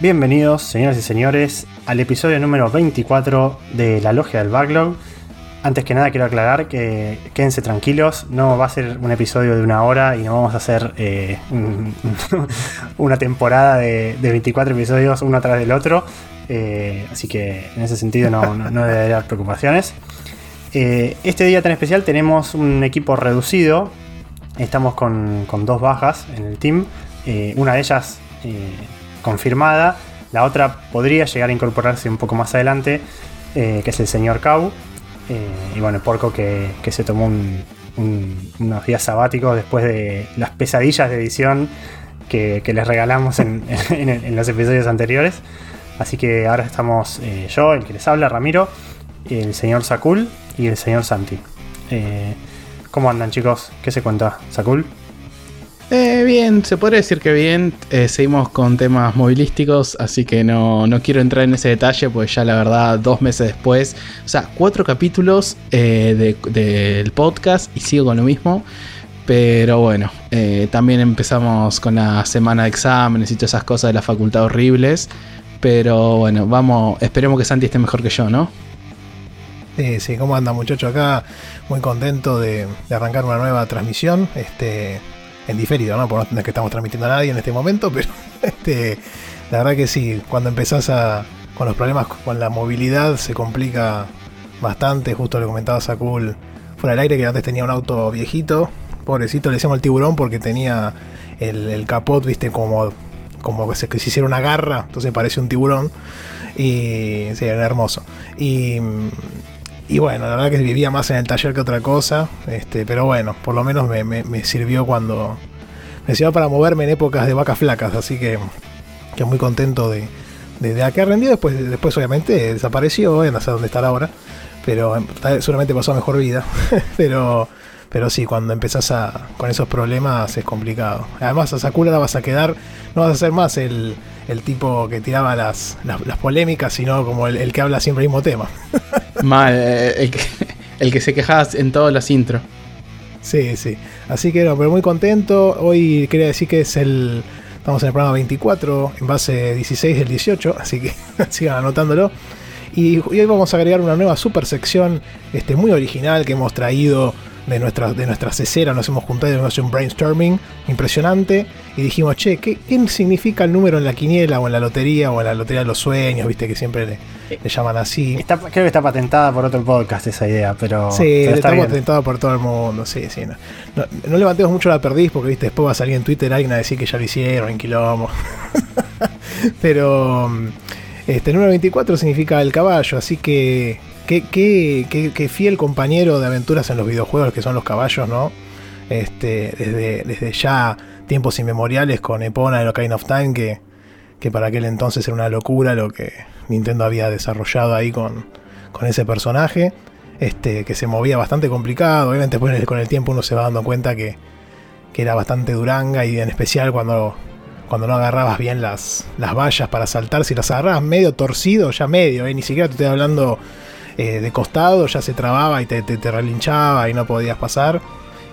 Bienvenidos, señoras y señores, al episodio número 24 de La Logia del Backlog. Antes que nada quiero aclarar que quédense tranquilos, no va a ser un episodio de una hora y no vamos a hacer eh, un- una temporada de, de 24 episodios uno tras del otro. Eh, así que en ese sentido no, no, no haber preocupaciones. Eh, este día tan especial tenemos un equipo reducido. Estamos con, con dos bajas en el team. Una de ellas confirmada. La otra podría llegar a incorporarse un poco más adelante, eh, que es el señor Kau. Eh, y bueno, Porco que, se tomó un- un- unos días sabáticos después de las pesadillas de edición que, les regalamos en, los episodios anteriores. Así que ahora estamos eh, yo, el que les habla, Ramiro, el señor Sakul y el señor Santi. ¿Cómo andan chicos? ¿Qué se cuenta? ¿Sakul? Eh, bien, se podría decir que bien. Eh, seguimos con temas movilísticos, así que no, no quiero entrar en ese detalle, pues ya la verdad, dos meses después, o sea, cuatro capítulos eh, de- del podcast y sigo con lo mismo. Pero bueno, eh, también empezamos con la semana de exámenes y todas esas cosas de la facultad horribles. Pero bueno, vamos, esperemos que Santi esté mejor que yo, ¿no? Sí, sí, ¿cómo anda muchacho acá? Muy contento de, de arrancar una nueva transmisión, este, en diferido, ¿no? Porque no es que estamos transmitiendo a nadie en este momento, pero este, la verdad que sí, cuando empezás a, con los problemas con la movilidad se complica bastante, justo le comentaba Sakul fuera del aire que antes tenía un auto viejito, pobrecito, le decíamos el tiburón porque tenía el, capot, viste, como, como que se, que se hiciera una garra, entonces parece un tiburón. Y sí, era hermoso. Y, y bueno, la verdad que vivía más en el taller que otra cosa. Este, pero bueno, por lo menos me, me- me sirvió cuando. Me para moverme en épocas de vacas flacas. Así que, que muy contento de, de, de a qué rendido. Después, después obviamente desapareció, no sé dónde estará ahora. Pero tal- seguramente pasó a mejor vida. pero. Pero sí, cuando empezás a, con esos problemas es complicado. Además, a Sakura la vas a quedar, no vas a ser más el, el tipo que tiraba las, las, polémicas, sino como el, el que habla siempre el mismo tema. Mal, eh, el, que, el que se quejaba en todas las intros. Sí, sí. Así que no, pero muy contento. Hoy quería decir que es el. Estamos en el programa 24, en base 16 del 18, así que sigan anotándolo. Y, y hoy vamos a agregar una nueva super sección este, muy original que hemos traído de nuestra, de nuestra cesera. Nos hemos juntado y hemos hecho un brainstorming impresionante. Y dijimos, che, ¿qué, ¿qué significa el número en la quiniela o en la lotería o en la lotería de los sueños? Viste que siempre le, le llaman así. Está- creo que está patentada por otro podcast esa idea, pero, Sí, pero está tentados por todo el mundo, sí, sí. No, no, no levantemos mucho la perdiz porque viste después va a salir en Twitter alguien a decir que ya lo hicieron en quilombo. Pero mm, este número 24 significa el caballo, así que qué, qué, qué- qué fiel compañero de aventuras en los videojuegos que son los caballos, ¿no? Este, desde, desde ya tiempos inmemoriales con Epona y Ocarina of Time, que, que para aquel entonces era una locura lo que Nintendo había desarrollado ahí con, con ese personaje este, que se movía bastante complicado. Obviamente después con el tiempo uno se va dando cuenta que, que era bastante duranga y en especial cuando, cuando no agarrabas bien las, las vallas para saltar. Si las agarrabas medio torcido, ya medio, eh, ni siquiera te estoy hablando eh, de costado, ya se trababa y te, te, relinchaba y no podías pasar.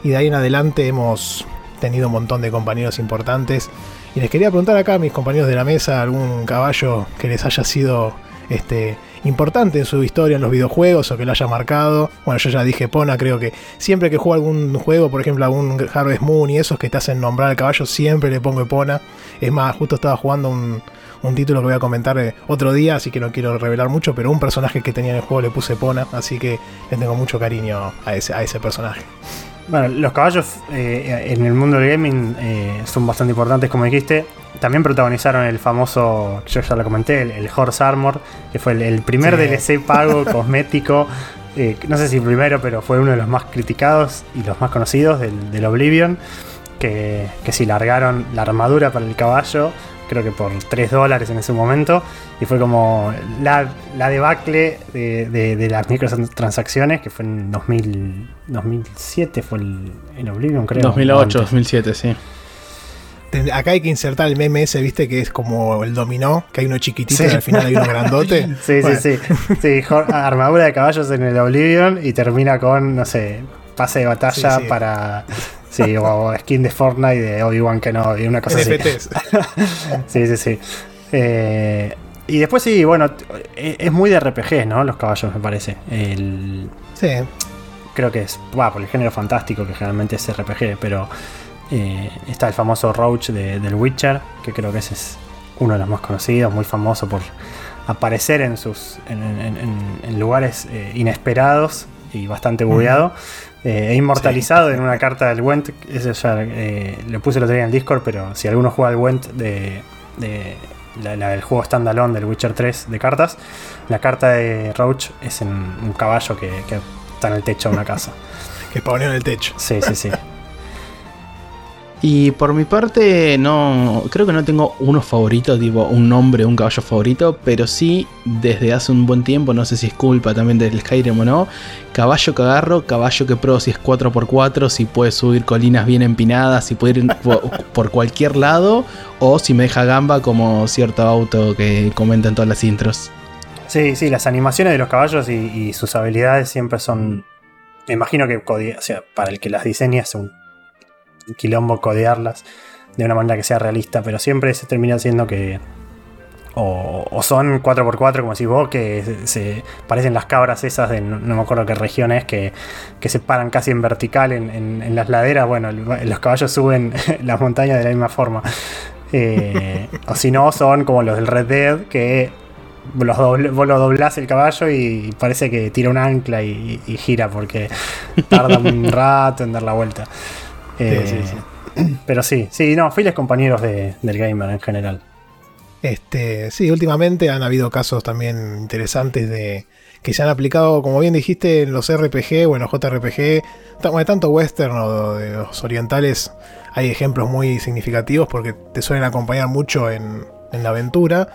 Y de ahí en adelante hemos tenido un montón de compañeros importantes. Y les quería preguntar acá a mis compañeros de la mesa algún caballo que les haya sido este, importante en su historia en los videojuegos o que lo haya marcado. Bueno, yo ya dije Pona, creo que siempre que juego algún juego, por ejemplo, algún Harvest Moon y esos que te hacen nombrar al caballo, siempre le pongo Epona. Es más, justo estaba jugando un, un título que voy a comentar eh, otro día, así que no quiero revelar mucho, pero un personaje que tenía en el juego le puse Pona, así que le tengo mucho cariño a ese, a ese personaje. Bueno, los caballos eh, en el mundo del gaming eh, son bastante importantes, como dijiste. También protagonizaron el famoso, yo ya lo comenté, el, el Horse Armor, que fue el, el primer Sí. DLC pago cosmético. eh, no sé si el primero, pero fue uno de los más criticados y los más conocidos del, del Oblivion. que, que si largaron la armadura para el caballo, creo que por 3 dólares en ese momento, y fue como la, la debacle de, de- de las microtransacciones, que fue en 2000, 2007, fue el, en Oblivion, creo. 2008, o antes. 2007, sí. Acá hay que insertar el meme ese, viste, que es como el dominó, que hay uno chiquitito Sí. y al final hay uno grandote. Sí, Bueno, sí, sí. Sí, armadura de caballos en el Oblivion y termina con, no sé, pase de batalla Sí, sí. para. Sí, o skin de Fortnite de Obi-Wan Kenobi, una cosa así. NFTs. Sí, sí, sí. Eh, y después sí, bueno, e- es muy de RPG, ¿no? Los caballos, me parece. El, Sí. creo que es, va, por el género fantástico, que generalmente es RPG, pero eh, está el famoso Roach de- del Witcher, que creo que ese es uno de los más conocidos, muy famoso por aparecer en sus en, en- en- en lugares eh, inesperados y bastante bugueado. Eh, e inmortalizado en una carta del Went, ese ya eh, lo puse el otro día en el Discord, pero si alguno juega al Went de, de la, la del juego standalone del Witcher 3 de cartas, la carta de Roach es en un caballo que, que está en el techo de una casa. Que ponió en el techo. Sí, sí, sí. Y por mi parte, no. Creo que no tengo uno favorito, tipo un nombre, un caballo favorito, pero sí desde hace un buen tiempo, no sé si es culpa también del Skyrim o no. Caballo que agarro, caballo que pro si es 4x4, si puede subir colinas bien empinadas, si puede ir por, cualquier lado, o si me deja gamba como cierto auto que comentan todas las intros. Sí, sí, las animaciones de los caballos y, sus habilidades siempre son. Me imagino que para el que las diseña es un quilombo codearlas de una manera que sea realista, pero siempre se termina siendo que. O, o son 4x4, como decís vos, que se, se parecen las cabras esas de no, no me acuerdo qué región es, que, que se paran casi en vertical en, en- en las laderas. Bueno, los caballos suben las montañas de la misma forma. Eh, o si no, son como los del Red Dead, que los doble- vos lo doblás el caballo y parece que tira un ancla y, y gira porque tarda un rato en dar la vuelta. Eh, sí, Pero sí, sí, no, fieles compañeros de- del gamer en general. Este, sí, últimamente han habido casos también interesantes de que se han aplicado, como bien dijiste, en los RPG o en los JRPG, bueno, tanto western o de los orientales, hay ejemplos muy significativos porque te suelen acompañar mucho en, en la aventura.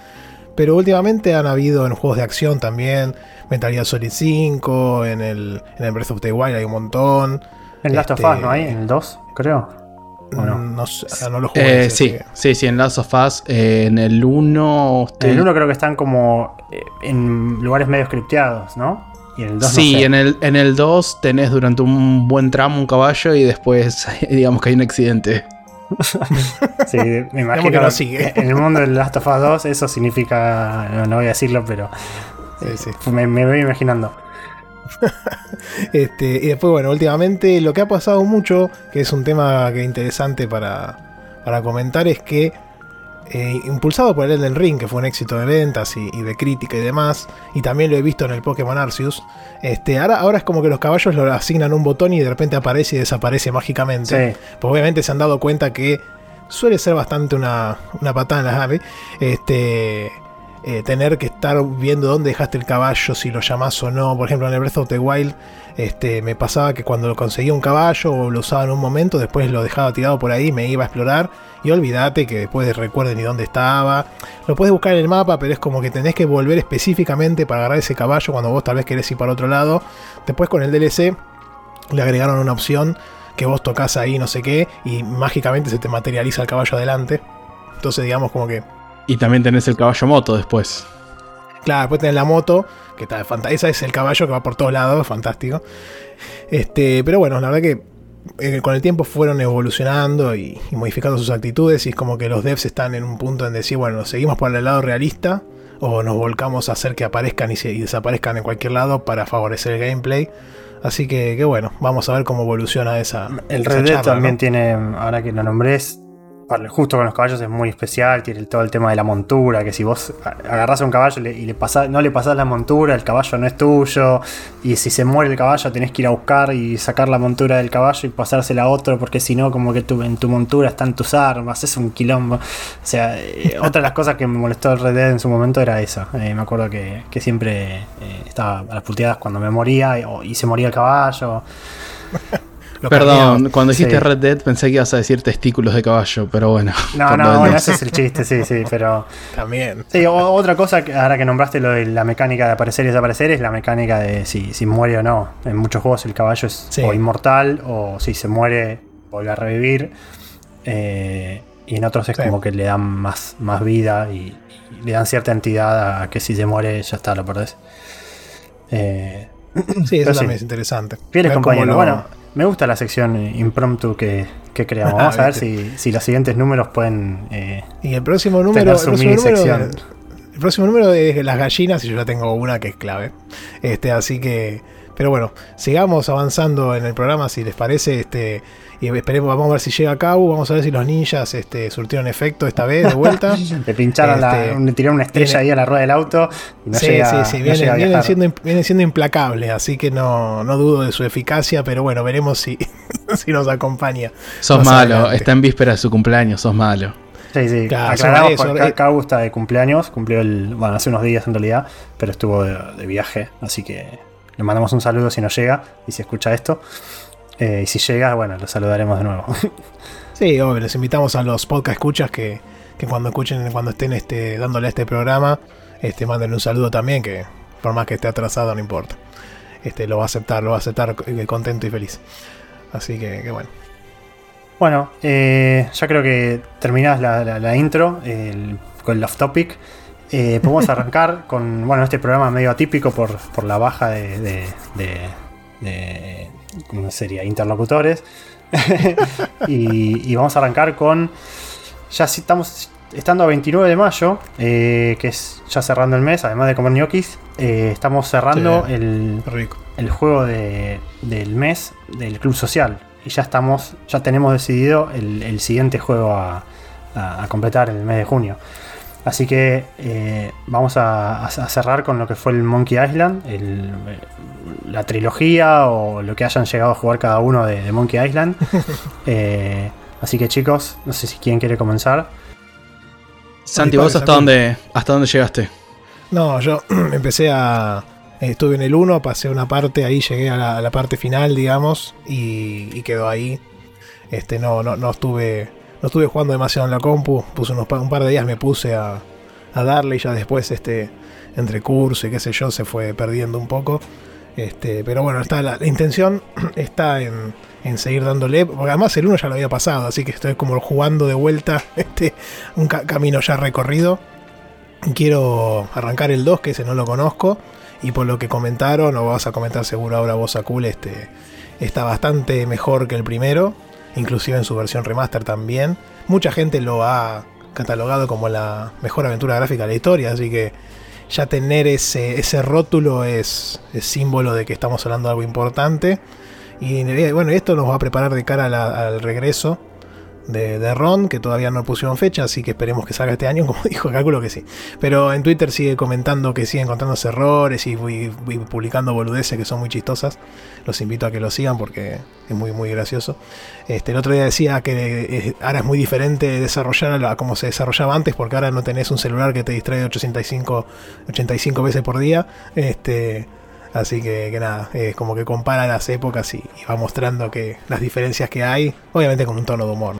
Pero últimamente han habido en juegos de acción también, Metal Gear Solid 5, en el, en el Breath of the Wild hay un montón. En Last of Este- Us, ¿no hay? En el 2, creo. ¿O no? No, sé, ah, no lo jugué. Eh, sí, que- sí, sí, en Last of Us, eh, en el 1. En el 1 creo que están como eh, en lugares medio scripteados, ¿no? Y en el 2 Sí, no sé. en el en el 2 tenés durante un buen tramo un caballo y después digamos que hay un accidente. Sí, me imagino que que no sigue. en el mundo del Last of Us 2 eso significa, no, no voy a decirlo, pero sí, sí. me, me voy imaginando. Este, y después, bueno, últimamente lo que ha pasado mucho, que es un tema que es interesante para, para comentar, es que eh, impulsado por el Elden Ring, que fue un éxito de ventas y, y de crítica y demás, y también lo he visto en el Pokémon Arceus, este, ahora, ahora es como que los caballos lo asignan un botón y de repente aparece y desaparece mágicamente. Sí. Pues obviamente se han dado cuenta que suele ser bastante una, una patada en las aves. Este. Eh, tener que estar viendo dónde dejaste el caballo, si lo llamás o no. Por ejemplo, en el Breath of the Wild, este, me pasaba que cuando conseguía un caballo o lo usaba en un momento, después lo dejaba tirado por ahí, me iba a explorar. Y olvídate que después recuerden ni dónde estaba. Lo puedes buscar en el mapa, pero es como que tenés que volver específicamente para agarrar ese caballo cuando vos tal vez querés ir para otro lado. Después con el DLC le agregaron una opción que vos tocas ahí no sé qué y mágicamente se te materializa el caballo adelante. Entonces digamos como que, Y también tenés el caballo moto después. claro, después tenés la moto, que está fanta- esa es el caballo que va por todos lados, fantástico. Este, pero bueno, la verdad que eh, con el tiempo fueron evolucionando y, y modificando sus actitudes y es como que los devs están en un punto en decir, bueno, seguimos por el lado realista o nos volcamos a hacer que aparezcan y, se- y desaparezcan en cualquier lado para favorecer el gameplay. Así que, que bueno, vamos a ver cómo evoluciona esa. El esa Red Dead también ¿no? tiene, ahora que lo nombré, es- justo con los caballos es muy especial, tiene todo el tema de la montura, que si vos agarrás a un caballo y le- y pasás- no le pasás la montura, el caballo no es tuyo, y si se muere el caballo tenés que ir a buscar y sacar la montura del caballo y pasársela a otro, porque si no, como que tu- en tu montura están tus armas, es un quilombo. O sea, eh, otra de las cosas que me molestó el Red Dead en su momento era esa. Eh, me acuerdo que, siempre eh, estaba a las puteadas cuando me moría y, y se moría el caballo. lo Perdón, cuando dijiste Sí. Red Dead pensé que ibas a decir testículos de caballo, pero bueno. No, no, bueno, ese es el chiste, sí, sí, pero. También. Sí, o- otra cosa, que ahora que nombraste lo de la mecánica de aparecer y desaparecer, es la mecánica de si, si muere o no. En muchos juegos el caballo es Sí. o inmortal o si se muere vuelve a revivir. Eh, y en otros es Sí. como que le dan más, más vida y, y le dan cierta entidad a que si se muere ya está, lo perdés. Eh, Sí, eso también es interesante. Fieles compañeros. lo- Bueno, me gusta la sección impromptu que, que creamos. Vamos a ver si, si los siguientes números pueden. eh, Y el próximo número, tener el su próximo mini número, el próximo número es las gallinas y yo ya tengo una que es clave. Este, así que, pero bueno, sigamos avanzando en el programa si les parece. Este, y esperemos, vamos a ver si llega a cabo, vamos a ver si los ninjas este, surtieron efecto esta vez de vuelta. Le pincharon la, Este, le tiraron una estrella viene- ahí a la rueda del auto y no sí, llega, sí, sí, no vienen, llega a vienen viajar. siendo, vienen siendo implacables, así que no, no dudo de su eficacia, pero bueno, veremos si, si nos acompaña. Sos malo, adelante. está en víspera de su cumpleaños, sos malo. Sí, sí. Claro, Aclaramos, eso, porque eh. Está de cumpleaños, cumplió el, bueno, hace unos días en realidad, pero estuvo de, de viaje, así que le mandamos un saludo si nos llega y si escucha esto. Eh, y si llega, bueno, lo saludaremos de nuevo. Sí, obvio, les invitamos a los podcast escuchas que, que cuando escuchen, cuando estén este, dándole a este programa, este, mándenle un saludo también, que por más que esté atrasado, no importa. Este, lo va a aceptar, lo va a aceptar eh, contento y feliz. Así que, que bueno. Bueno, eh, ya creo que terminás la, la- la intro el- con el off topic. Eh, podemos arrancar con bueno este programa medio atípico por, por la baja de, de, de- de- ¿cómo sería? interlocutores. y, y vamos a arrancar con. Ya si estamos estando a 29 de mayo, eh, que es ya cerrando el mes, además de comer ñoquis, eh, estamos cerrando Sí. el, Rico. el juego de- del mes del Club Social. Y ya estamos, ya tenemos decidido el, el siguiente juego a, a- a completar en el mes de junio. Así que eh, vamos a, a cerrar con lo que fue el Monkey Island, el- la trilogía o lo que hayan llegado a jugar cada uno de, de Monkey Island. Eh, así que chicos, no sé si quién quiere comenzar. Santi, ¿vos hasta dónde, hasta dónde llegaste? No, yo empecé a. Estuve en el 1, pasé una parte, ahí llegué a la, a la parte final, digamos, y, y quedó ahí. Este, no, no, no estuve. No estuve jugando demasiado en la compu. Puse unos un par de días me puse a, a darle y ya después, este, entre curso y qué sé yo, se fue perdiendo un poco. Este, pero bueno, está la, intención está en, en seguir dándole, porque además el 1 ya lo había pasado, así que estoy como jugando de vuelta este, un ca- camino ya recorrido. Quiero arrancar el 2, que ese no lo conozco. Y por lo que comentaron, o vas a comentar seguro ahora vos, Akul, este, está bastante mejor que el primero. Inclusive en su versión remaster también. Mucha gente lo ha catalogado como la mejor aventura gráfica de la historia. Así que ya tener ese, ese rótulo es, símbolo de que estamos hablando de algo importante. Y bueno, esto nos va a preparar de cara al regreso de, Ron, que todavía no pusieron fecha, así que esperemos que salga este año, como dijo, calculo que sí. Pero en Twitter sigue comentando que sigue encontrándose errores y, publicando boludeces que son muy chistosas. Los invito a que lo sigan porque es muy, muy gracioso. Este, el otro día decía que eh, ahora es muy diferente desarrollar a, la- a como se desarrollaba antes, porque ahora no tenés un celular que te distrae 85, 85 veces por día. Este, Así que, que nada, es como que compara las épocas y, y va mostrando que las diferencias que hay, obviamente con un tono de humor.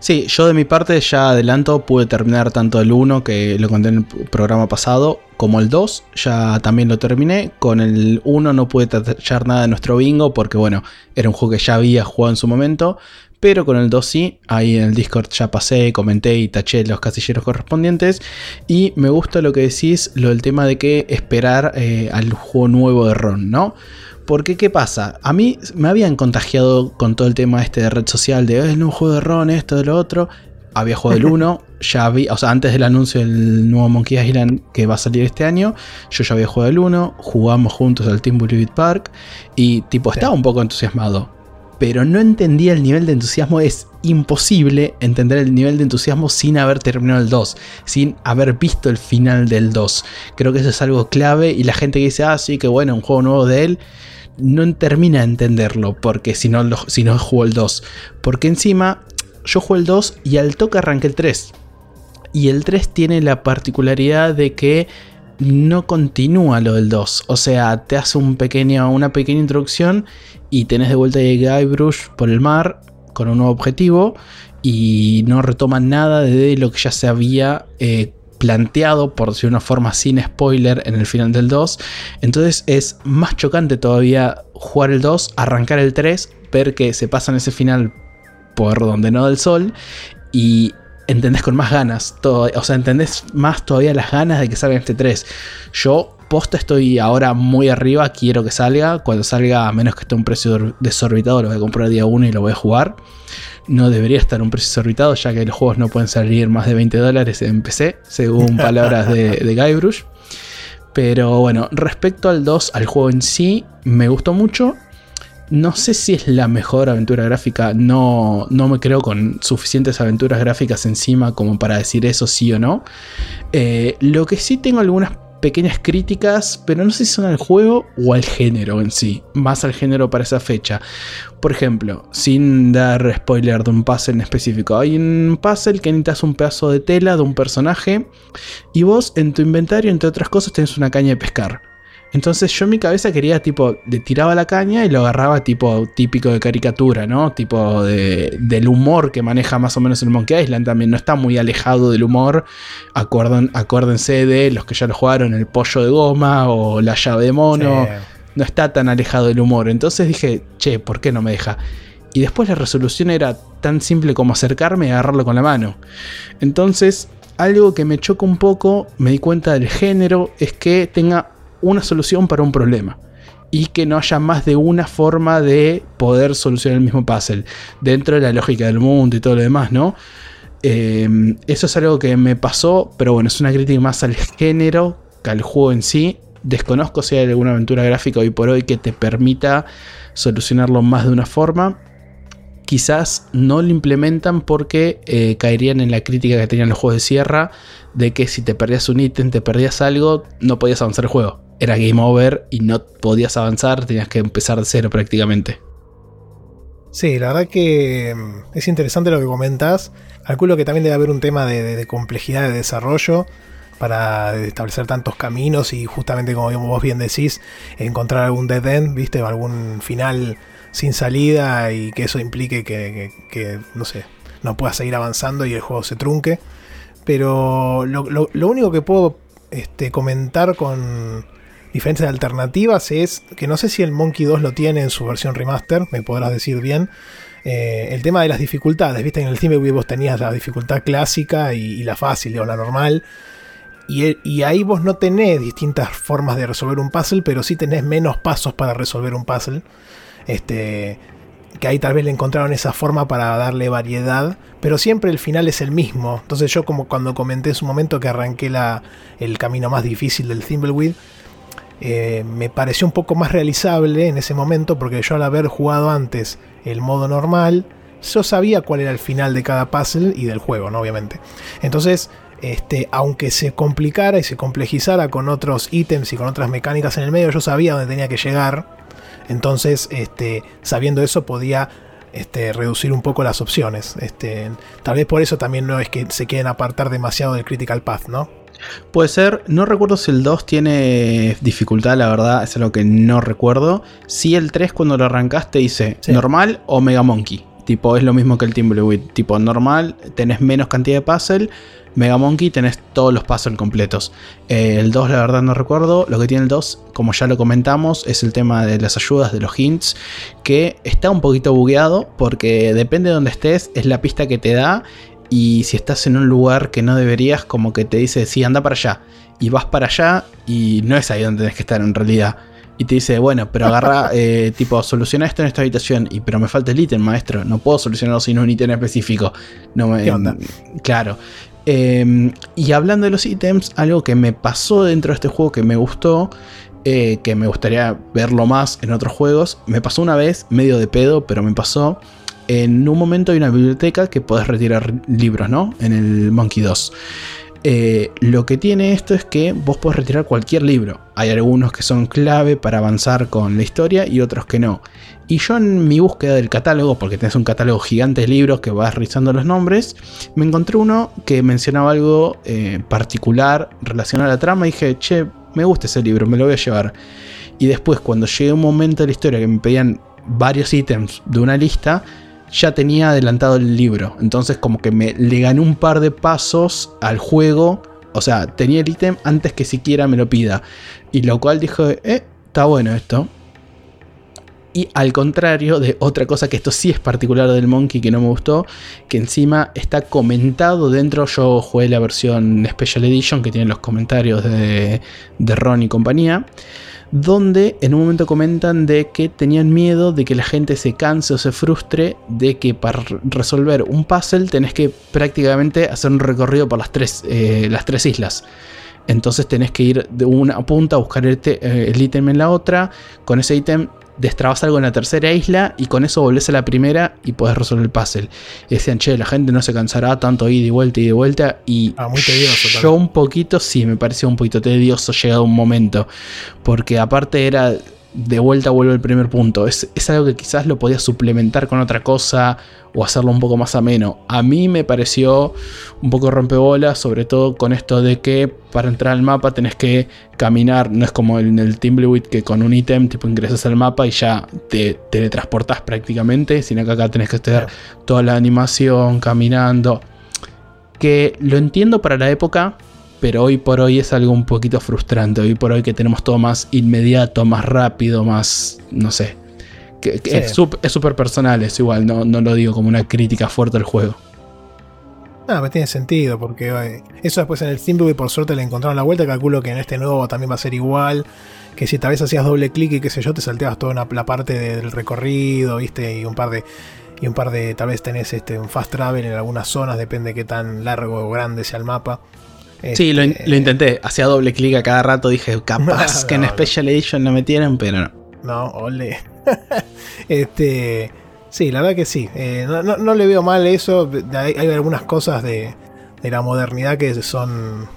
Sí, yo de mi parte ya adelanto, pude terminar tanto el 1 que lo conté en el programa pasado, como el 2, ya también lo terminé. Con el 1 no pude tachar nada de nuestro bingo porque bueno, era un juego que ya había jugado en su momento. Pero con el 2 sí, ahí en el Discord ya pasé, comenté y taché los casilleros correspondientes. Y me gusta lo que decís, lo del tema de que esperar eh, al juego nuevo de Ron, ¿no? Porque, ¿qué pasa? A mí me habían contagiado con todo el tema este de red social, de "Eh, el nuevo juego de Ron, esto, de lo otro. Había jugado el 1, ya había, o sea, antes del anuncio del nuevo Monkey Island que va a salir este año, yo ya había jugado el 1, jugamos juntos al Team Beat Park y, tipo, estaba un poco entusiasmado. Pero no entendía el nivel de entusiasmo, es imposible entender el nivel de entusiasmo sin haber terminado el 2, sin haber visto el final del 2. Creo que eso es algo clave y la gente que dice, ah, sí, que bueno, un juego nuevo de él, no termina de entenderlo, porque si no, si no jugó el 2. Porque encima yo jugué el 2 y al toque arranqué el 3. Y el 3 tiene la particularidad de que no continúa lo del 2. O sea, te hace un pequeño, una pequeña introducción y tenés de vuelta a Guybrush por el mar con un nuevo objetivo y no retoman nada de lo que ya se había eh, planteado, por decir una forma sin spoiler, en el final del 2. Entonces es más chocante todavía jugar el 2, arrancar el 3, ver que se pasa en ese final por donde no da el sol y entendés con más ganas, o sea, entendés más todavía las ganas de que salga este 3. Yo posta estoy ahora muy arriba, quiero que salga, cuando salga, a menos que esté un precio desorbitado, lo voy a comprar el día 1 y lo voy a jugar. No debería estar un precio desorbitado, ya que los juegos no pueden salir más de 20 dólares en PC, según palabras de, de Guybrush. Pero bueno, respecto al 2, al juego en sí, me gustó mucho. No sé si es la mejor aventura gráfica, no, no me creo con suficientes aventuras gráficas encima como para decir eso sí o no. Eh, lo que sí tengo algunas pequeñas críticas, pero no sé si son al juego o al género en sí, más al género para esa fecha. Por ejemplo, sin dar spoiler de un puzzle en específico, hay un puzzle que necesitas un pedazo de tela de un personaje y vos en tu inventario, entre otras cosas, tenés una caña de pescar. Entonces yo en mi cabeza quería tipo, le tiraba la caña y lo agarraba tipo típico de caricatura, ¿no? Tipo de, del humor que maneja más o menos el Monkey Island también. No está muy alejado del humor. acuérdense de los que ya lo jugaron, el pollo de goma o la llave de mono. No está tan alejado del humor. Entonces dije, che, ¿por qué no me deja? Y después la resolución era tan simple como acercarme y agarrarlo con la mano. Entonces, algo que me choca un poco, me di cuenta del género, es que tenga una solución para un problema. Y que no haya más de una forma de poder solucionar el mismo puzzle. Dentro de la lógica del mundo y todo lo demás, ¿no? Em, eso es algo que me pasó, pero bueno, es una crítica más al género que al juego en sí. Desconozco si hay alguna aventura gráfica hoy por hoy que te permita solucionarlo más de una forma. Quizás no lo implementan porque eh, caerían en la crítica que tenían los juegos de sierra de que si te perdías un ítem, te perdías algo, no podías avanzar el juego era game over y no podías avanzar, tenías que empezar de cero prácticamente. Sí, la verdad que mm, es interesante lo que comentas. Calculo que también debe haber un tema de, complejidad de desarrollo para establecer tantos caminos y justamente como vos bien decís, encontrar algún dead end, ¿viste? O algún final sin salida y que eso implique que, no sé, no puedas seguir avanzando y el juego se trunque. Pero lo, único que puedo este, comentar con, diferentes alternativas es que no sé si el Monkey 2 lo tiene en su versión remaster, me podrás decir bien. Eh, el tema de las dificultades, viste, en el Thimbleweed vos tenías la dificultad clásica y, la fácil o la normal. Y, y, ahí vos no tenés distintas formas de resolver un puzzle, pero sí tenés menos pasos para resolver un puzzle. Este, que ahí tal vez le encontraron esa forma para darle variedad, pero siempre el final es el mismo. Entonces yo como cuando comenté en su momento que arranqué el camino más difícil del Thimbleweed, eh, me pareció un poco más realizable en ese momento porque yo al haber jugado antes el modo normal, yo sabía cuál era el final de cada puzzle y del juego, ¿no? Obviamente. Entonces, este, aunque se complicara y se complejizara con otros ítems y con otras mecánicas en el medio, yo sabía dónde tenía que llegar. Entonces, este, sabiendo eso, podía este, reducir un poco las opciones. Este, tal vez por eso también no es que se quieren apartar demasiado del Critical Path, ¿no? Puede ser, no recuerdo si el 2 tiene dificultad, la verdad, es algo que no recuerdo. Si el 3 cuando lo arrancaste dice normal o Mega Monkey. Tipo, es lo mismo que el Timbleweed. Tipo, normal, tenés menos cantidad de puzzle. Mega Monkey tenés todos los puzzles completos. Eh, el 2 la verdad no recuerdo. Lo que tiene el 2, como ya lo comentamos, es el tema de las ayudas, de los hints, que está un poquito bugueado porque depende de donde estés, es la pista que te da y si estás en un lugar que no deberías, como que te dice, sí, anda para allá. Y vas para allá y no es ahí donde tenés que estar en realidad. Y te dice, bueno, pero agarra, eh, tipo, soluciona esto en esta habitación. Y pero me falta el ítem, maestro. No puedo solucionarlo sin un ítem específico. No me, ¿Qué onda? Claro. Em, y hablando de los ítems, algo que me pasó dentro de este juego que me gustó, eh, que me gustaría verlo más en otros juegos, me pasó una vez, medio de pedo, pero me pasó en un momento hay una biblioteca que podés retirar libros, ¿no? En el Monkey 2. Eh, lo que tiene esto es que vos podés retirar cualquier libro. Hay algunos que son clave para avanzar con la historia y otros que no. Y yo en mi búsqueda del catálogo, porque tenés un catálogo gigante de libros que vas revisando los nombres, me encontré uno que mencionaba algo eh, particular relacionado a la trama y dije, che, me gusta ese libro, me lo voy a llevar. Y después cuando llegué a un momento de la historia que me pedían varios ítems de una lista, ya tenía adelantado el libro. Entonces como que me le gané un par de pasos al juego. O sea, tenía el ítem antes que siquiera me lo pida. Y lo cual dijo, eh, está bueno esto. Y al contrario de otra cosa que esto sí es particular del Monkey que no me gustó, que encima está comentado dentro, yo jugué la versión Special Edition que tiene los comentarios de, Ron y compañía, donde en un momento comentan de que tenían miedo de que la gente se canse o se frustre de que para resolver un puzzle tenés que prácticamente hacer un recorrido por las tres, eh, las tres islas. Entonces tenés que ir de una punta a buscar el, eh, el ítem en la otra. Con ese ítem destrabas algo en la tercera isla y con eso volvés a la primera y podés resolver el puzzle. Y decían, che, la gente no se cansará tanto ir y vuelta y de vuelta. Y ah, muy tedioso, yo un poquito, sí, me pareció un poquito tedioso llegado un momento. Porque aparte era de vuelta vuelvo al primer punto. Es, es, algo que quizás lo podías suplementar con otra cosa o hacerlo un poco más ameno. A mí me pareció un poco rompebolas, sobre todo con esto de que para entrar al mapa tenés que caminar. No es como en el Timbleweed que con un ítem tipo ingresas al mapa y ya te teletransportas prácticamente, sino que acá tenés que estar toda la animación caminando. Que lo entiendo para la época, pero hoy por hoy es algo un poquito frustrante. Hoy por hoy que tenemos todo más inmediato, más rápido, más, no sé. Que, Es súper personal, es igual, no, no lo digo como una crítica fuerte al juego. No, me tiene sentido, porque eh, eso después en el y por suerte le encontraron la vuelta. Calculo que en este nuevo también va a ser igual. Que si tal vez hacías doble clic y qué sé yo, te salteabas toda una, la parte del recorrido, viste, y un par de. Y un par de. Tal vez tenés este, un fast travel en algunas zonas, depende de qué tan largo o grande sea el mapa. Sí, lo, este, intenté. Hacía doble clic a cada rato. Dije, capaz que en Special Edition no metieran, pero no. No, ole. este. Sí, la verdad que sí. Eh, no, le veo mal eso. Hay, algunas cosas de, de, la modernidad que son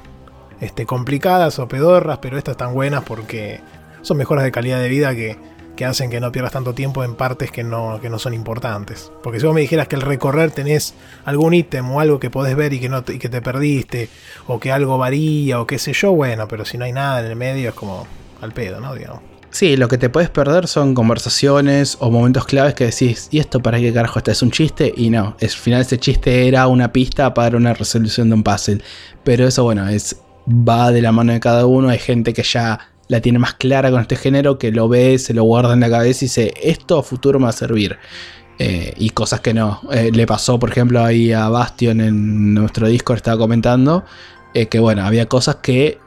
este, complicadas o pedorras, pero estas están buenas porque son mejoras de calidad de vida que, que hacen que no pierdas tanto tiempo en partes que no, que no son importantes. Porque si vos me dijeras que al recorrer tenés algún ítem o algo que podés ver y que, no te, y que te perdiste, o que algo varía, o qué sé yo, bueno, pero si no hay nada en el medio es como al pedo, ¿no? Digamos. Sí, lo que te puedes perder son conversaciones o momentos claves que decís, ¿y esto para qué carajo está? ¿Es un chiste? Y no, al final ese chiste era una pista para una resolución de un puzzle. Pero eso, bueno, es va de la mano de cada uno. Hay gente que ya la tiene más clara con este género, que lo ve, se lo guarda en la cabeza y dice, esto a futuro me va a servir. Eh, y cosas que no. Eh, le pasó, por ejemplo, ahí a Bastion en nuestro Discord, estaba comentando, eh, que bueno, había cosas que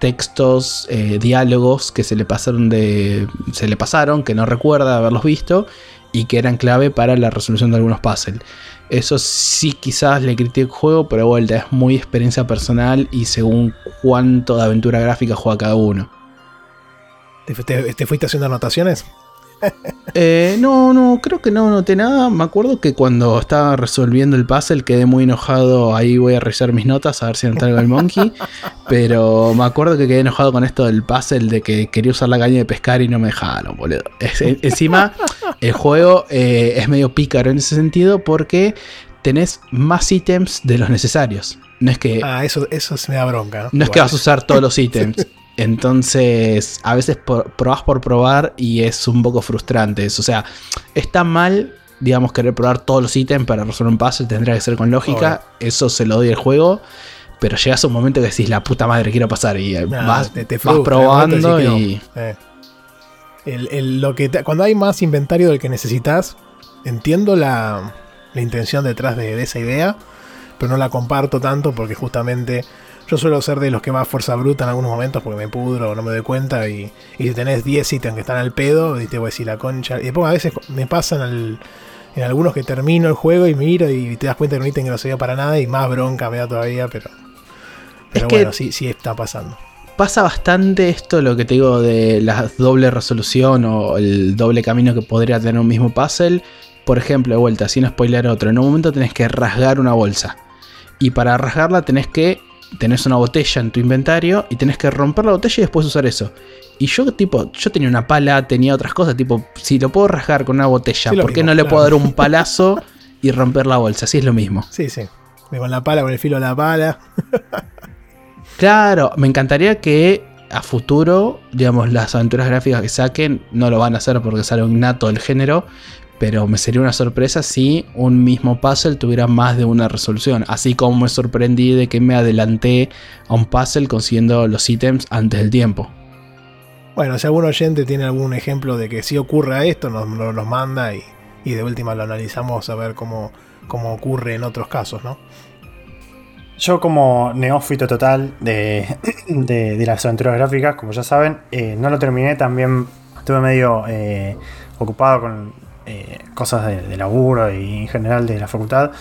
textos, diálogos que se le pasaron de. se le pasaron, que no recuerda haberlos visto, y que eran clave para la resolución de algunos puzzles. Eso sí quizás le critico el juego, pero vuelta, es muy experiencia personal y según cuánto de aventura gráfica juega cada uno. ¿Te, fuiste haciendo anotaciones? Eh, no, no, creo que no noté nada. Me acuerdo que cuando estaba resolviendo el puzzle quedé muy enojado. Ahí voy a revisar mis notas a ver si no algo el monkey. Pero me acuerdo que quedé enojado con esto del puzzle de que quería usar la caña de pescar y no me dejaron, boludo. encima, el juego eh, es medio pícaro en ese sentido porque tenés más ítems de los necesarios. No es que. Ah, eso, eso me da bronca. No, es que vas a usar todos los ítems. Entonces, a veces probás por probar y es un poco frustrante. O sea, está mal, digamos, querer probar todos los ítems para resolver un puzzle, tendría que ser con lógica. Eso se lo doy al juego. Pero llegas a un momento que decís, la puta madre, quiero pasar. Y vas, probando y. Eh. lo que cuando hay más inventario del que necesitas, entiendo la, la intención detrás de esa idea, pero no la comparto tanto porque justamente yo suelo ser de los que más fuerza bruta en algunos momentos porque me pudro o no me doy cuenta. Y, y si tenés 10 ítems que están al pedo, y te voy a decir la concha. Y después a veces me pasan en algunos que termino el juego y miro y te das cuenta que un ítem que no se para nada y más bronca me da todavía, pero. Pero bueno, sí, sí está pasando. Pasa bastante esto, lo que te digo de la doble resolución o el doble camino que podría tener un mismo puzzle. Por ejemplo, de vuelta, sin spoiler otro, en un momento tenés que rasgar una bolsa. Y para rasgarla tenés que tenés una botella en tu inventario y tenés que romper la botella y después usar eso. Y yo, tipo, yo tenía una pala, tenía otras cosas, tipo, si lo puedo rasgar con una botella, ¿por qué no le puedo dar un palazo y romper la bolsa? Así es lo mismo. Sí, sí. Con la pala, con el filo de la pala. claro, me encantaría que a futuro, digamos, las aventuras gráficas que saquen no lo van a hacer porque sale un innato del género, pero me sería una sorpresa si un mismo puzzle tuviera más de una resolución. Así como me sorprendí de que me adelanté a un puzzle consiguiendo los ítems antes del tiempo. Bueno, si algún oyente tiene algún ejemplo de que si ocurra esto, nos, nos, manda y, y, de última lo analizamos a ver cómo, cómo ocurre en otros casos, ¿no? Yo como neófito total de, de, las aventuras gráficas, como ya saben, eh, no lo terminé, también estuve medio eh, ocupado con eh, cosas de, laburo y en general de la facultad.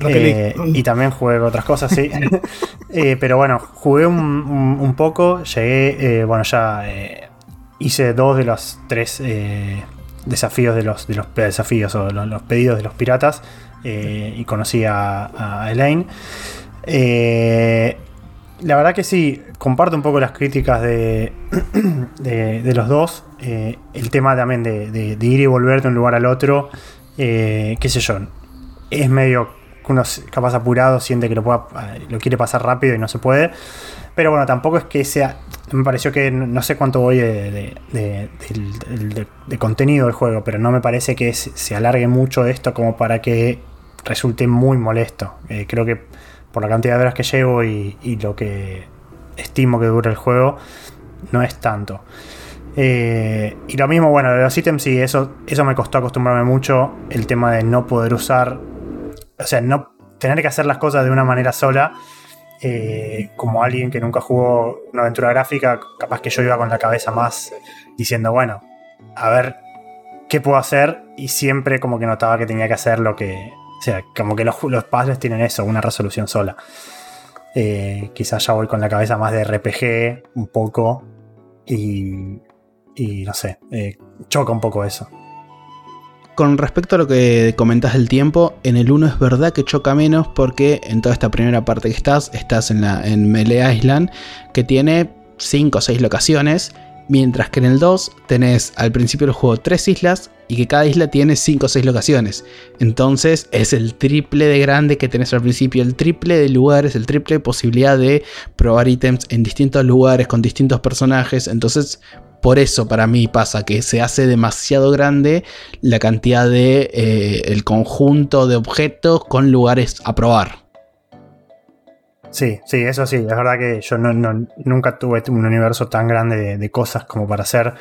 y también jugué otras cosas, sí. pero bueno, jugué un, poco, llegué, bueno, ya hice dos de los tres desafíos de los, de los desafíos o los, pedidos de los piratas y conocí a, a Elaine. Eh, la verdad que sí, comparto un poco las críticas de, de, los dos. Eh, el tema también de, ir y volver de un lugar al otro, eh, qué sé yo, es medio que uno capaz apurado siente que lo, pueda, lo quiere pasar rápido y no se puede. Pero bueno, tampoco es que sea. Me pareció que no sé cuánto voy de, de contenido del juego, pero no me parece que se alargue mucho esto como para que resulte muy molesto. creo que por la cantidad de horas que llevo y, lo que estimo que dura el juego, no es tanto. Eh, y lo mismo, bueno, de los ítems, sí, eso, eso me costó acostumbrarme mucho. El tema de no poder usar, o sea, no tener que hacer las cosas de una manera sola. Eh, como alguien que nunca jugó una aventura gráfica, capaz que yo iba con la cabeza más diciendo, bueno, a ver qué puedo hacer. Y siempre como que notaba que tenía que hacer lo que, o sea, como que los, los puzzles tienen eso, una resolución sola. Eh, quizás ya voy con la cabeza más de RPG un poco y, y no sé, eh, choca un poco eso. Con respecto a lo que comentas del tiempo, en el 1 es verdad que choca menos porque en toda esta primera parte que estás, estás en, la, en Melee Island, que tiene 5 o 6 locaciones Mientras que en el 2 tenés al principio del juego 3 islas y que cada isla tiene 5 o 6 locaciones. Entonces es el triple de grande que tenés al principio, el triple de lugares, el triple de posibilidad de probar ítems en distintos lugares con distintos personajes. Entonces por eso para mí pasa que se hace demasiado grande la cantidad de eh, el conjunto de objetos con lugares a probar. Sí, sí, eso sí. Es verdad que yo nunca tuve un universo tan grande de, cosas como para hacer.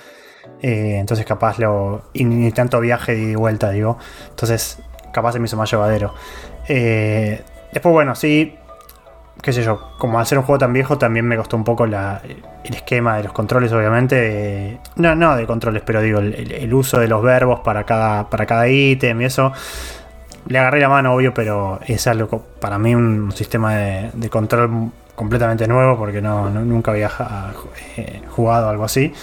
Eh, entonces, capaz lo. Y ni tanto viaje y vuelta, digo. Entonces, capaz se me hizo más llevadero. Eh, después, bueno, sí. Qué sé yo, como al ser un juego tan viejo, también me costó un poco el esquema de los controles, obviamente. no, no de controles, pero digo, el, uso de los verbos para cada, para cada ítem y eso le agarré la mano, obvio, pero es algo para mí un sistema de, control completamente nuevo porque no, nunca había eh, jugado algo así.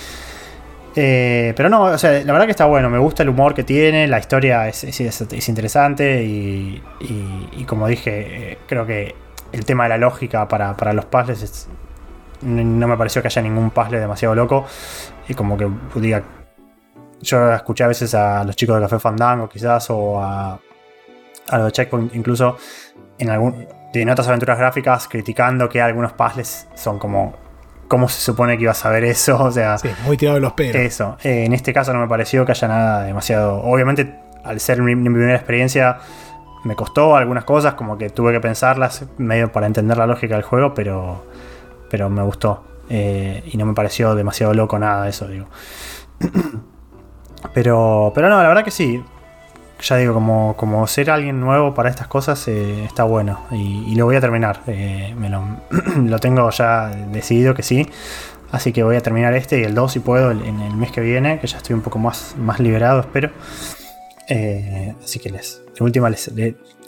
Eh, pero no, o sea, la verdad que está bueno, me gusta el humor que tiene, la historia es, interesante y, como dije, eh, creo que el tema de la lógica para, los puzzles no me pareció que haya ningún puzzle demasiado loco y como que diga, yo escuché a veces a los chicos de Café Fandango quizás o a a los Checkpoint, incluso en, algún, en otras aventuras gráficas, criticando que algunos puzzles son como. ¿Cómo se supone que iba a saber eso? O sea. Sí, muy tirado de los pelos. Eso. Eh, en este caso no me pareció que haya nada demasiado. Obviamente, al ser mi, primera experiencia, me costó algunas cosas, como que tuve que pensarlas medio para entender la lógica del juego, pero. Pero me gustó. Eh, y no me pareció demasiado loco nada eso, digo. pero. Pero no, la verdad que sí ya digo, como, como ser alguien nuevo para estas cosas eh, está bueno. Y, lo voy a terminar. Eh, me lo, tengo ya decidido que sí. Así que voy a terminar este y el 2 si puedo en el mes que viene, que ya estoy un poco más, más liberado, espero. Así que les, última, les,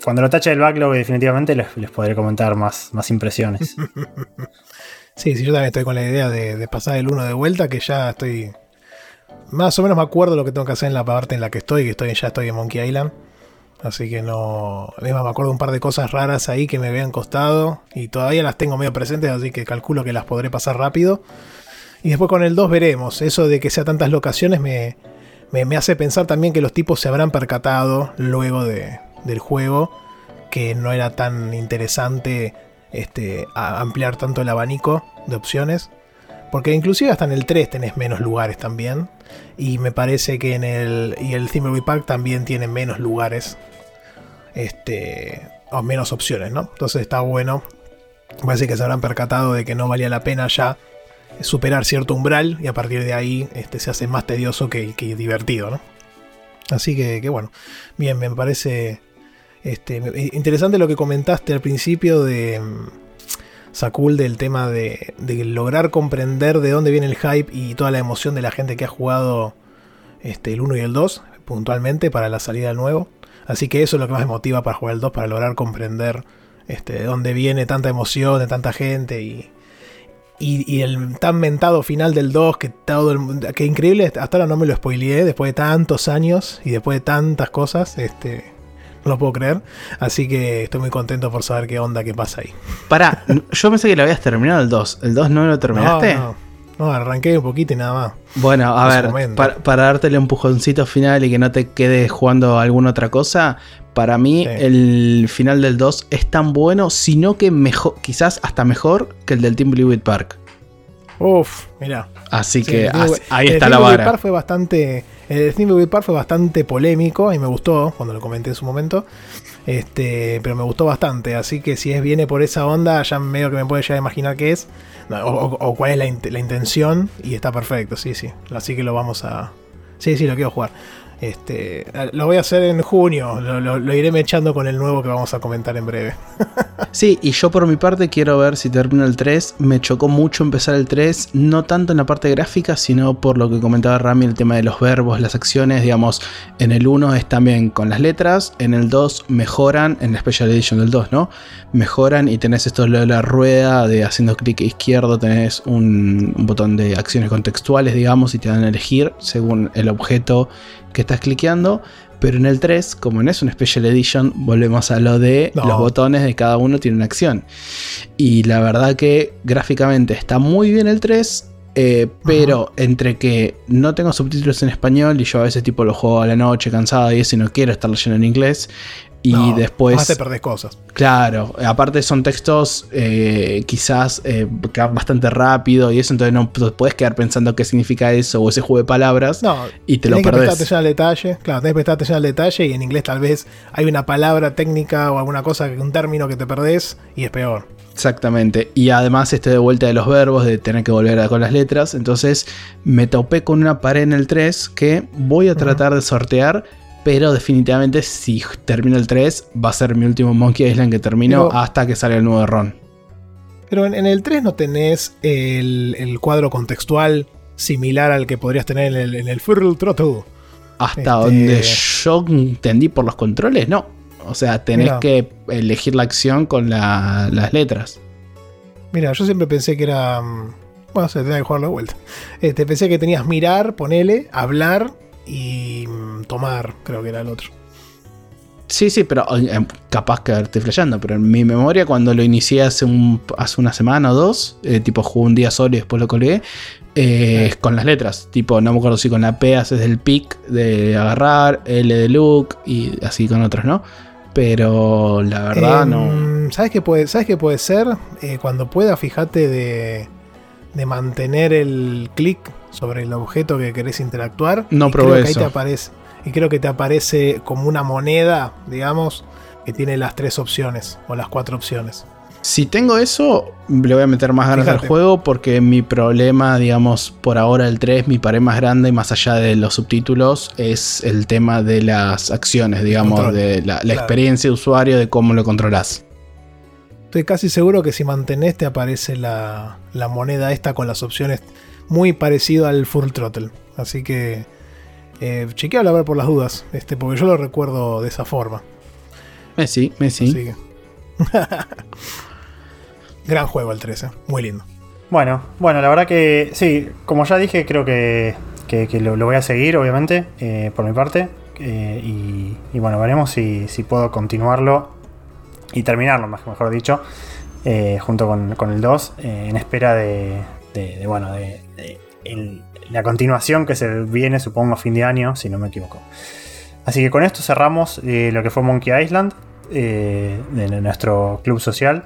cuando lo tache del backlog, definitivamente les, podré comentar más, impresiones. sí, sí, yo también estoy con la idea de, pasar el 1 de vuelta, que ya estoy más o menos me acuerdo lo que tengo que hacer en la parte en la que estoy, que estoy ya estoy en Monkey Island. Así que no. me acuerdo un par de cosas raras ahí que me habían costado. Y todavía las tengo medio presentes, así que calculo que las podré pasar rápido. Y después con el 2 veremos. Eso de que sea tantas locaciones me, me, hace pensar también que los tipos se habrán percatado luego de, del juego que no era tan interesante este, ampliar tanto el abanico de opciones Porque inclusive hasta en el 3 tenés menos lugares también. Y me parece que en el. Y el Thimbleweed Park también tiene menos lugares. Este. O menos opciones, ¿no? Entonces está bueno. Parece que se habrán percatado de que no valía la pena ya superar cierto umbral. Y a partir de ahí este, se hace más tedioso que, divertido, ¿no? Así que, bueno. Bien, me parece. Este, interesante lo que comentaste al principio de Sakul del tema de, lograr comprender de dónde viene el hype y toda la emoción de la gente que ha jugado este, el 1 y el 2 puntualmente para la salida del nuevo. Así que eso es lo que más me motiva para jugar el 2, para lograr comprender este, de dónde viene tanta emoción de tanta gente y, y, el tan mentado final del 2 que todo el, que increíble, hasta ahora no me lo spoileé después de tantos años y después de tantas cosas, este no lo puedo creer. Así que estoy muy contento por saber qué onda, qué pasa ahí. Pará, yo pensé que lo habías terminado el 2. ¿El 2 no lo terminaste? No, no. Arranqué un poquito y nada más. Bueno, a ver, para, darte el empujoncito final y que no te quedes jugando alguna otra cosa, para mí el final del 2 es tan bueno, sino que mejor, quizás hasta mejor que el del Team Blue Park. Uf, mira. Así que ahí está la vara. Park fue bastante. El Steam Park fue bastante polémico y me gustó cuando lo comenté en su momento. Este, pero me gustó bastante. Así que si es viene por esa onda, ya medio que me puede llegar a imaginar qué es. o, cuál es la, la, intención. Y está perfecto, sí, sí. Así que lo vamos a. Sí, sí, lo quiero jugar. Este, lo voy a hacer en junio, lo, iré mechando con el nuevo que vamos a comentar en breve. sí, y yo por mi parte quiero ver si termino el 3. Me chocó mucho empezar el 3, no tanto en la parte gráfica, sino por lo que comentaba Rami, el tema de los verbos, las acciones. Digamos, en el 1 es también con las letras, en el 2 mejoran, en la Special Edition del 2, ¿no? Mejoran y tenés esto de la rueda de haciendo clic izquierdo, tenés un, un botón de acciones contextuales, digamos, y te dan a elegir según el objeto que estás cliqueando. Pero en el 3, como no es un Special Edition, volvemos a lo de los botones de cada uno tiene una acción. Y la verdad que gráficamente está muy bien el 3. Eh, pero entre que no tengo subtítulos en español y yo a veces tipo lo juego a la noche cansado y eso y no quiero estar leyendo en inglés, y después. te perdés cosas. Claro, aparte son textos eh, quizás eh, bastante rápido y eso, entonces no puedes quedar pensando qué significa eso o ese juego de palabras no, y te lo perdés. que prestar atención al detalle, claro, tenés que prestar atención al detalle y en inglés tal vez hay una palabra técnica o alguna cosa, un término que te perdés y es peor. Exactamente. Y además este de vuelta de los verbos, de tener que volver a con las letras. Entonces me topé con una pared en el 3 que voy a tratar de sortear pero definitivamente si termino el 3 va a ser mi último Monkey Island que termino hasta que salga el nuevo Ron. Pero en, el 3 no tenés el, cuadro contextual similar al que podrías tener en el, en el Furl Throttle. Hasta este, donde yo entendí por los controles, no. O sea, tenés que elegir la acción con las letras. Mira, yo siempre pensé que era. Mm, bueno, se tenía que jugar la vuelta. Este, pensé que tenías mirar, ponele, hablar y mm, tomar, creo que era el otro. Sí, sí, pero eh, capaz que estoy flasheando, pero en mi memoria cuando lo inicié hace, un, hace una semana o dos, eh, tipo jugué un día solo y después lo colgué, eh, con las letras, tipo no me acuerdo si con la P haces el pick de agarrar, L de look y así con otros, ¿no? Pero la verdad no... Em, ¿Sabes qué puede, ¿sabes qué puede ser? cuando pueda, fíjate de, de mantener el clic sobre el objeto que querés interactuar. No probé eso. te aparece, y creo que te aparece como una moneda, digamos, que tiene las tres opciones o las cuatro opciones. Si tengo eso, le voy a meter más ganas al juego porque mi problema, digamos, por ahora el 3, mi pared más grande, más allá de los subtítulos, es el tema de las acciones, digamos, de la, experiencia de usuario, de cómo lo controlas. Estoy casi seguro que si mantenés te aparece la, la moneda esta con las opciones muy parecido al Full Throttle. Así que eh, chequealo a ver por las dudas, este, porque yo lo recuerdo de esa forma. Messi, Messi. Gran juego el 13, muy lindo. Bueno, bueno, la verdad que sí, como ya dije, creo que, lo, voy a seguir, obviamente, eh, por mi parte. Eh, y, bueno, veremos si, puedo continuarlo y terminarlo, mejor dicho, eh, junto con, con, el 2, en espera de, de, bueno, de, la continuación que se viene, supongo, a fin de año, si no me equivoco. Así que con esto cerramos eh, lo que fue Monkey Island, eh, de nuestro club social.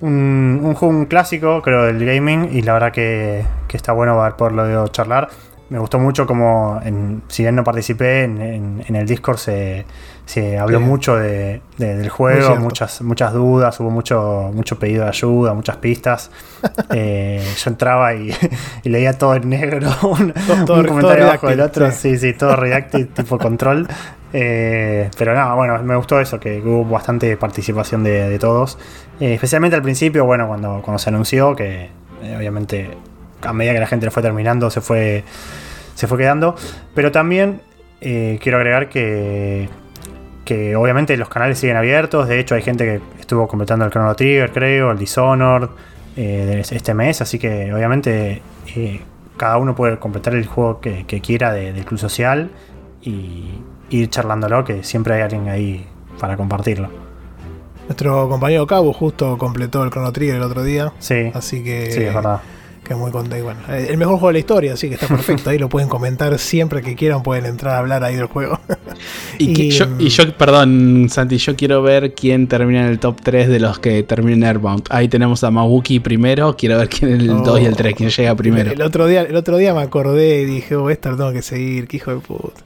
un, un un clásico, creo, del gaming. Y la verdad que, que está bueno por lo de charlar. Me gustó mucho como, en, si bien no participé, en, en- en el Discord se, se habló Sí. mucho de, de- del juego, muchas, muchas dudas, hubo mucho, mucho pedido de ayuda, muchas pistas. Eh, yo entraba y, y leía todo en negro, un, Todo- todo- un comentario abajo del otro, sí. sí, sí, todo redacted, tipo control. Eh, pero nada, bueno, me gustó eso, que hubo bastante participación de, de todos. Eh, especialmente al principio, bueno, cuando, cuando se anunció, que obviamente a medida que la gente lo fue terminando se fue, se fue quedando. Pero también eh, quiero agregar que, que obviamente los canales siguen abiertos. De hecho, hay gente que estuvo completando el Chrono Trigger, creo, el Dishonored eh, de este mes. Así que obviamente eh, cada uno puede completar el juego que, que quiera de- del Club Social y ir charlándolo, que siempre hay alguien ahí para compartirlo. Nuestro compañero Cabo justo completó el Chrono Trigger el otro día. Sí, Así que, sí, es verdad. Que muy contento. Bueno, el mejor juego de la historia, así que está perfecto. Ahí lo pueden comentar siempre que quieran, pueden entrar a hablar ahí del juego. Y, que- Y, yo, y mm, yo, perdón, Santi, yo quiero ver quién termina en el top 3 de los que terminan Airbound. Ahí tenemos a Mawuki primero, quiero ver quién es el Oh. 2 y el 3, quién llega primero. El otro día, el otro día me acordé y dije, oh, esta lo tengo que seguir, qué hijo de puta.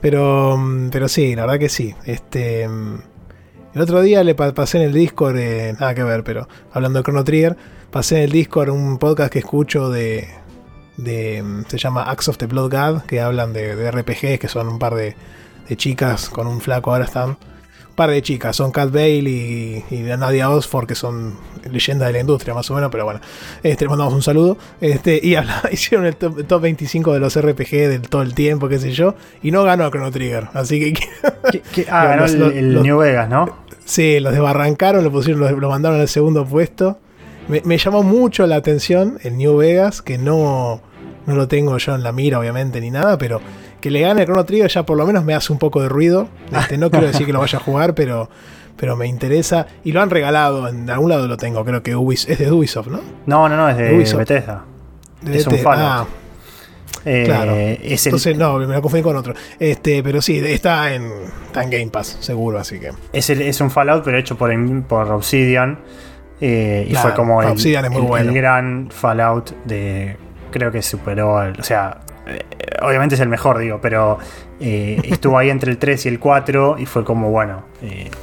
Pero, mm, pero sí, la verdad que sí. Este, mm, el otro día le pa- pasé en el Discord, eh, nada que ver, pero hablando de Chrono Trigger, pasé en el Discord un podcast que escucho de, de se llama Axe of the Blood God, que hablan de, de RPGs, que son un par de, de chicas con un flaco, ahora están. Un par de chicas, son Cat Bale y, y Nadia Osford, que son leyendas de la industria más o menos, pero bueno, este, les mandamos un saludo. Este, y habla- hicieron el top, top 25 de los RPG del todo el tiempo, qué sé yo, y no ganó a Chrono Trigger. Así que ¿Qué- qué- ah, ganó Los- el, el los- New Vegas, ¿no? sí, los desbarrancaron, lo pusieron, lo mandaron al segundo puesto. Me, me llamó mucho la atención el New Vegas, que no, no lo tengo yo en la mira, obviamente, ni nada, pero que le gane a Chrono Trigger ya por lo menos me hace un poco de ruido. Este, no quiero decir que lo vaya a jugar, pero, pero me interesa. Y lo han regalado, en algún lado lo tengo, creo que Ubis, es de Ubisoft, ¿no? No, no, no, es de Ubisoft. Bethesda. De Es un Fallout. ah, Eh, Claro. es el- Entonces, no, me lo confundí con otro. Este, pero sí, está en, está en Game Pass, seguro, así que. Es, el- es un Fallout, pero hecho por, por Obsidian. Eh, y fue como el, el- bueno. el gran Fallout de. Creo que superó al. O sea, eh, obviamente es el mejor, digo, pero eh, estuvo ahí entre el 3 y el 4. Y fue como, bueno,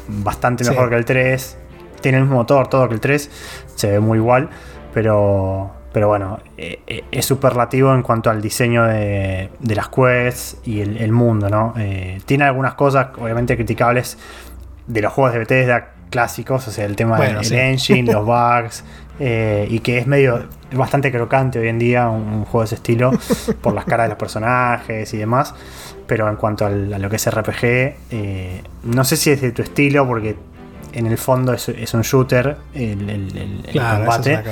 bastante Sí. mejor que el 3. Tiene el mismo motor, todo que el 3. Se ve muy igual. Pero. Pero bueno, es superlativo en cuanto al diseño de, de las quests y el, el mundo, ¿no? Tiene algunas cosas, obviamente, criticables de los juegos de Bethesda clásicos, o sea, el tema Bueno, del sí. engine, los bugs, eh, y que es medio bastante crocante hoy en día un, un juego de ese estilo por las caras de los personajes y demás. Pero en cuanto al- a lo que es RPG, eh, no sé si es de tu estilo, porque en el fondo es, es un shooter, el, Claro, combate.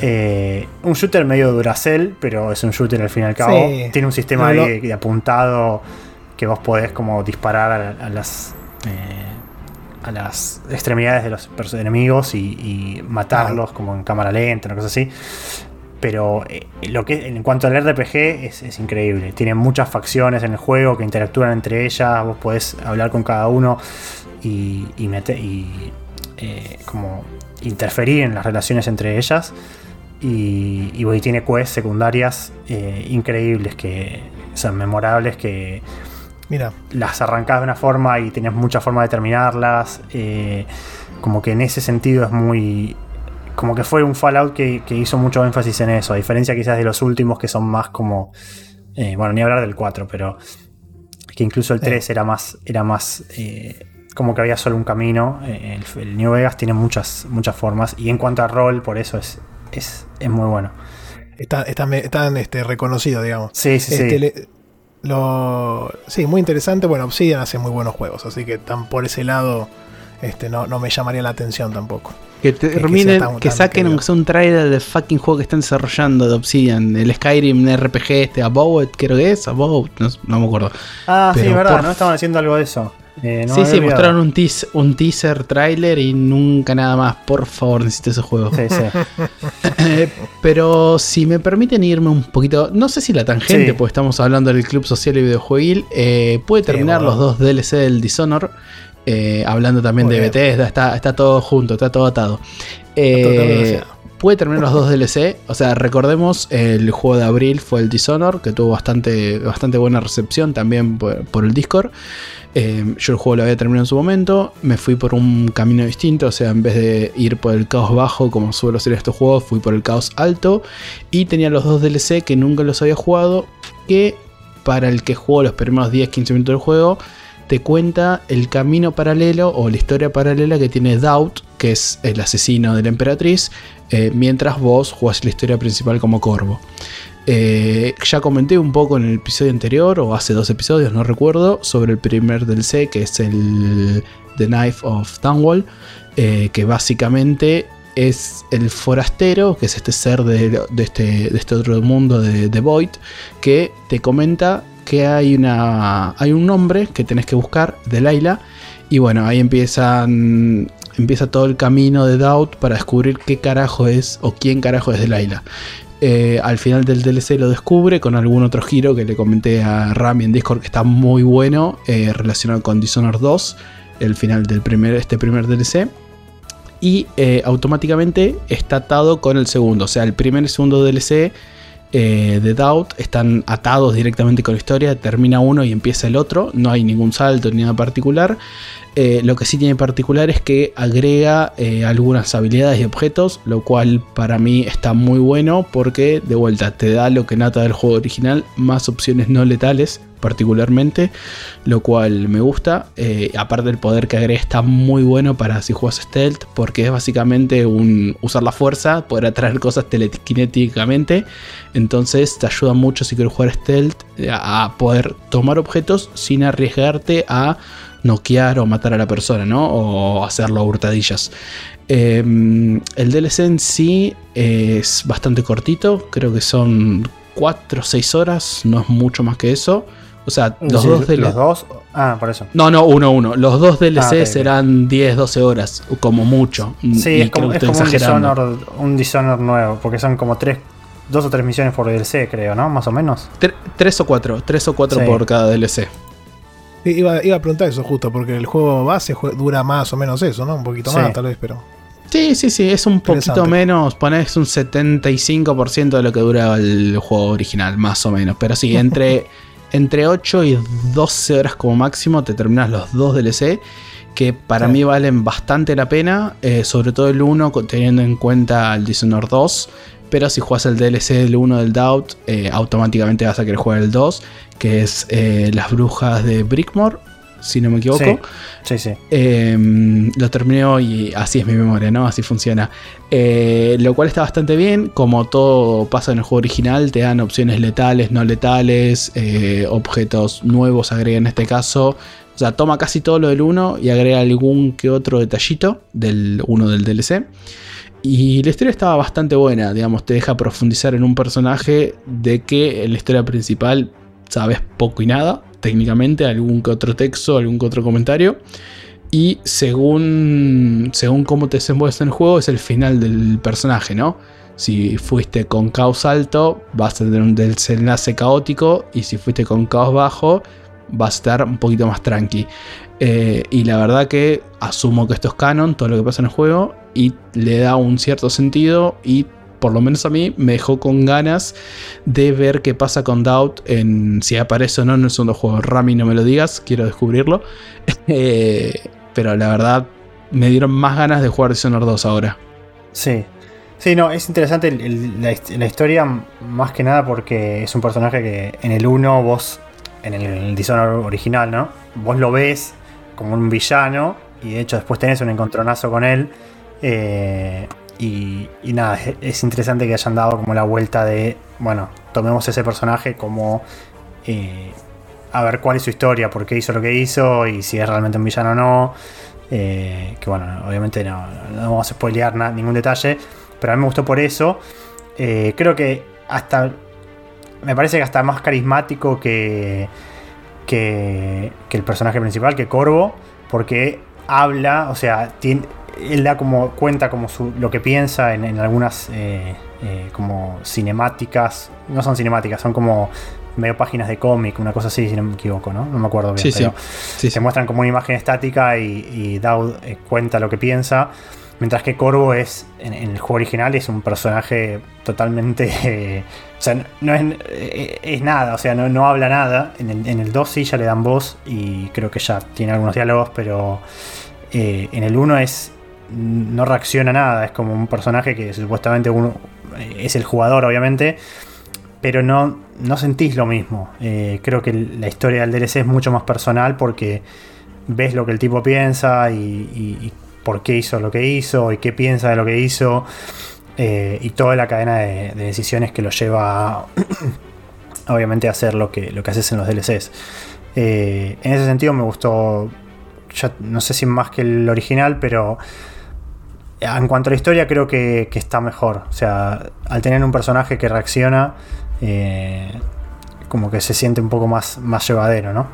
Eh, un shooter medio Duracell, pero es un shooter al fin y al cabo. Sí. Tiene un sistema No, de- de apuntado que vos podés como disparar a, a las a las extremidades de los enemigos y, y matarlos como en cámara lenta, una cosa así. Pero eh, lo que en cuanto al RPG es, es increíble. Tiene muchas facciones en el juego que interactúan entre ellas. Vos podés hablar con cada uno y, y, mete- y, eh, como interferir en las relaciones entre ellas. Y, y, tiene quests secundarias eh, increíbles que son memorables que Mira, las arrancás de una forma y tenés mucha forma de terminarlas. eh, como que en ese sentido es muy. Como que fue un Fallout que, que hizo mucho énfasis en eso, a diferencia quizás de los últimos que son más como. eh, bueno, ni hablar del 4, pero. Que incluso el 3 era más. Era más. eh, como que había solo un camino. el, el New Vegas tiene muchas, muchas formas. Y en cuanto a rol, por eso es, es, es muy bueno. está, está, están este, reconocido, digamos. Sí, sí, Este, sí. le- lo, sí, muy interesante. Bueno, Obsidian hace muy buenos juegos, así que tan por ese lado este, no, no me llamaría la atención tampoco. Que que terminen, tan- que tan saquen querido. aunque sea un trailer del fucking juego que están desarrollando de Obsidian, el Skyrim RPG este, About, creo que es, About, no, no me acuerdo. Ah, sí, pero verdad, por- ¿no? Estaban haciendo algo de eso. Eh, no sí, sí, olvidado. mostraron un, teas- un teaser trailer y nunca nada más. Por favor, necesito ese juego. Sí, sí. Eh, pero si me permiten irme un poquito, no sé si la tangente, Sí. porque estamos hablando del Club Social y Videojueguil, eh, puede terminar bueno. los dos DLC del Dishonor, eh, hablando también Muy de bien. Bethesda, está, está todo junto, está todo atado. Puede terminar los dos DLC. O sea, recordemos el juego de abril fue el Dishonor, que tuvo bastante, bastante buena recepción también por, el Discord. Eh, yo el juego lo había terminado en su momento. Me fui por un camino distinto. O sea, en vez de ir por el caos bajo, como suelo hacer estos juegos, fui por el caos alto. Y tenía los dos DLC que nunca los había jugado. Que para el que jugó los primeros 10-15 minutos del juego te cuenta el camino paralelo o la historia paralela que tiene Doubt, que es el asesino de la emperatriz, eh, mientras vos jugás la historia principal como Corvo. Eh, ya comenté un poco en el episodio anterior, o hace dos episodios, no recuerdo, sobre el primer DLC, que es el The Knife of Dunwall, eh, que básicamente es el forastero, que es este ser de, este, este, otro mundo de, de Void, que te comenta que hay, una, hay un nombre que tenés que buscar de Laila. Y bueno, ahí empiezan, empieza todo el camino de Doubt para descubrir qué carajo es o quién carajo es de Laila. Eh, al final del DLC lo descubre con algún otro giro que le comenté a Rami en Discord que está muy bueno eh, relacionado con Dishonored 2, el final del primer, este primer DLC. Y eh, automáticamente está atado con el segundo, o sea, el primer y segundo DLC eh, de Doubt están atados directamente con la historia, termina uno y empieza el otro, no hay ningún salto ni nada particular. Eh, lo que sí tiene particular es que agrega eh, algunas habilidades y objetos, lo cual para mí está muy bueno porque de vuelta te da lo que nata del juego original, más opciones no letales particularmente, lo cual me gusta. Eh, aparte del poder que agrega está muy bueno para si juegas stealth, porque es básicamente usar la fuerza, poder atraer cosas telequinéticamente. Entonces te ayuda mucho si quieres jugar stealth eh, a poder tomar objetos sin arriesgarte a noquear o matar a la persona, ¿no? O hacerlo a hurtadillas. Em, el DLC en sí es bastante cortito, creo que son 4 o 6 horas, no es mucho más que eso. O sea, los dos DLC. ¿Los dos? Ah, por eso. No, no, uno, uno. Los dos DLC ah, serán 10, 12 horas, como mucho. Sí, es como, es como un, Dishonor, un Dishonor nuevo, porque son como tres, dos o tres misiones por DLC, creo, ¿no? Más o menos. tres o cuatro, tres o cuatro por cada DLC. Iba, iba, a preguntar eso justo, porque el juego base dura más o menos eso, ¿no? Un poquito más, tal vez, pero. Sí, sí, sí, es un poquito menos, ponés un 75% de lo que dura el juego original, más o menos. Pero sí, entre entre 8 y 12 horas como máximo te terminas los dos DLC que para mí valen bastante la pena, eh, sobre todo el 1 teniendo en cuenta el Dishonored 2, pero si juegas el DLC del 1 del Doubt, eh, automáticamente vas a querer jugar el 2, que es eh, Las Brujas de Brickmore si no me equivoco. Sí, sí. Em, lo terminé y así es mi memoria, ¿no? Así funciona. Eh, lo cual está bastante bien. Como todo pasa en el juego original, te dan opciones letales, no letales, eh, objetos nuevos, agrega en este caso. O sea, toma casi todo lo del 1 y agrega algún que otro detallito del 1 del DLC. Y la historia estaba bastante buena, digamos, te deja profundizar en un personaje de que en la historia principal sabes poco y nada técnicamente, algún que otro texto, algún que otro comentario. Y según, según cómo te desenvuelves en el juego, es el final del personaje, ¿no? Si fuiste con caos alto, vas a tener un desenlace caótico. Y si fuiste con caos bajo, vas a estar un poquito más tranqui. Eh, y la verdad que asumo que esto es canon, todo lo que pasa en el juego. Y le da un cierto sentido. Y por lo menos a mí, me dejó con ganas de ver qué pasa con Doubt en si aparece o no en el segundo juego. Rami, no me lo digas, quiero descubrirlo. Eh, pero la verdad, me dieron más ganas de jugar Dishonored 2 ahora. Sí. Sí, no, es interesante la, historia más que nada porque es un personaje que en el 1 vos, en el, en Dishonored original, ¿no? Vos lo ves como un villano y de hecho después tenés un encontronazo con él. Eh, y, nada, es, interesante que hayan dado como la vuelta de, bueno, tomemos ese personaje como... Eh, a ver cuál es su historia, por qué hizo lo que hizo y si es realmente un villano o no. Eh, que bueno, obviamente no, vamos a spoilear ningún detalle, pero a mí me gustó por eso. Eh, creo que hasta. Me parece que hasta más carismático que, que, que el personaje principal, que Corvo, porque habla, o sea, tiene, él da como cuenta como lo que piensa en, algunas eh, eh, como cinemáticas, no son cinemáticas, son como medio páginas de cómic, una cosa así, si no me equivoco, ¿no? No me acuerdo bien. Sí, pero sí. se muestran como una imagen estática y, y Dowd eh, cuenta lo que piensa. Mientras que Corvo es, en, el juego original, es un personaje totalmente... o sea, no es, eh, es, nada, o sea, no, no habla nada. En el, en el 2 sí ya le dan voz y creo que ya tiene algunos diálogos, pero eh, en el 1 es no reacciona nada, es como un personaje que supuestamente uno eh, es el jugador, obviamente, pero no, no sentís lo mismo. creo que la historia del DLC es mucho más personal porque ves lo que el tipo piensa y por qué hizo lo que hizo y qué piensa de lo que hizo eh, y toda la cadena de, decisiones que lo lleva obviamente a hacer lo que, lo que haces en los DLCs. Eh, en ese sentido me gustó, no sé si más que el original, pero en cuanto a la historia creo que, está mejor. O sea, al tener un personaje que reacciona, eh, como que se siente un poco más, más llevadero, ¿no?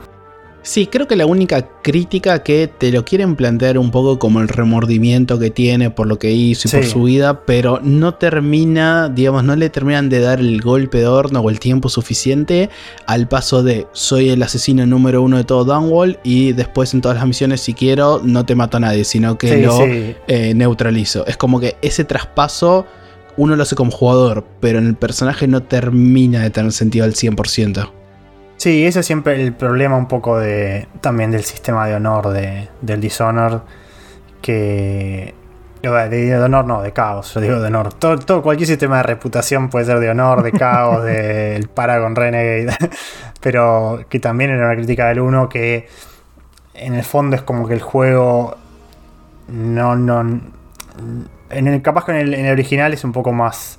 Sí, creo que la única crítica que te lo quieren plantear un poco como el remordimiento que tiene por lo que hizo y por su vida, pero no termina, digamos, no le terminan de dar el golpe de horno o el tiempo suficiente al paso de soy el asesino número uno de todo Downwall y después en todas las misiones si quiero no te mato a nadie, sino que lo eh, neutralizo. Es como que ese traspaso uno lo hace como jugador, pero en el personaje no termina de tener sentido al 100%. Sí, ese es siempre el problema un poco de también del sistema de honor de, del Dishonored. Que. De, honor no, de caos, yo digo de honor. Todo, cualquier sistema de reputación puede ser de honor, de caos, del Paragon Renegade. Pero que también era una crítica del 1 que en el fondo es como que el juego no. no en el, capaz que en el, en el original es un poco más,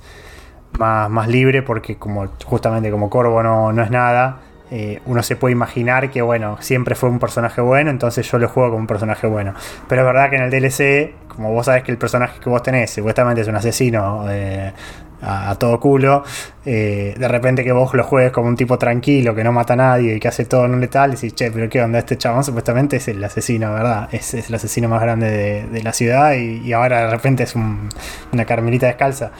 más, más libre porque como justamente como Corvo no, no es nada eh, uno se puede imaginar que, bueno, siempre fue un personaje bueno, entonces yo lo juego como un personaje bueno. Pero es verdad que en el DLC, como vos sabés que el personaje que vos tenés supuestamente es un asesino eh, a, todo culo, eh, de repente que vos lo juegues como un tipo tranquilo, que no mata a nadie y que hace todo no letal, y decís, che, pero qué onda, este chabón supuestamente es el asesino, ¿verdad? Es, el asesino más grande de, la ciudad y, ahora de repente es una carmelita descalza.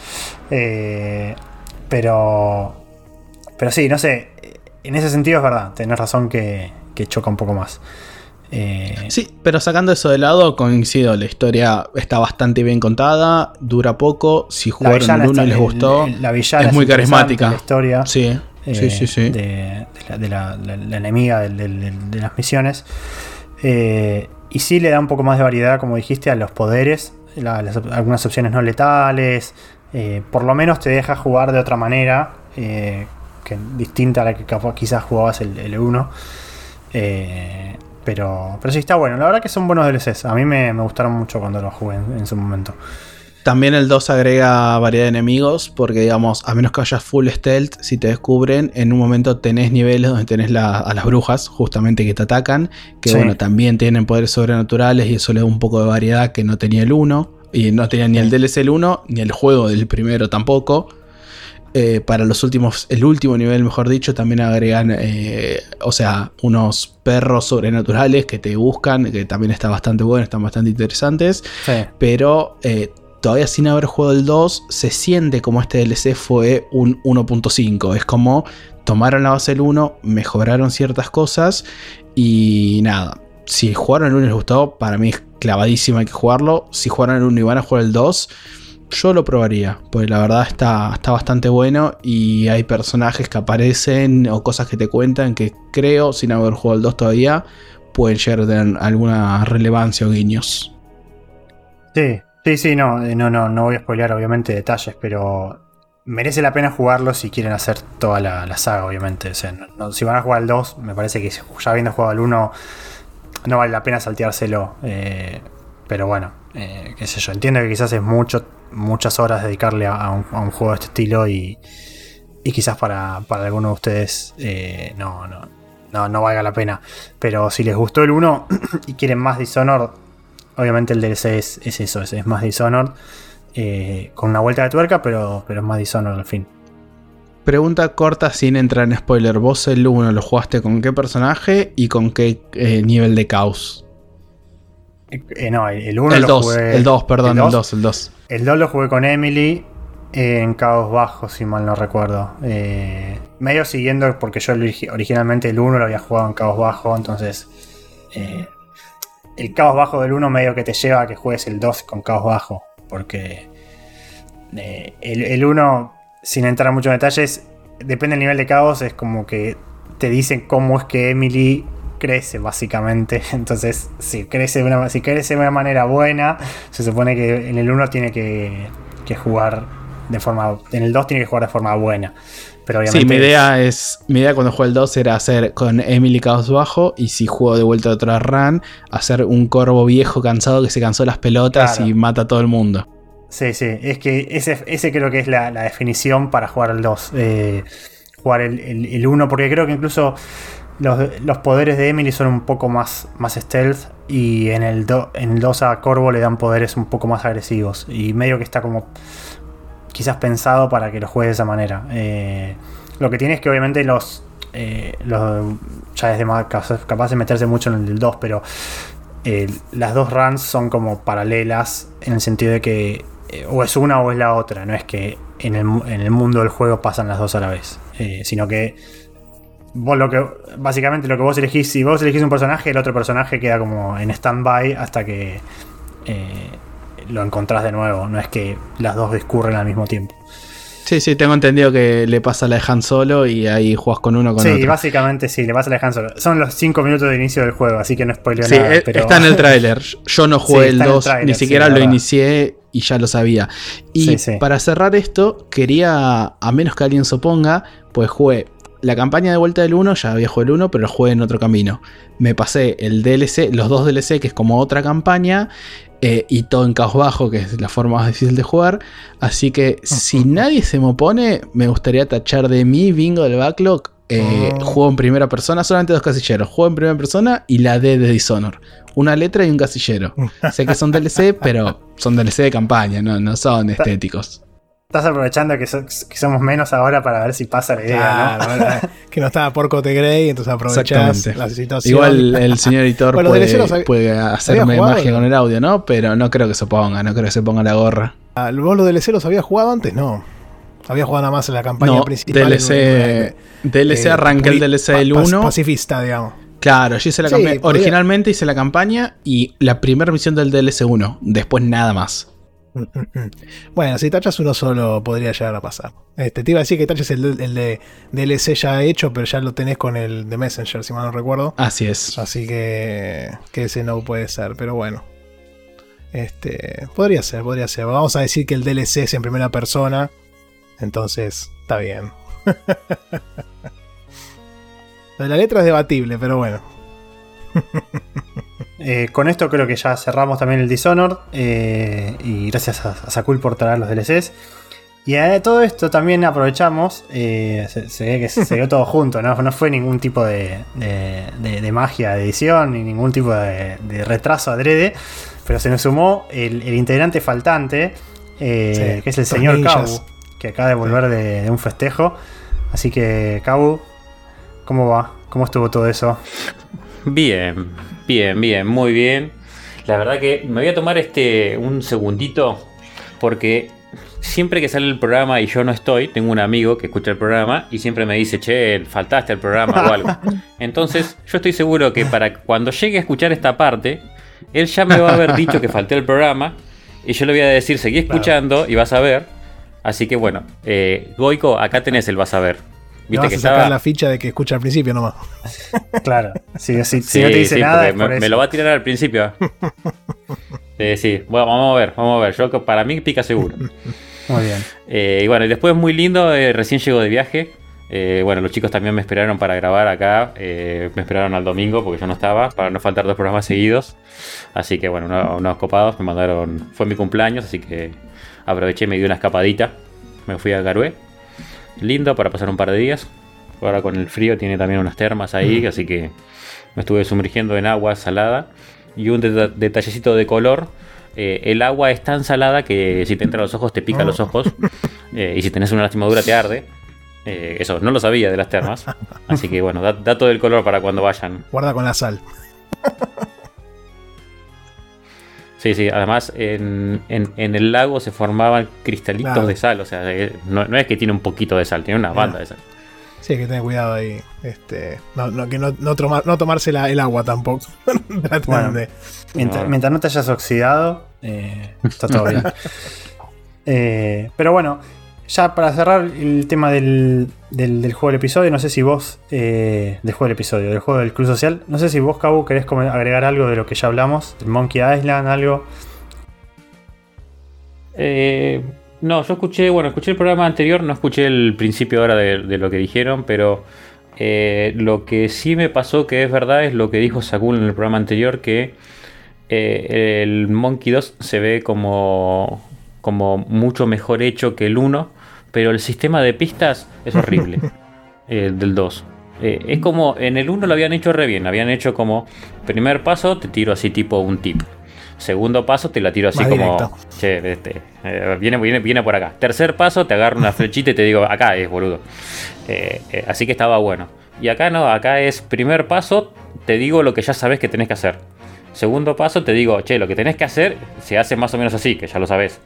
pero... Pero sí, no sé, en ese sentido es verdad, tenés razón que, choca un poco más. Eh, sí, pero sacando eso de lado, coincido, la historia está bastante bien contada, dura poco, si jugaron el 1 y les gustó, la villana es muy carismática. La historia sí, sí, sí, sí. De, la, enemiga de, las misiones. Eh, y sí le da un poco más de variedad, como dijiste, a los poderes, algunas opciones no letales, eh, por lo menos te deja jugar de otra manera distinta a la que quizás jugabas el, 1. Eh, pero, pero sí está bueno. La verdad que son buenos DLCs. A mí me, gustaron mucho cuando los jugué en, su momento. También el 2 agrega variedad de enemigos, porque digamos, a menos que vayas full stealth, si te descubren, en un momento tenés niveles donde tenés a las brujas, justamente que te atacan, que bueno, también tienen poderes sobrenaturales y eso le da un poco de variedad que no tenía el 1, y no tenía ni el DLC el 1, ni el juego del primero tampoco. Eh, para los últimos, el último nivel, mejor dicho, también agregan, eh, o sea, unos perros sobrenaturales que te buscan, que también está bastante bueno, están bastante interesantes. Pero eh, todavía sin haber jugado el 2, se siente como este DLC fue un 1.5. Es como tomaron la base del 1, mejoraron ciertas cosas y nada. Si jugaron el 1 y les gustó, para mí es clavadísimo, hay que jugarlo. Si jugaron el 1 y van a jugar el 2 yo lo probaría, porque la verdad está, está bastante bueno y hay personajes que aparecen o cosas que te cuentan que creo, sin haber jugado el 2 todavía, pueden llegar a alguna relevancia o guiños. Sí, sí, sí, no, eh, no, no, no voy a spoilear obviamente detalles, pero merece la pena jugarlo si quieren hacer toda la, saga, obviamente. si van a jugar el 2, me parece que ya habiendo jugado el 1, no vale la pena salteárselo. Eh, pero bueno, eh, qué sé yo, entiendo que quizás es mucho muchas horas dedicarle a, un, juego de este estilo y, quizás para, para algunos de ustedes eh, no, no, no, valga la pena. Pero si les gustó el 1 y quieren más Dishonored, obviamente el DLC es, eso, es, más Dishonored. Eh, con una vuelta de tuerca, pero, pero es más Dishonored al fin. Pregunta corta sin entrar en spoiler. ¿Vos el 1 lo jugaste con qué personaje y con qué nivel de caos? No, el 1 el 2, El 2, perdón, el 2, el 2. El 2 lo jugué con Emily en Caos Bajo, si mal no recuerdo. Eh, medio siguiendo, porque yo originalmente el 1 lo había jugado en Caos Bajo, entonces. Eh, el caos bajo del 1 medio que te lleva a que juegues el 2 con caos bajo. Porque eh, el, el 1, sin entrar mucho en detalles, depende del nivel de caos, es como que te dicen cómo es que Emily crece, básicamente. Entonces, si crece de una, si crece de una manera buena, se supone que en el 1 tiene que, que jugar de forma. En el 2 tiene que jugar de forma buena. Pero obviamente. Sí, mi idea es. Mi idea cuando jugué el 2 era hacer con Emily Caos Bajo. Y si juego de vuelta otra run, hacer un corvo viejo cansado que se cansó las pelotas Claro. y mata a todo el mundo. Sí, sí, es que ese, ese creo que es la, la definición para jugar el 2. eh, jugar el, el, el 1, porque creo que incluso los, los poderes de Emily son un poco más, más stealth. Y en el, en el 2 a Corvo le dan poderes un poco más agresivos. Y medio que está como quizás pensado para que lo juegue de esa manera. Eh, lo que tiene es que obviamente los, eh, los ya es de más capaz, de meterse mucho en el del 2, pero eh, las dos runs son como paralelas en el sentido de que o es una o es la otra, no es que en el, en el mundo del juego pasan las dos a la vez, sino que vos lo que básicamente lo que vos elegís, si vos elegís un personaje, el otro personaje queda como en stand-by hasta que eh, lo encontrás de nuevo, no es que las dos discurren al mismo tiempo. Sí, sí, tengo entendido que le pasa la de Han Solo y ahí juegas con uno con sí, otro. básicamente sí, le vas a dejar solo. Son los 5 minutos de inicio del juego, así que no spoileo Sí, nada. eh, pero... está en el tráiler. Yo no jugué Sí, el está en el 2, tráiler, ni sí, siquiera la lo inicié y ya lo sabía. Y Sí, sí. para cerrar esto, quería, a menos que alguien se oponga, pues jugué la campaña de vuelta del 1, ya había jugado el 1, pero lo jugué en otro camino. Me pasé el DLC, los dos DLC, que es como otra campaña, eh, y todo en caos bajo, que es la forma más difícil de jugar. Así que si nadie se me opone, me gustaría tachar de mi bingo del backlog. eh, Oh. Juego en primera persona, solamente dos casilleros. Juego en primera persona y la D de Dishonor. Una letra y un casillero. sé que son DLC, pero son DLC de campaña, no, no son estéticos. Estás aprovechando que, so- que somos menos ahora para ver si pasa la idea, ¿no? Claro, ¿verdad? que no estaba Porco de Grey, entonces aprovechás la situación. Igual el señor editor Bueno, puede, puede hacerme magia con el audio, ¿no? Pero no creo que se ponga, no creo que se ponga la gorra. Ah, ¿Vos los DLC los habías jugado antes? No. Había jugado nada más en la campaña No, principal. DLC, DLC eh, arranqué el DLC del pas- 1. Pacifista, digamos. Claro, yo hice la Sí, campaña. Originalmente hice la campaña y la primera misión del DLC 1. Después nada más. Bueno, si tachas uno solo podría llegar a pasar. Este, te iba a decir que taches el, el de DLC ya hecho, pero ya lo tenés con el de Messenger, si mal no recuerdo. Así es. Así que, que ese no puede ser, pero bueno. Este, podría ser, podría ser. Vamos a decir que el DLC es en primera persona. Entonces, está bien. La letra es debatible, pero bueno. Eh, con esto creo que ya cerramos también el Dishonored. eh, y gracias a, a Sakul por traer los DLCs. Y a todo esto también aprovechamos. eh, se, se ve que se dio todo junto, ¿no? No fue ningún tipo de, de- de- de magia de edición, ni ningún tipo de, retraso adrede. Pero se nos sumó el, el integrante faltante, Sí, que es el señor. Kabu, que acaba de volver de, de un festejo. Así que, Kabu, ¿cómo va? ¿Cómo estuvo todo eso? Bien, bien, bien, muy bien. La verdad que me voy a tomar este un segundito porque siempre que sale el programa y yo no estoy, tengo un amigo que escucha el programa y siempre me dice, che, faltaste al programa o algo. Entonces, yo estoy seguro que para cuando llegue a escuchar esta parte, él ya me va a haber dicho que falté al programa y yo le voy a decir, seguí escuchando y vas a ver. Así que bueno, eh, Goico, acá tenés el vas a ver. Viste vas que a sacar estaba... la ficha de que escucha al principio nomás. Claro, si, si- si Sí, no te dice sí, nada, porque es por me, eso. me lo va a tirar al principio. sí, sí. Bueno, vamos a ver, vamos a ver. Yo para mí pica seguro. Muy bien. Eh, y bueno, y después muy lindo, eh, recién llego de viaje. Eh, bueno, los chicos también me esperaron para grabar acá. eh, me esperaron al domingo porque yo no estaba, para no faltar dos programas seguidos. Así que bueno, unos, unos copados me mandaron. Fue mi cumpleaños, así que aproveché y me di una escapadita. Me fui a Garué. Lindo para pasar un par de días. Ahora con el frío tiene también unas termas ahí, así que me estuve sumergiendo en agua salada. Y un deta- detallecito de color. eh, el agua es tan salada que si te entra a los ojos te pica Oh. los ojos. eh, y si tenés una lastimadura te arde. Eh, eso, no lo sabía de las termas. Así que bueno, da- dato del color para cuando vayan. Guarda con la sal. Sí, sí, además en, en- en el lago se formaban cristalitos Claro. de sal. O sea, eh, no, no es que tiene un poquito de sal, tiene una banda Ah. de sal. Sí, hay que tener cuidado ahí. Este, no, no, que no, no, tomar, no tomarse la- el agua tampoco. Bueno. de- Mientras, No. mientras no te hayas oxidado, eh, está todo bien. Eh, pero bueno, ya para cerrar el tema del, del- juego del episodio, no sé si vos, eh, del juego del episodio, del juego del Club Social, no sé si vos, Cabu, querés agregar algo de lo que ya hablamos, del Monkey Island, algo. Eh, no, yo escuché, bueno, escuché el programa anterior, no escuché el principio ahora de, de lo que dijeron, pero eh, lo que sí me pasó que es verdad es lo que dijo Sakul en el programa anterior, que eh, el Monkey 2 se ve como, como mucho mejor hecho que el 1, pero el sistema de pistas es horrible, el del 2. Eh, es como en el 1 lo habían hecho re bien, habían hecho como primer paso te tiro así tipo un tip. Segundo paso te la tiro así Más como, directo. che, este, eh, viene, viene, viene por acá. Tercer paso te agarro una flechita y te digo, acá es boludo. Eh, eh, así que estaba bueno. Y acá no, acá es primer paso, te digo lo que ya sabes que tenés que hacer. Segundo paso te digo, che, lo que tenés que hacer se hace más o menos así, que ya lo sabes.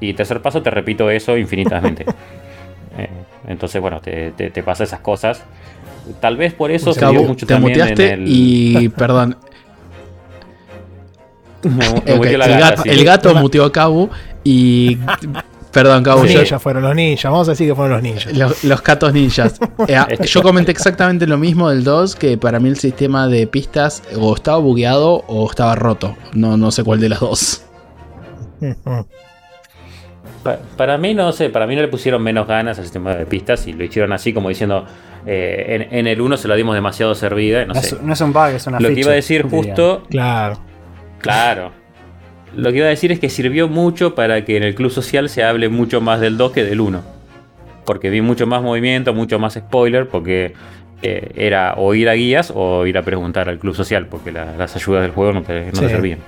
Y tercer paso te repito eso infinitamente. Eh, entonces, bueno, te, te- te pasa esas cosas. Tal vez por eso se Cabo, mucho te también muteaste en el... y. Perdón. Me- me el, gato, sí. el gato muteó a Cabo y. Perdón, Cabo. Los ninjas fueron los ninjas, vamos a decir que fueron los ninjas. Los, los catos ninjas. Eh, ah, yo comenté exactamente lo mismo del 2, que para mí el sistema de pistas o estaba bugueado o estaba roto. No, no sé cuál de las dos. Pa- Para mí, no sé, para mí no le pusieron menos ganas al sistema de pistas y lo hicieron así como diciendo, eh, en, en el 1 se la dimos demasiado servida, no No, sé. es, no es un bug, es una Lo que iba a decir diría. justo, Claro. claro, lo que iba a decir es que sirvió mucho para que en el club social se hable mucho más del 2 que del 1. Porque vi mucho más movimiento, mucho más spoiler, porque eh, era o ir a guías o ir a preguntar al club social, porque la- las ayudas del juego no te, no te Sí. servían.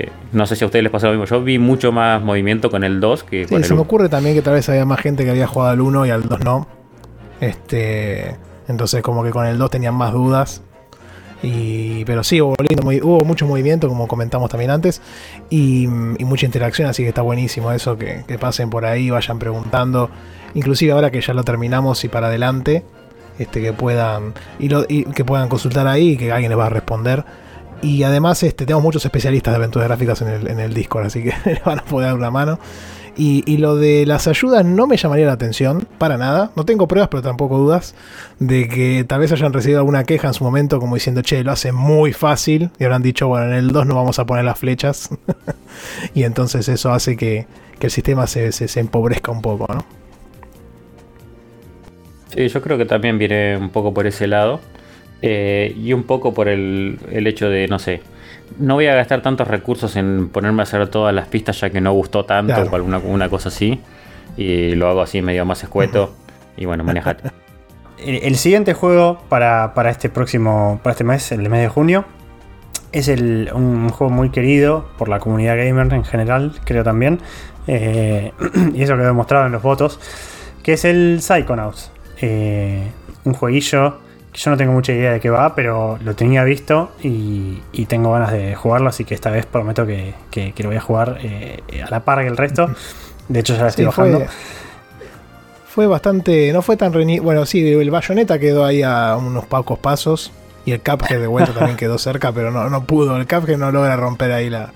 Eh, no sé si a ustedes les pasó lo mismo. Yo vi mucho más movimiento con el 2 que Sí, con se el me 1. ocurre también que tal vez había más gente que había jugado al 1 y al 2 no. Este, entonces como que con el 2 tenían más dudas. Y, pero sí, hubo, lindo movi- hubo mucho movimiento, como comentamos también antes, y, y mucha interacción, así que está buenísimo eso, que, que pasen por ahí, vayan preguntando, inclusive ahora que ya lo terminamos y para adelante, este, que puedan y, lo- y que puedan consultar ahí y que alguien les va a responder. Y además este, tenemos muchos especialistas de aventuras gráficas en el, en el Discord, así que les van a poder dar una mano. Y, y lo de las ayudas no me llamaría la atención, para nada. No tengo pruebas, pero tampoco dudas de que tal vez hayan recibido alguna queja en su momento, como diciendo, che, lo hace muy fácil. Y habrán dicho, bueno, en el 2 no vamos a poner las flechas. y entonces eso hace que, que el sistema se, se, se empobrezca un poco, ¿no? Sí, yo creo que también viene un poco por ese lado. Eh, y un poco por el, el hecho de, no sé, no voy a gastar tantos recursos en ponerme a hacer todas las pistas ya que no gustó tanto Claro. o alguna una cosa así. Y lo hago así medio más escueto. y bueno, manejate. El, el siguiente juego para, para este próximo, para este mes, el mes de junio, es el- un juego muy querido por la comunidad gamer en general, creo también. eh, y eso quedó demostrado en los votos, que es el Psychonauts. Eh, un jueguillo yo no tengo mucha idea de qué va, pero lo tenía visto y, y tengo ganas de jugarlo, así que esta vez prometo que, que- que lo voy a jugar eh, a la par que el resto. De hecho ya la estoy Sí, bajando. fue, fue bastante. No fue tan reñido. Bueno, sí, el bayoneta quedó ahí a unos pocos pasos. Y el Cuphead de vuelta también quedó cerca, pero no, no pudo. El Cuphead no logra romper ahí la,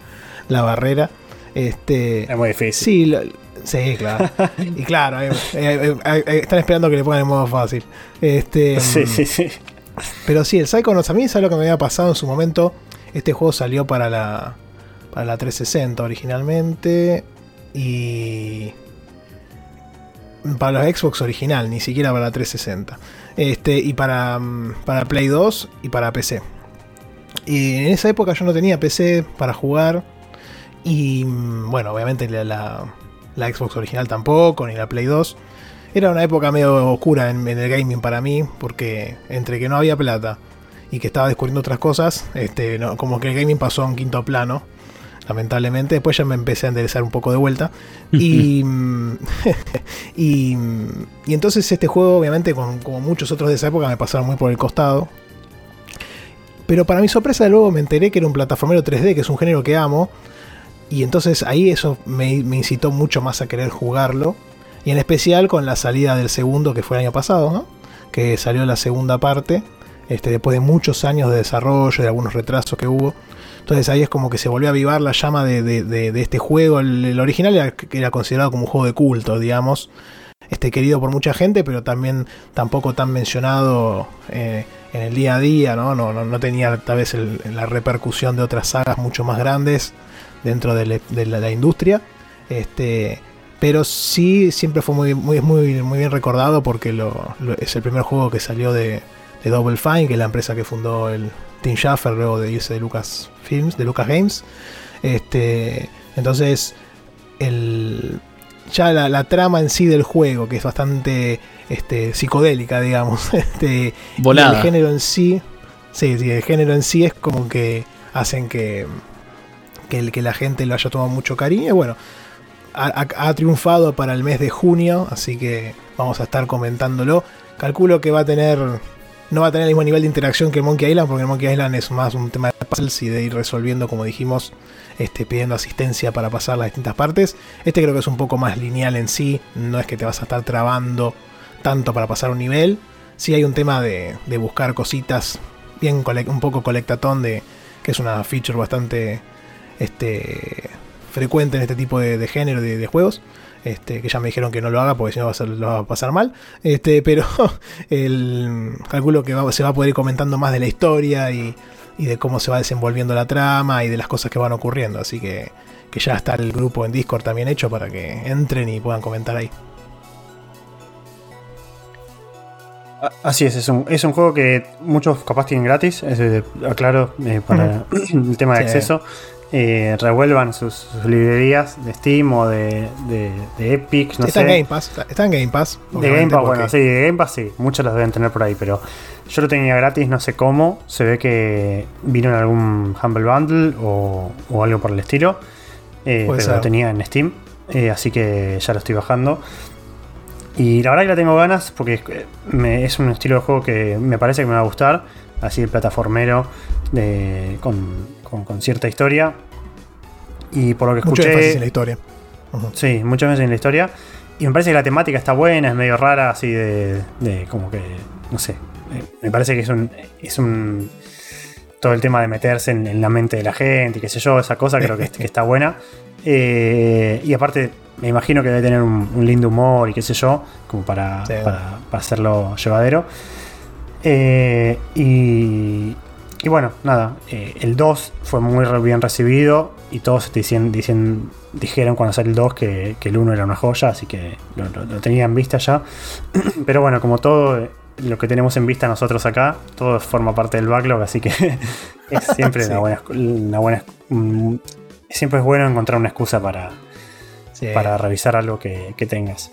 la barrera. Este, Es muy difícil. sí, lo- sí, claro. y claro, eh, eh, eh, están esperando que le pongan en modo fácil. Este, Sí, sí, sí. pero sí, el Psychonauts a mí es algo que me había pasado en su momento. Este juego salió para la, para la 360 originalmente. Y. Para la Xbox original, ni siquiera para la 360. Este, y para, mm, para Play 2 y para PC. Y en esa época yo no tenía PC para jugar. Y mm, bueno, obviamente la, la- la Xbox original tampoco, ni la Play 2. Era una época medio oscura en, en el gaming para mí, porque entre que no había plata y que estaba descubriendo otras cosas, este, no, como que el gaming pasó a un quinto plano, lamentablemente. Después ya me empecé a enderezar un poco de vuelta. Y, y, y entonces este juego, obviamente, con- como muchos otros de esa época, me pasaron muy por el costado. Pero para mi sorpresa, luego me enteré que era un plataformero 3D, que es un género que amo. Y entonces ahí eso me, incitó mucho más a querer jugarlo. Y en especial con la salida del segundo que fue el año pasado, ¿no? Que salió la segunda parte, este, después de muchos años de desarrollo, de algunos retrasos que hubo. Entonces ahí es como que se volvió a avivar la llama de, este juego. El, original era, era, considerado como un juego de culto, digamos. Este, querido por mucha gente, pero también tampoco tan mencionado eh, en el día a día, ¿no? No, no, tenía tal vez la repercusión de otras sagas mucho más grandes dentro de, la, industria. Este, pero sí siempre fue muy, muy, muy, muy bien recordado porque lo, es el primer juego que salió de, de Double Fine, que es la empresa que fundó el Tim Schafer luego de irse de Lucas Films, de Lucas Games. Este, entonces, el, ya la, trama en sí del juego, que es bastante este, psicodélica, digamos. Este, Volada. el género en sí, sí, sí, el género en sí es como que hacen que, que, que la gente lo haya tomado mucho cariño. Y bueno, ha, triunfado para el mes de junio, así que vamos a estar comentándolo. Calculo que va a tener no va a tener el mismo nivel de interacción que Monkey Island, porque Monkey Island es más un tema de puzzles y de ir resolviendo, como dijimos, este, pidiendo asistencia para pasar las distintas partes. Este creo que es un poco más lineal en sí, no es que te vas a estar trabando tanto para pasar un nivel. Sí hay un tema de, buscar cositas bien un poco colectatón, de, que es una feature bastante este, frecuente en este tipo de, género de, de juegos. Este, que ya me dijeron que no lo haga porque si no va a lo va a pasar mal. Este, pero el, calculo que se va a poder ir comentando más de la historia y, y de cómo se va desenvolviendo la trama y de las cosas que van ocurriendo. Así que, que ya está el grupo en Discord también hecho para que entren y puedan comentar ahí. Así es, es un, es un juego que muchos capaz tienen gratis, es, aclaro, eh, para el tema de acceso. Eh, revuelvan sus, librerías de Steam o de, de, Epic, no está En Game Pass, está, en Game Pass. De Game Pass, bueno, sí, de Game Pass sí, muchos los deben tener por ahí, pero yo lo tenía gratis, no sé cómo. Se ve que vino en algún Humble Bundle o, algo por el estilo. Eh, pero lo tenía en Steam, eh, así que ya lo estoy bajando. Y la verdad que la tengo ganas porque es un estilo de juego que me parece que me va a gustar. Así el plataformero de, con con, cierta historia. Y por lo que escuché. Mucho énfasis en la historia. Sí, muchas veces en la historia. Y me parece que la temática está buena, es medio rara, así de. de como que. No sé. Me parece que es un. Es un. Todo el tema de meterse en, la mente de la gente y qué sé yo, esa cosa creo que, está buena. Eh, y aparte, me imagino que debe tener un, lindo humor y qué sé yo, como para, para, hacerlo llevadero. Eh, y, y bueno, nada, eh, el 2 fue muy bien recibido y todos dicen, dicen, dijeron cuando salió el 2 que, el 1 era una joya, así que lo, tenían en vista ya. Pero bueno, como todo eh, lo que tenemos en vista nosotros acá, todo forma parte del backlog, así que es siempre una buena... Una buena siempre es bueno encontrar una excusa para, para revisar algo que, tengas.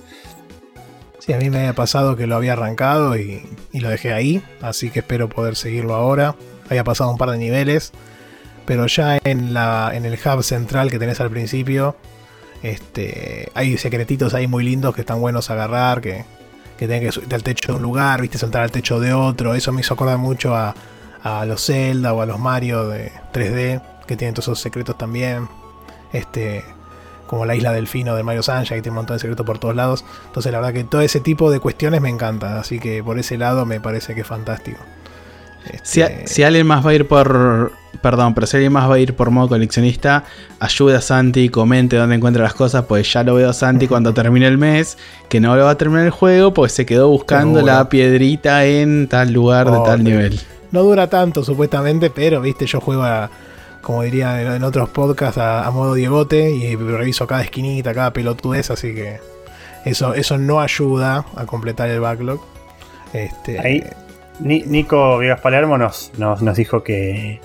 Sí, a mí me había pasado que lo había arrancado y, y, lo dejé ahí, así que espero poder seguirlo ahora había pasado un par de niveles, pero ya en, la, en el hub central que tenés al principio, este, hay secretitos ahí muy lindos que están buenos a agarrar, que, que tenés que subir al techo de un lugar, viste, saltar al techo de otro, eso me hizo acordar mucho a, a los Zelda o a los Mario de 3D, que tienen todos esos secretos también. Este, como la isla Delfino de Mario Sunshine, que tiene un montón de secretos por todos lados. Entonces, la verdad que todo ese tipo de cuestiones me encantan. Así que por ese lado me parece que es fantástico. Este, si, alguien más va a ir por. Perdón, pero si alguien más va a ir por modo coleccionista, ayude a Santi, comente dónde encuentra las cosas, pues ya lo veo a Santi cuando termine el mes, que no lo va a terminar el juego, pues se quedó buscando la piedrita en tal lugar de tal nivel. No dura tanto, supuestamente, pero viste, yo juego a, como diría en, otros podcasts, a, modo Diegote y reviso cada esquinita, cada pelotudez, así que eso, eso no ayuda a completar el backlog. Este, Ahí Nico Viegas Palermo nos, nos, dijo que,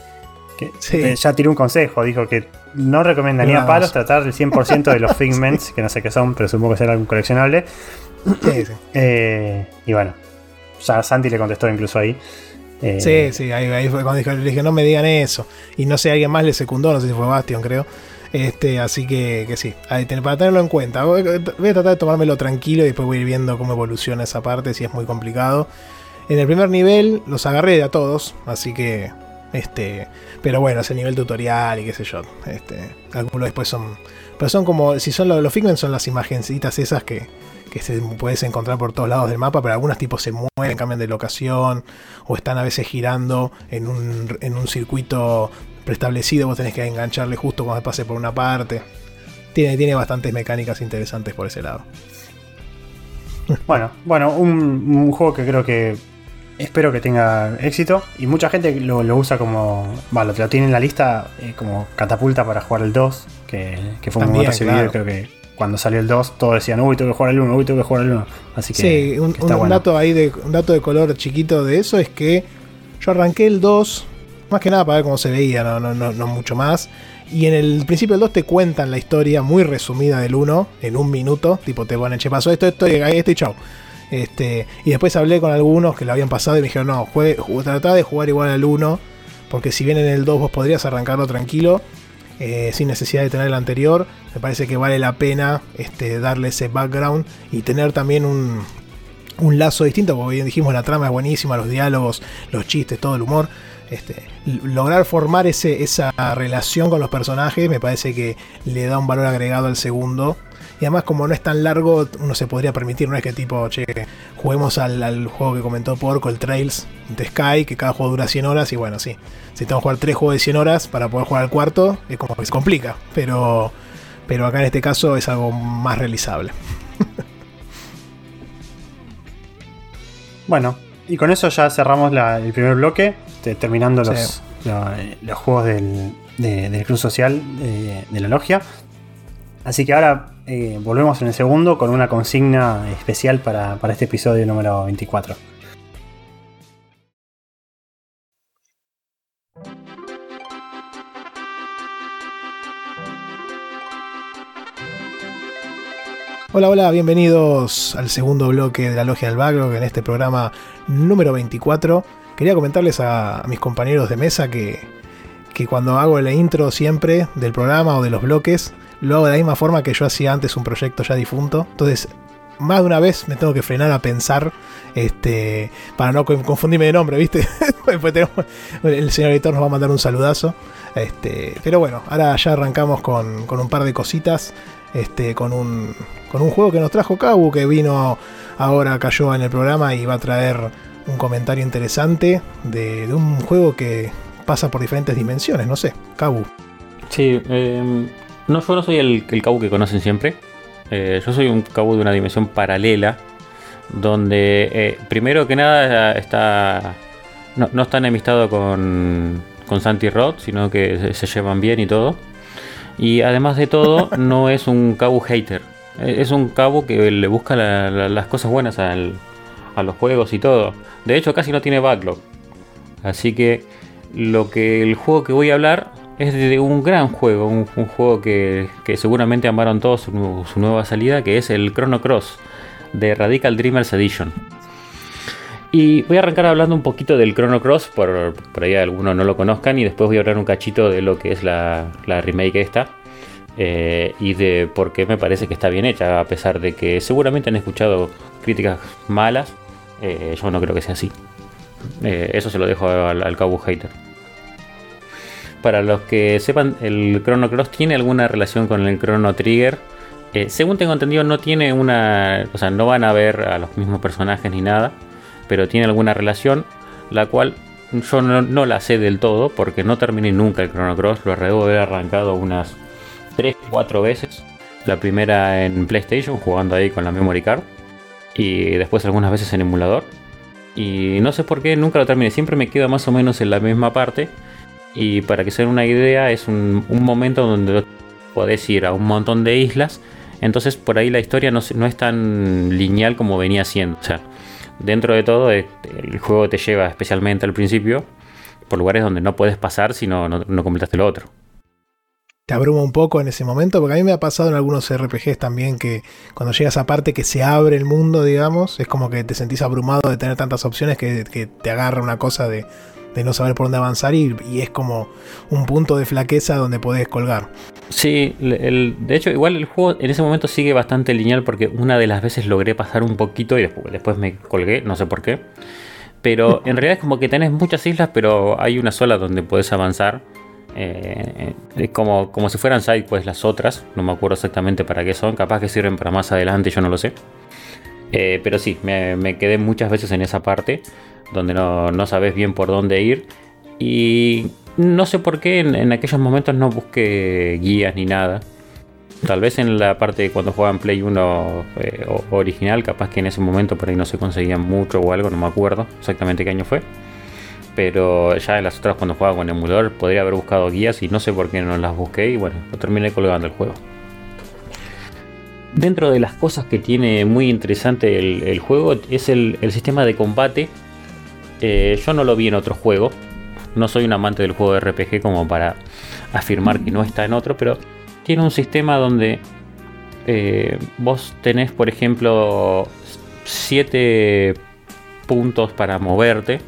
eh, ya tiró un consejo, dijo que no recomendaría a palos tratar el 100% de los Figments, que no sé qué son, pero supongo que será algún coleccionable. Eh, y bueno, ya Santi le contestó incluso ahí. Eh, sí, sí, ahí, fue cuando le dije no me digan eso. Y no sé, alguien más le secundó, no sé si fue Bastion, creo. Este, así que, que sí, para tenerlo en cuenta. Voy a tratar de tomármelo tranquilo y después voy a ir viendo cómo evoluciona esa parte, si es muy complicado. En el primer nivel los agarré a todos, así que Este, pero bueno, es el nivel tutorial y qué sé yo. Este, algunos después son. Pero son como. Si son los, los son las imagencitas esas que, que se puedes encontrar por todos lados del mapa, pero algunos tipos se mueven, cambian de locación, o están a veces girando en un, en un circuito preestablecido, vos tenés que engancharle justo cuando pase por una parte. Tiene, tiene bastantes mecánicas interesantes por ese lado. Bueno, bueno, un juego que creo que espero que tenga éxito. Y mucha gente lo, lo usa como. Bueno, lo tiene en la lista eh, como catapulta para jugar el 2. Que, que fue muy También, bueno recibido. claro. Creo que cuando salió el 2, todos decían, uy, tengo que jugar el 1, uy, tengo que jugar el 1. Así que. Sí, un, que está un bueno. dato ahí de un dato de color chiquito de eso es que yo arranqué el 2 más que nada para ver cómo se veía, no, no, no, no mucho más. Y en el principio del 2 te cuentan la historia muy resumida del 1 en un minuto, tipo te ponen, che, pasó esto, esto, y esto y chau. Este, y después hablé con algunos que lo habían pasado y me dijeron, no, juegue, ju- tratá de jugar igual al 1, porque si bien en el 2 vos podrías arrancarlo tranquilo, eh, sin necesidad de tener el anterior, me parece que vale la pena este, darle ese background y tener también un, un lazo distinto, porque bien dijimos la trama es buenísima, los diálogos, los chistes, todo el humor. Este, lograr formar ese, esa relación con los personajes me parece que le da un valor agregado al segundo. Y además como no es tan largo, uno se podría permitir, no es que tipo, che, juguemos al, al juego que comentó Porco, el Trails de Sky, que cada juego dura 100 horas y bueno, sí, si tengo que jugar tres juegos de 100 horas para poder jugar al cuarto, es como que se complica, pero, pero acá en este caso es algo más realizable. Bueno, y con eso ya cerramos la- el primer bloque, te- terminando los, Sí. los juegos del, de- del Club Social de, de la Logia. Así que ahora eh, volvemos en el segundo con una consigna especial para, para este episodio número 24. Hola, hola, bienvenidos al segundo bloque de la Logia del Backlog en este programa número 24. Quería comentarles a, mis compañeros de mesa que, que cuando hago la intro siempre del programa o de los bloques, lo hago de la misma forma que yo hacía antes un proyecto ya difunto. Entonces, más de una vez me tengo que frenar a pensar este, para no co- confundirme de nombre, ¿viste? Después tenemos- el señor editor nos va a mandar un saludazo. Este, pero bueno, ahora ya arrancamos con, con un par de cositas. Este, con un, con un juego que nos trajo Kabu, que vino ahora, cayó en el programa y va a traer un comentario interesante de, de un juego que pasa por diferentes dimensiones, no sé, Kabu. Sí, eh, no, yo no soy el, el Kabu que conocen siempre. Eh, yo soy un Kabu de una dimensión paralela. Donde, eh, primero que nada, está. No, no está enemistado con, con Santi Rod, sino que se, se llevan bien y todo. Y además de todo, no es un Kabu hater. Eh, Es un Kabu que le busca la- la- las cosas buenas al- a los juegos y todo. De hecho, casi no tiene backlog. Así que lo que el juego que voy a hablar es de un gran juego, un, juego que, seguramente amaron todos su, nu- su nueva salida, que es el Chrono Cross de Radical Dreamers Edition. Y voy a arrancar hablando un poquito del Chrono Cross, por, ahí algunos no lo conozcan, y después voy a hablar un cachito de lo que es la, remake esta. eh, y de por qué me parece que está bien hecha, a pesar de que seguramente han escuchado críticas malas, eh, yo no creo que sea así. Eh, eso se lo dejo al, al Hater. Para los que sepan, el Chrono Cross tiene alguna relación con el Chrono Trigger. Eh, según tengo entendido, no tiene una. O sea, no van a ver a los mismos personajes ni nada. Pero tiene alguna relación. La cual yo no, la sé del todo. Porque no terminé nunca el Chrono Cross. Lo debo haber arrancado unas 3-4 veces. La primera en PlayStation, jugando ahí con la memory card. Y después algunas veces en emulador. Y no sé por qué nunca lo terminé. Siempre me quedo más o menos en la misma parte. Y para que se den una idea, es un, momento donde podés ir a un montón de islas. Entonces por ahí la historia no, es tan lineal como venía siendo. O sea, dentro de todo, eh, el juego te lleva especialmente al principio por lugares donde no puedes pasar si no, no, no completaste lo otro. Te abruma un poco en ese momento, porque a mí me ha pasado en algunos RPGs también que cuando llega esa parte que se abre el mundo, digamos, es como que te sentís abrumado de tener tantas opciones que te agarra una cosa de, de no saber por dónde avanzar y, y es como un punto de flaqueza donde podés colgar. Sí, el- de hecho, igual el juego en ese momento sigue bastante lineal porque una de las veces logré pasar un poquito y después, después me colgué, no sé por qué. Pero en realidad es como que tenés muchas islas, pero hay una sola donde puedes avanzar. Eh, es como, como si fueran side pues las otras. No me acuerdo exactamente para qué son. Capaz que sirven para más adelante, yo no lo sé. Eh, pero sí, me, quedé muchas veces en esa parte donde no, no, sabes bien por dónde ir. Y no sé por qué en, aquellos momentos no busqué guías ni nada. Tal vez en la parte de cuando jugaban Play 1 eh, original, capaz que en ese momento por ahí no se conseguían mucho o algo, no me acuerdo exactamente qué año fue. Pero ya en las otras cuando jugaba con emulador podría haber buscado guías y no sé por qué no las busqué y bueno, lo terminé colgando el juego. Dentro de las cosas que tiene muy interesante el, juego es el, sistema de combate. Eh, yo no lo vi en otro juego. No soy un amante del juego de RPG como para afirmar que no está en otro, pero tiene un sistema donde eh, vos tenés, por ejemplo, 7 puntos para moverte.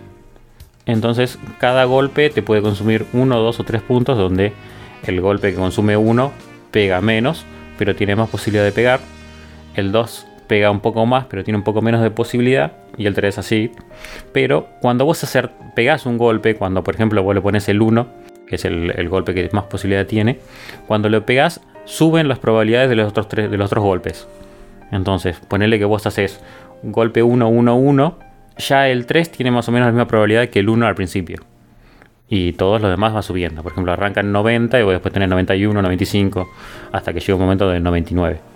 Entonces cada golpe te puede consumir 1, 2 o 3 puntos donde el golpe que consume 1 pega menos, pero tiene más posibilidad de pegar. El 2 pega un poco más, pero tiene un poco menos de posibilidad. Y el 3 así. Pero cuando vos hacer, pegás un golpe, cuando por ejemplo vos le pones el 1, que es el, golpe que más posibilidad tiene, cuando lo pegas, suben las probabilidades de los otros, tres, golpes. Entonces, ponele que vos haces golpe 1, 1, 1, ya el 3 tiene más o menos la misma probabilidad que el 1 al principio. Y todos los demás va subiendo. Por ejemplo, arranca en 90 y después tener 91, 95, hasta que llega un momento de 99.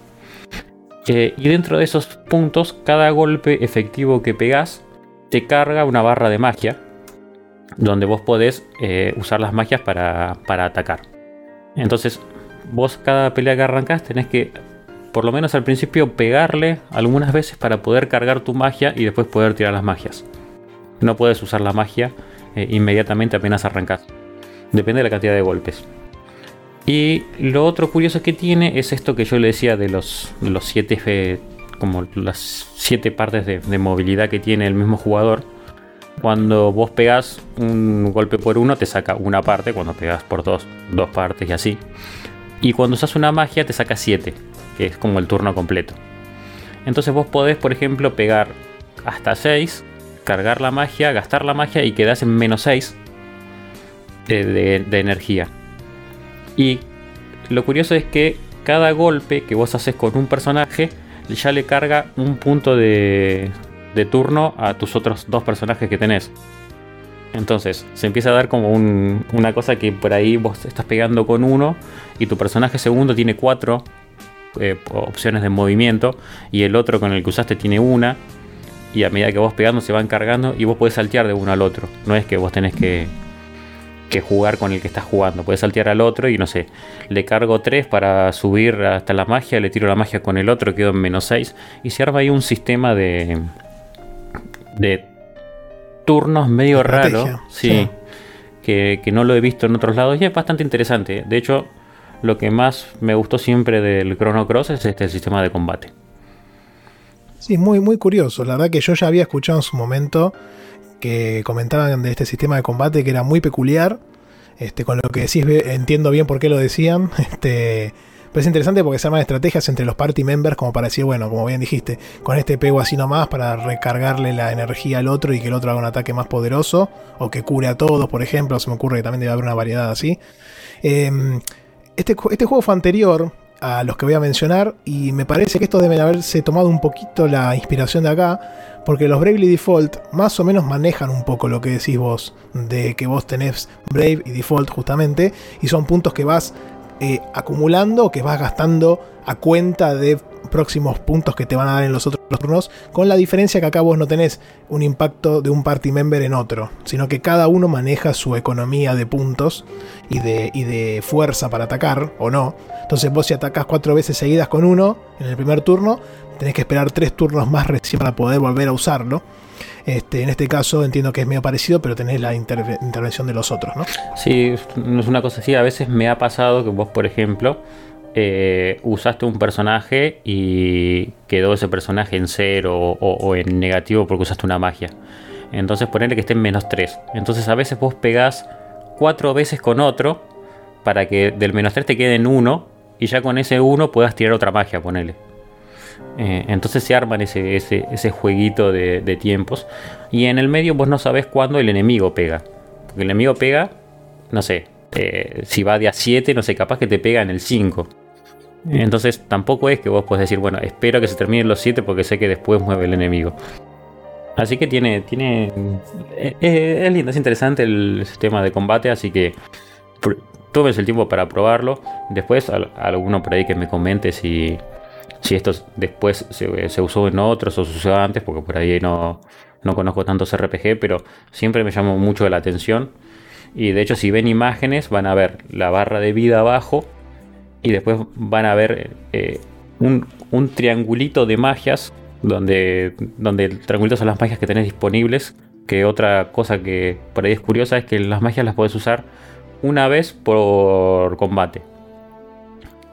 Y dentro de esos puntos, cada golpe efectivo que pegas te carga una barra de magia donde vos podés eh, usar las magias para, atacar. Entonces, vos cada pelea que arrancás tenés que, por lo menos al principio, pegarle algunas veces para poder cargar tu magia y después poder tirar las magias. No puedes usar la magia eh, inmediatamente apenas arrancás. Depende de la cantidad de golpes. Y lo otro curioso que tiene es esto que yo le decía de los, los siete, como las siete partes de, de movilidad que tiene el mismo jugador cuando vos pegas un golpe por uno, te saca una parte. Cuando pegas por dos, dos partes y así. Y cuando usas una magia, te saca 7, que es como el turno completo. Entonces vos podés, por ejemplo, pegar hasta 6, cargar la magia, gastar la magia y quedás en menos 6 de, de energía. Y lo curioso es que cada golpe que vos haces con un personaje ya le carga un punto de, de turno a tus otros dos personajes que tenés. Entonces se empieza a dar como una cosa que por ahí vos estás pegando con uno y tu personaje segundo tiene cuatro eh, opciones de movimiento y el otro con el que usaste tiene una y a medida que vos pegando se van cargando y vos podés saltear de uno al otro. No es que vos tenés que, que jugar con el que estás jugando. Puedes saltear al otro y no sé, le cargo tres para subir hasta la magia, le tiro la magia con el otro, quedo en menos 6 y se arma ahí un sistema de de turnos medio raro. Sí. Que, no lo he visto en otros lados y es bastante interesante. De hecho, lo que más me gustó siempre del Chrono Cross es este sistema de combate. Sí, muy, muy curioso. La verdad que yo ya había escuchado en su momento que comentaban de este sistema de combate que era muy peculiar. Este, con lo que decís, entiendo bien por qué lo decían. Este, pero es interesante porque se arman estrategias entre los party members como para decir, bueno, como bien dijiste, con este pego así nomás para recargarle la energía al otro y que el otro haga un ataque más poderoso o que cure a todos, por ejemplo. Se me ocurre que también debe haber una variedad así. Em, este, este juego fue anterior a los que voy a mencionar y me parece que esto deben haberse tomado un poquito la inspiración de acá porque los Bravely Default más o menos manejan un poco lo que decís vos de que vos tenés Brave y Default justamente y son puntos que vas eh, acumulando que vas gastando a cuenta de próximos puntos que te van a dar en los otros turnos, con la diferencia que acá vos no tenés un impacto de un party member en otro, sino que cada uno maneja su economía de puntos y de, y de fuerza para atacar o no. Entonces vos si atacás cuatro veces seguidas con uno en el primer turno, tenés que esperar tres turnos más recién para poder volver a usarlo. Este, en este caso entiendo que es medio parecido, pero tenés la intervención de los otros, ¿no? Sí, es una cosa así. A veces me ha pasado que vos, por ejemplo, eh, usaste un personaje y quedó ese personaje en cero o, en negativo porque usaste una magia. Entonces ponerle que esté en menos 3. Entonces a veces vos pegás cuatro veces con otro para que del menos 3 te quede en 1 y ya con ese 1 puedas tirar otra magia, ponele. Eh, entonces se arman ese, ese, jueguito de, de tiempos. Y en el medio vos no sabés cuándo el enemigo pega. Porque el enemigo pega, no sé, eh, si va de a 7, no sé, capaz que te pega en el 5. Entonces tampoco es que vos podés decir, bueno, espero que se terminen los 7 porque sé que después mueve el enemigo. Así que tiene, tiene, eh, es lindo, es interesante el sistema de combate, así que tómense el tiempo para probarlo. Después al- alguno por ahí que me comente si, si esto después se, se usó en otros o se usó antes, porque por ahí no, no conozco tantos RPG, pero siempre me llamó mucho la atención. Y de hecho, si ven imágenes, van a ver la barra de vida abajo y después van a ver eh, un, un triangulito de magias, donde, donde el triangulito son las magias que tenés disponibles. Que otra cosa que por ahí es curiosa es que las magias las podés usar una vez por combate.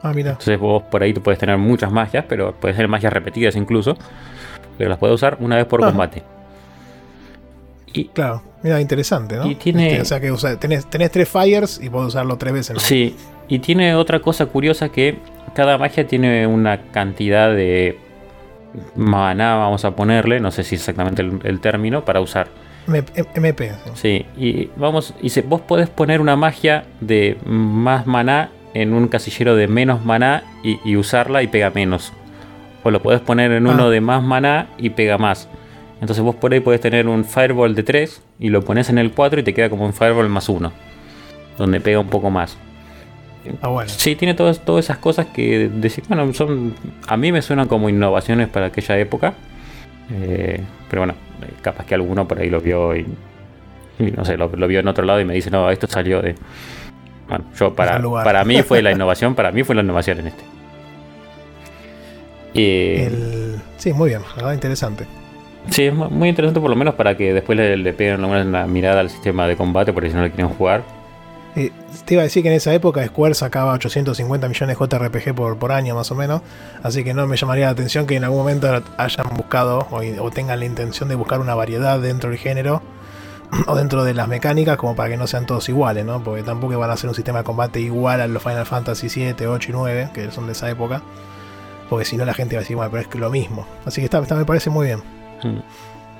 Ah, mira. Entonces vos por ahí tú puedes tener muchas magias, pero puedes tener magias repetidas incluso. Pero las puedes usar una vez por combate. Y, Claro, mira, interesante, ¿no? Y tiene- Este, o sea que usa- tenés, tenés tres fires y podés usarlo tres veces. ¿no? Sí, y tiene otra cosa curiosa que cada magia tiene una cantidad de maná, vamos a ponerle, no sé si exactamente el, el término, para usar. MP. sí. Y vamos, vos podés poner una magia de más maná en un casillero de menos maná y, y usarla y pega menos. O lo podés poner en uno Ah. de más maná y pega más. Entonces vos por ahí podés tener un Fireball de 3 y lo pones en el 4 y te queda como un Fireball más 1. Donde pega un poco más. Ah, bueno. Sí, tiene todas, todas esas cosas que decir, bueno, son. A mí me suenan como innovaciones para aquella época. Eh, pero bueno, eh, capaz que alguno por ahí lo vio y. y no sé, lo, lo vio en otro lado y me dice, no, esto salió de. Bueno, yo para, para mí fue la innovación, para mí fue la innovación en este. Eh, El- Sí, muy bien, verdad, interesante. Sí, es mu- muy interesante por lo menos para que después le, le peguen una, una mirada al sistema de combate, porque si no le quieren jugar. Eh, te iba a decir que en esa época Square sacaba 850 millones de JRPG por, año más o menos, así que no me llamaría la atención que en algún momento hayan buscado o, tengan la intención de buscar una variedad dentro del género o dentro de las mecánicas como para que no sean todos iguales, ¿no? Porque tampoco van a hacer un sistema de combate igual a los Final Fantasy 7, 8 y 9, que son de esa época, porque si no la gente va a decir, bueno, pero es que lo mismo. Así que está, está- me parece muy bien. Mm.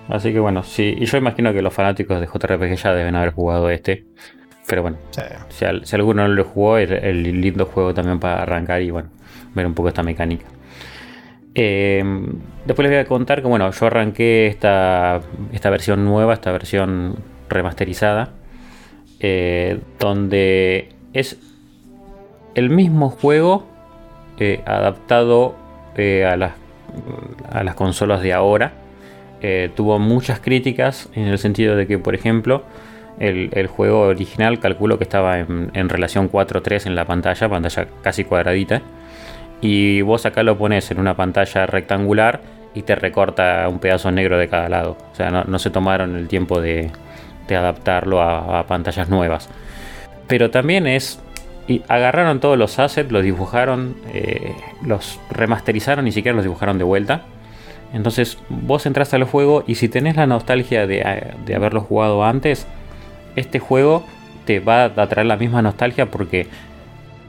Así que bueno, sí, y yo imagino que los fanáticos de JRPG ya deben haber jugado este. Pero bueno, Sí. si, al- si alguno no lo jugó, es el lindo juego también para arrancar y bueno, ver un poco esta mecánica. Eh, después les voy a contar que bueno, yo arranqué esta, esta versión nueva, esta versión remasterizada, eh, donde es el mismo juego eh, adaptado a, las, a las consolas de ahora. Tuvo muchas críticas en el sentido de que, por ejemplo, el, juego original calculo que estaba en, relación 4.3 en la pantalla, pantalla casi cuadradita. Y vos acá lo pones en una pantalla rectangular y te recorta un pedazo negro de cada lado. O sea, no, se tomaron el tiempo de, adaptarlo a, pantallas nuevas. Pero también es y agarraron todos los assets, los dibujaron, eh, los remasterizaron, ni siquiera los dibujaron de vuelta. Entonces vos entras al juego y si tenés la nostalgia de, de haberlo jugado antes, este juego te va a traer la misma nostalgia porque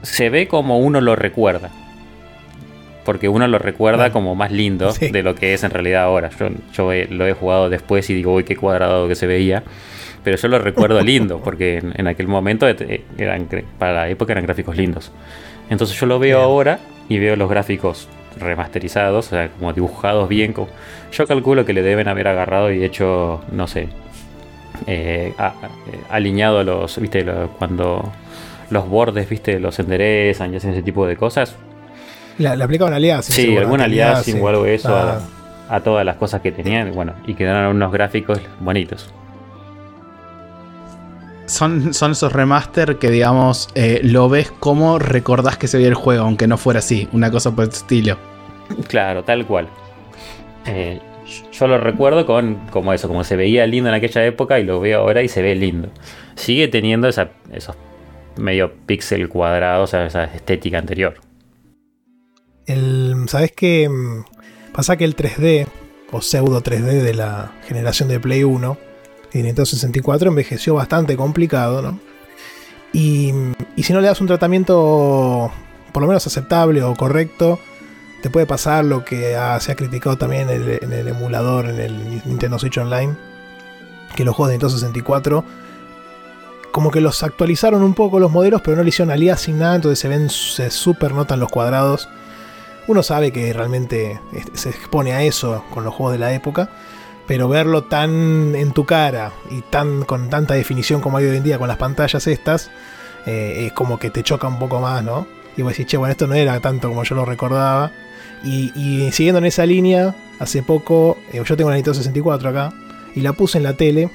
se ve como uno lo recuerda. Porque uno lo recuerda como más lindo Sí. de lo que es en realidad ahora. Yo, yo he- lo he jugado después y digo, uy, qué cuadrado que se veía. Pero yo lo recuerdo lindo, porque en, en aquel momento eh, eran, para la época eran gráficos lindos. Entonces yo lo veo Bien. ahora y veo los gráficos remasterizados, o sea, como dibujados bien. como- yo calculo que le deben haber agarrado y hecho, no sé, eh, a- a- eh, alineado los, viste, Lo- cuando los bordes, viste, los enderezan y hacen ese tipo de cosas. Le, le aplicaban aliasing. Sí, seguro, algún aliasing aliasing. o algo de eso Ah, a, a todas las cosas que tenían, y bueno, y quedaron unos gráficos bonitos. Son, son esos remaster que, digamos, eh, lo ves como recordás que se veía el juego, aunque no fuera así, una cosa por el estilo. Claro, tal cual. Eh, yo lo recuerdo con como eso, como se veía lindo en aquella época y lo veo ahora y se ve lindo. Sigue teniendo esa, esos medio píxel cuadrados, esa estética anterior. El, ¿Sabes qué? Pasa que el 3D, o pseudo 3D de la generación de Play 1 y Nintendo 64 envejeció bastante complicado, ¿no? Y, y si no le das un tratamiento por lo menos aceptable o correcto, te puede pasar lo que se ha criticado también en el, emulador, en el Nintendo Switch Online, que los juegos de Nintendo 64 como que los actualizaron un poco los modelos, pero no le hicieron aliasing nada, entonces se ven, se super notan los cuadrados. Uno sabe que realmente se expone a eso con los juegos de la época, pero verlo tan en tu cara y tan con tanta definición como hay hoy en día con las pantallas estas, eh, es como que te choca un poco más, ¿no? Y vos decís, che, bueno, esto no era tanto como yo lo recordaba. Y, siguiendo en esa línea, hace poco, eh, yo tengo una Nintendo 64 acá, y la puse en la tele,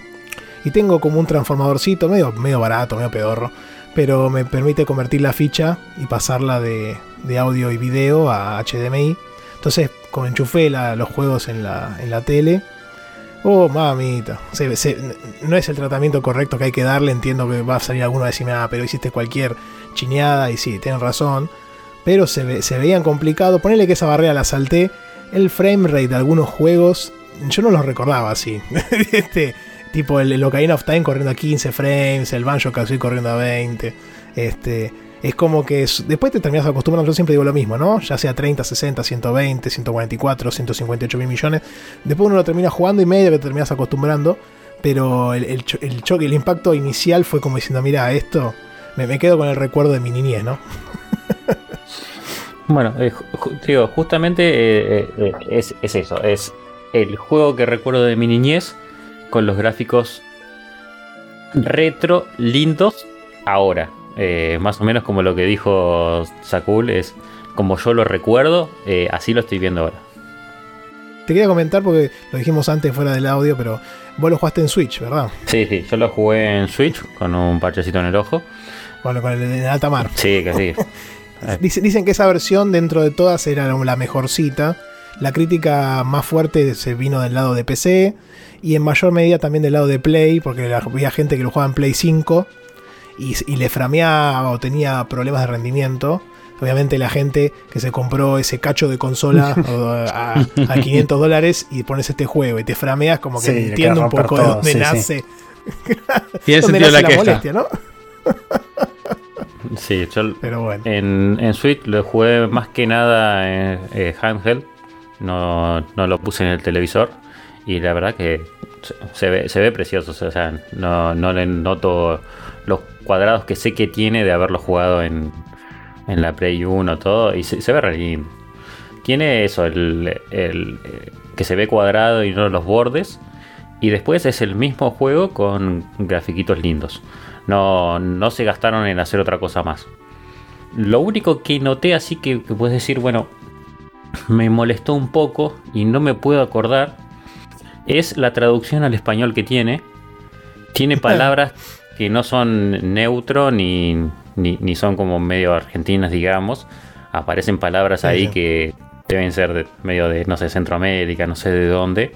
y tengo como un transformadorcito, medio, medio barato, medio pedorro, pero me permite convertir la ficha y pasarla de, audio y video a HDMI. Entonces, como enchufé los juegos en la, en la tele, Oh, mamita. no es el tratamiento correcto que hay que darle. Entiendo que va a salir alguno a decirme, ah, pero hiciste cualquier chineada. Y sí, tienen razón. Pero se, veían complicados. Ponele que esa barrera la salté. El frame rate de algunos juegos, yo no los recordaba así. este, tipo el, Ocarina of Time corriendo a 15 frames, el Banjo Kazooie corriendo a 20. Este, es como que después te terminas acostumbrando, yo siempre digo lo mismo, ¿no? Ya sea 30, 60, 120, 144, 158 mil millones. Después uno lo termina jugando y medio que te terminas acostumbrando. Pero el, choque, el impacto inicial fue como diciendo, mira, esto me, quedo con el recuerdo de mi niñez, ¿no? Bueno, eh, digo, justamente eh, eh, es, es eso, es el juego que recuerdo de mi niñez con los gráficos retro lindos ahora. Eh, más o menos como lo que dijo Sakul, es como yo lo recuerdo, eh, así lo estoy viendo ahora. Te quería comentar porque lo dijimos antes fuera del audio, pero vos lo jugaste en Switch, ¿verdad? Sí, sí, yo lo jugué en Switch con un parchecito en el ojo. Bueno, con el de alta mar. Sí, que sí. dicen, dicen que esa versión dentro de todas era la mejorcita. La crítica más fuerte se vino del lado de PC y en mayor medida también del lado de Play, porque había gente que lo jugaba en Play 5 y, le frameaba o tenía problemas de rendimiento. Obviamente la gente que se compró ese cacho de consola a, 500 dólares y pones este juego y te frameas como que entiendo un poco de dónde nace. Tiene sentido la, la molestia, ¿no? Sí, yo Pero bueno. en, en Switch lo jugué más que nada en eh, handheld. No, no, lo puse en el televisor. Y la verdad que se ve, se ve precioso. O sea, no, no le noto los cuadrados que sé que tiene de haberlo jugado en, en la Play 1 todo y se, ve re lindo. Tiene eso, el, el, eh, que se ve cuadrado y no los bordes. Y después es el mismo juego con grafiquitos lindos. No, no se gastaron en hacer otra cosa más. Lo único que noté así que, que puedes decir, bueno, me molestó un poco y no me puedo acordar, es la traducción al español que tiene. Tiene palabras que no son neutro ni, ni, son como medio argentinas, digamos. Aparecen palabras ahí que deben ser de, medio de, no sé, Centroamérica, no sé de dónde.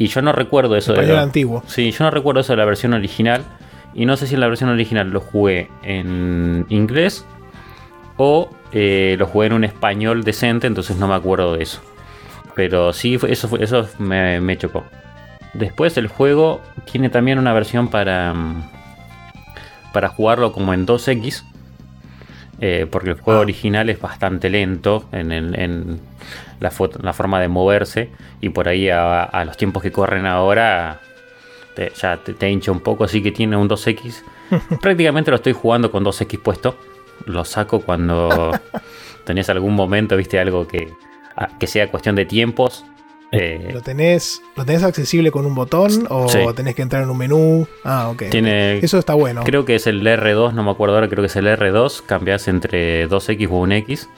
Y yo no recuerdo eso de. antiguo. Sí, yo no recuerdo eso de la versión original. Y no sé si en la versión original lo jugué en inglés o eh, lo jugué en un español decente, entonces no me acuerdo de eso. Pero sí, eso, eso me, me chocó. Después el juego tiene también una versión para, mm, para jugarlo como en 2X. Eh, porque el juego ah. original es bastante lento en, la, forma de moverse. Y por ahí a, los tiempos que corren ahora ya te, hincha un poco. Así que tiene un 2X. Prácticamente lo estoy jugando con 2X puesto. Lo saco cuando tenés algún momento, viste, algo que, que sea cuestión de tiempos eh, ¿Lo, tenés, ¿Lo tenés accesible con un botón o tenés que entrar en un menú? Ah, ok. Eso está bueno. Creo que es el R2, no me acuerdo ahora, creo que es el R2. Cambias entre 2X o 1X.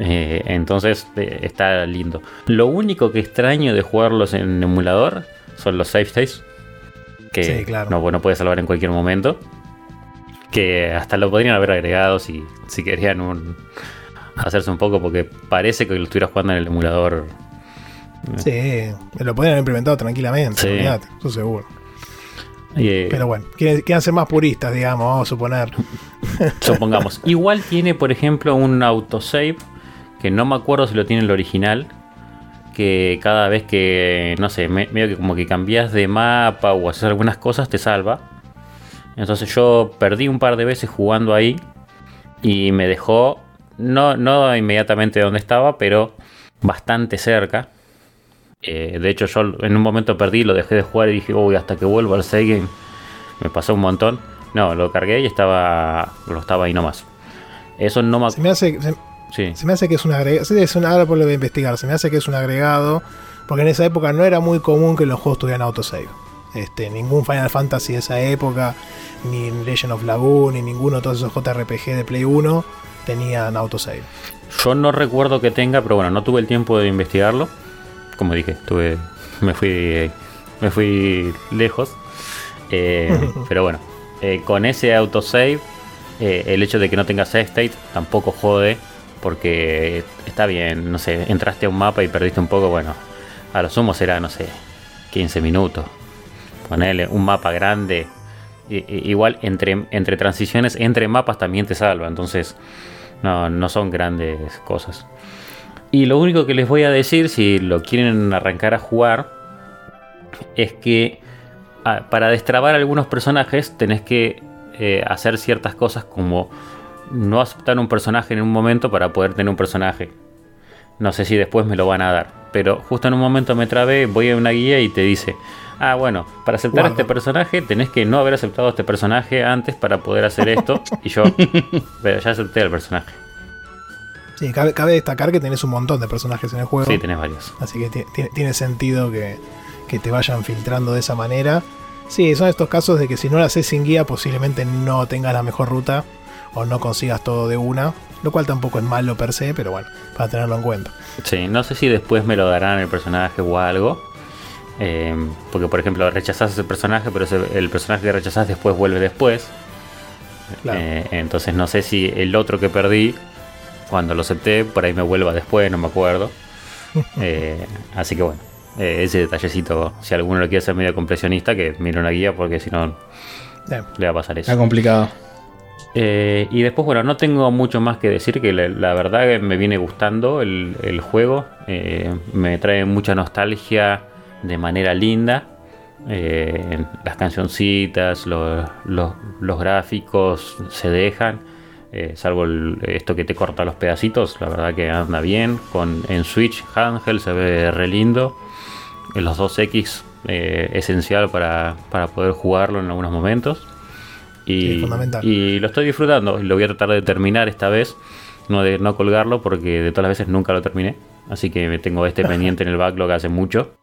Eh, entonces eh, está lindo. Lo único que extraño de jugarlos en emulador son los save states. Que no, no puedes salvar en cualquier momento. Que hasta lo podrían haber agregado si, si querían un, hacerse un poco, porque parece que lo estuvieras jugando en el emulador Sí, lo podrían haber implementado tranquilamente, sí. eso seguro. Eh, Pero bueno, quieren, ser más puristas, digamos, vamos a suponer. Supongamos. Igual tiene, por ejemplo, un autosave, que no me acuerdo si lo tiene el original, que cada vez que, no sé, medio que como que cambias de mapa o haces algunas cosas, te salva. Entonces yo perdí un par de veces jugando ahí y me dejó no, no inmediatamente donde estaba, pero bastante cerca. Eh, de hecho, yo en un momento perdí, lo dejé de jugar y dije, uy, hasta que vuelvo al save game. Me pasó un montón. No, lo cargué y estaba. Lo estaba ahí nomás. Eso no me Se me hace, Sí. se me hace que es un agregado. Es un, ahora por lo voy a investigar. Se me hace que es un agregado. Porque en esa época no era muy común que los juegos tuvieran autosave. Este, ningún Final Fantasy de esa época, ni Legend of Lagoon, ni ninguno de todos esos JRPG de Play 1 tenían autosave. Yo no recuerdo que tenga, pero bueno, no tuve el tiempo de investigarlo. Como dije, tuve, me fui, me fui lejos. Eh, pero bueno, eh, con ese autosave, eh, el hecho de que no tenga save state tampoco jode, porque está bien, no sé, entraste a un mapa y perdiste un poco, bueno, a lo sumo será, no sé, 15 minutos. Ponele un mapa grande. i- Igual entre, entre transiciones, entre mapas también te salva, entonces no, no son grandes cosas. Y lo único que les voy a decir, si lo quieren arrancar a jugar, es que ah, para destrabar algunos personajes tenés que eh, hacer ciertas cosas como no aceptar un personaje en un momento para poder tener un personaje. No sé si después me lo van a dar, pero justo en un momento me trabé, voy a una guía y te dice, ah bueno, para aceptar este personaje tenés que no haber aceptado este personaje antes para poder hacer esto. y yo, pero ya acepté al personaje. Sí, cabe, cabe destacar que tenés un montón de personajes en el juego. Sí, tenés varios. Así que ti- tiene, tiene sentido que, que te vayan filtrando de esa manera. Sí, son estos casos de que si no lo haces sin guía, posiblemente no tengas la mejor ruta o no consigas todo de una. Lo cual tampoco es malo per se, pero bueno, para tenerlo en cuenta. Sí, no sé si después me lo darán el personaje o algo. Eh, porque, por ejemplo, rechazás ese personaje, pero ese- el personaje que rechazás después vuelve después. Claro. Eh, entonces no sé si el otro que perdí, cuando lo acepté, por ahí me vuelva después, no me acuerdo. Eh, así que bueno, eh, ese detallecito, si alguno lo quiere hacer medio compresionista, que mire una guía, porque si no le va a pasar eso. Está complicado. Eh, y después, bueno, no tengo mucho más que decir, que la, verdad que me viene gustando el, el juego. Eh, me trae mucha nostalgia de manera linda. Eh, las cancioncitas, lo- lo- los gráficos se dejan. salvo esto que te corta los pedacitos, la verdad que anda bien. Con, en Switch, Handheld se ve re lindo. En los 2X, eh, esencial para, para poder jugarlo en algunos momentos. Y, lo estoy disfrutando. Lo voy a tratar de terminar esta vez. No de no colgarlo porque de todas las veces nunca lo terminé. Así que me tengo este pendiente en el backlog hace mucho.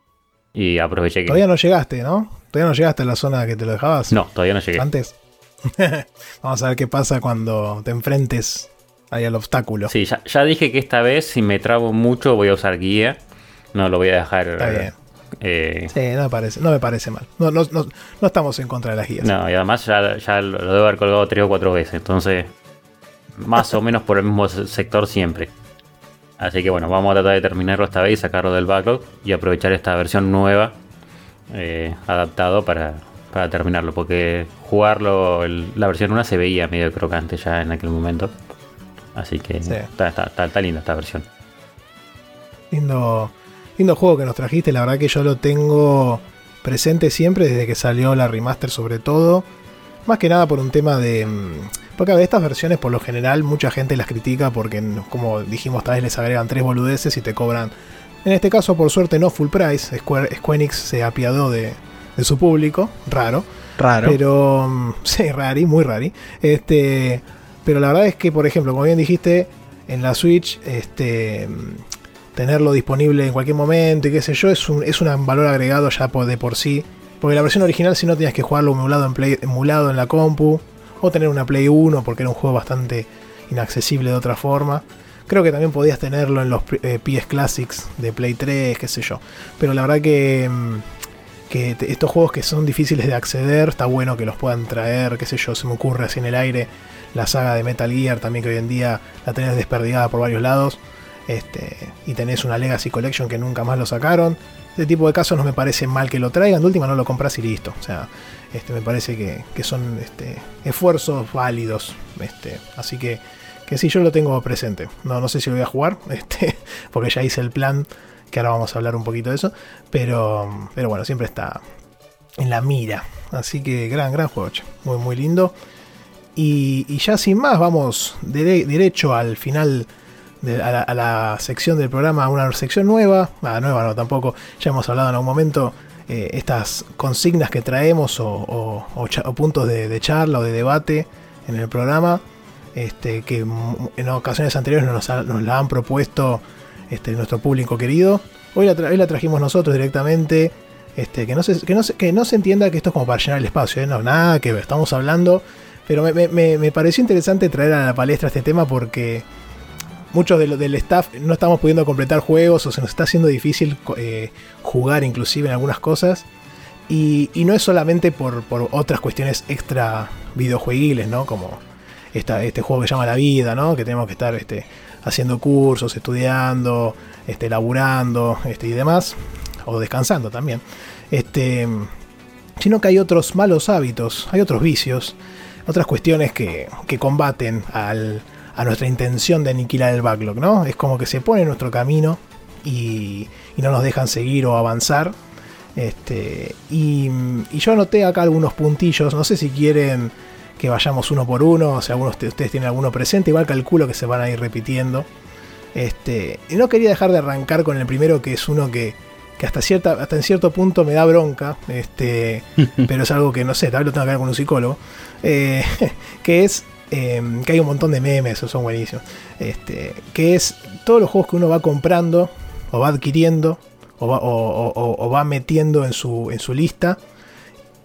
Y aproveché que. Todavía no llegaste, ¿no? Todavía no llegaste a la zona que te lo dejabas. No, todavía no llegué. Antes. Vamos a ver qué pasa cuando te enfrentes ahí al obstáculo. Sí, ya, ya dije que esta vez, si me trabo mucho, voy a usar guía. No lo voy a dejar. Está bien. Eh, Sí, no me parece, no me parece mal. No, no, no, no estamos en contra de las guías. no, y además ya, ya lo debo haber colgado tres o cuatro veces. Entonces, más o menos por el mismo se- sector siempre. Así que bueno, vamos a tratar de terminarlo esta vez, sacarlo del backlog y aprovechar esta versión nueva eh, adaptado para, para terminarlo. Porque jugarlo, el- la versión 1 se veía medio crocante ya en aquel momento. Así que Sí. está, está, está- está linda esta versión. Lindo, lindo juego que nos trajiste. La verdad que yo lo tengo presente siempre desde que salió la remaster, sobre todo. Más que nada por un tema de. mm, Porque estas versiones, por lo general, mucha gente las critica porque, como dijimos, tal vez les agregan tres boludeces y te cobran. En este caso, por suerte, no full price. Square, Square Enix se apiadó de, de su público. Raro. Raro. Pero. mm, Sí, rari, muy rari. Este. Pero la verdad es que, por ejemplo, como bien dijiste, en la Switch, este. Tenerlo disponible en cualquier momento y qué sé yo, es un, es un valor agregado ya por, de por sí. Porque la versión original, si no tenías que jugarlo emulado en, Play, emulado en la compu, o tener una Play 1, porque era un juego bastante inaccesible de otra forma. Creo que también podías tenerlo en los eh, PS Classics de Play 3, qué sé yo. Pero la verdad que, mm, que estos juegos que son difíciles de acceder, está bueno que los puedan traer, qué sé yo, se me ocurre así en el aire. La saga de Metal Gear también que hoy en día la tenés desperdigada por varios lados. Este, y tenés una Legacy Collection que nunca más lo sacaron. Este tipo de casos no me parece mal que lo traigan. De última no lo compras y listo. O sea, este, me parece que, que son este, esfuerzos válidos. Este, así que, que sí, yo lo tengo presente. No, no sé si lo voy a jugar, este, porque ya hice el plan, que ahora vamos a hablar un poquito de eso. Pero, pero bueno, siempre está en la mira. Así que gran, gran juego, muy, muy lindo. Y, ya sin más, vamos derecho al final, a, la, sección del programa, una sección nueva. Ah, nueva no, tampoco. Ya hemos hablado en algún momento eh, estas consignas que traemos o, puntos de, charla o de debate en el programa. Este, que en ocasiones anteriores nos, la han propuesto este, nuestro público querido. Hoy la, la trajimos nosotros directamente. Este, que, no se, que, no que no se entienda que esto es como para llenar el espacio, ¿eh? no, nada que estamos hablando pero me, pareció interesante traer a la palestra este tema porque muchos de del staff no estamos pudiendo completar juegos o se nos está haciendo difícil eh, jugar inclusive en algunas cosas. Y, no es solamente por, otras cuestiones extra videojueguiles, ¿no? Como este juego que llama La Vida, ¿no? Que tenemos que estar este, haciendo cursos, estudiando, este, laburando este, y demás. O descansando también. Este, sino que hay otros malos hábitos, hay otros vicios otras cuestiones que, combaten a nuestra intención de aniquilar el backlog, ¿no? Es como que se pone en nuestro camino y, no nos dejan seguir o avanzar. Este, y, yo anoté acá algunos puntillos, no sé si quieren que vayamos uno por uno, si algunos de ustedes tienen alguno presente, igual calculo que se van a ir repitiendo. Este, y no quería dejar de arrancar con el primero, que es uno que, que hasta, cierta, hasta en cierto punto me da bronca, este, pero es algo que no sé, tal vez lo tengo que ver con un psicólogo, eh, que es em, que hay un montón de memes, esos son buenísimos, este, que es todos los juegos que uno va comprando o va adquiriendo o va, metiendo en su, en su lista,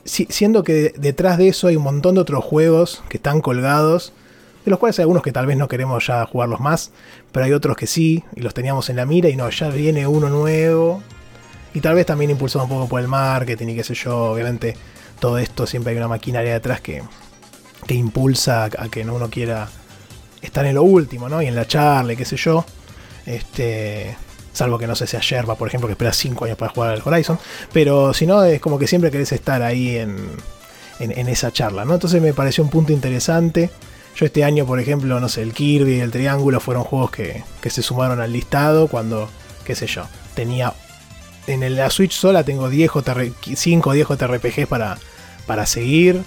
siendo que detrás de eso hay un montón de otros juegos que están colgados, de los cuales hay algunos que tal vez no queremos ya jugarlos más, pero hay otros que sí, y los teníamos en la mira y no, ya viene uno nuevo, y tal vez también impulsado un poco por el marketing y qué sé yo, obviamente todo esto siempre hay una maquinaria detrás que, que impulsa a que uno quiera estar en lo último, ¿no? Y en la charla qué sé yo. Este, salvo que no sé, sea Yerba, por ejemplo, que espera 5 años para jugar al Horizon. Pero si no, es como que siempre querés estar ahí en, en, esa charla, ¿no? Entonces me pareció un punto interesante. Yo este año, por ejemplo, no sé, el Kirby y el Triángulo fueron juegos que, que se sumaron al listado cuando, qué sé yo, tenía en la Switch sola tengo 10 5 o 10 JRPGs para, para seguir.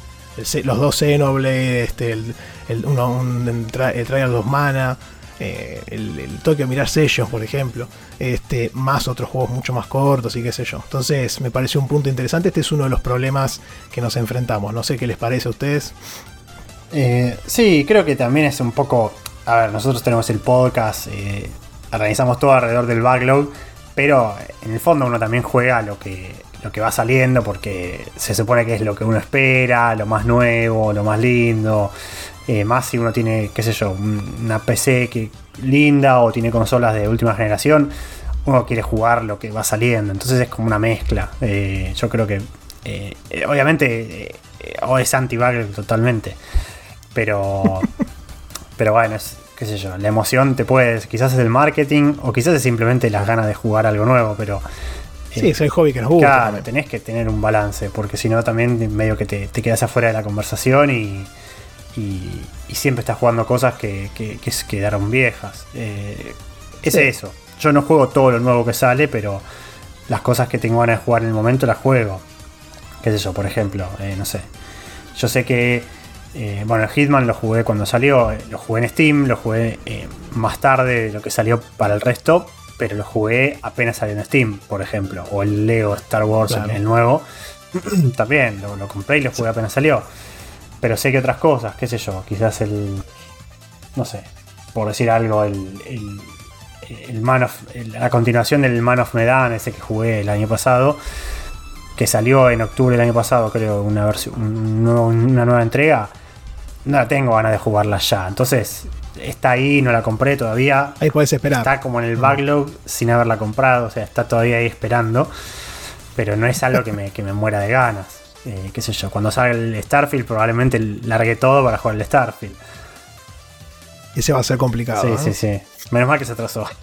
Los dos Xenoblade, este, el, el, uno, un, el Trial 2 Mana, eh, el, el, Tokyo Mirar Sellos, por ejemplo. Este, más otros juegos mucho más cortos y qué sé yo. Entonces me parece un punto interesante. Este es uno de los problemas que nos enfrentamos. No sé qué les parece a ustedes. Eh, sí, creo que también es un poco. A ver, nosotros tenemos el podcast, eh, organizamos todo alrededor del backlog pero en el fondo uno también juega lo que, lo que va saliendo porque se supone que es lo que uno espera, lo más nuevo, lo más lindo. Eh, más si uno tiene, qué sé yo, una PC que linda o tiene consolas de última generación, uno quiere jugar lo que va saliendo. Entonces es como una mezcla. Eh, yo creo que, eh, obviamente, o es anti totalmente. Pero, pero bueno, es, qué sé yo, la emoción te puedes, quizás es el marketing o quizás es simplemente las ganas de jugar algo nuevo, pero... Sí, es el hobby que nos gusta. Claro, tenés que tener un balance, porque si no también medio que te, quedas afuera de la conversación y, y, siempre estás jugando cosas que, que, quedaron viejas. Eh, es eso. Yo no juego todo lo nuevo que sale, pero las cosas que tengo ganas de jugar en el momento las juego. ¿Qué es eso? Por ejemplo, eh, no sé. Yo sé que eh, bueno, el Hitman lo jugué cuando salió, lo jugué en Steam, lo jugué eh, más tarde de lo que salió para el resto, pero lo jugué apenas salió en Steam, por ejemplo. O el Lego Star Wars, el nuevo, también lo, compré y lo jugué apenas salió. Pero sé que otras cosas, qué sé yo, quizás el. No sé, por decir algo, el, el, Man of, la continuación del Man of Medan, ese que jugué el año pasado, que salió en octubre del año pasado, creo, una, versión, una nueva entrega no la tengo ganas de jugarla ya. Entonces, está ahí, no la compré todavía. Ahí puedes esperar. Está como en el backlog sin haberla comprado, o sea, está todavía ahí esperando. Pero no es algo que me, que me muera de ganas. Eh, qué sé yo, cuando salga el Starfield probablemente largue todo para jugar el Starfield. Ese va a ser complicado. Sí, sí, sí. Menos mal que se atrasó.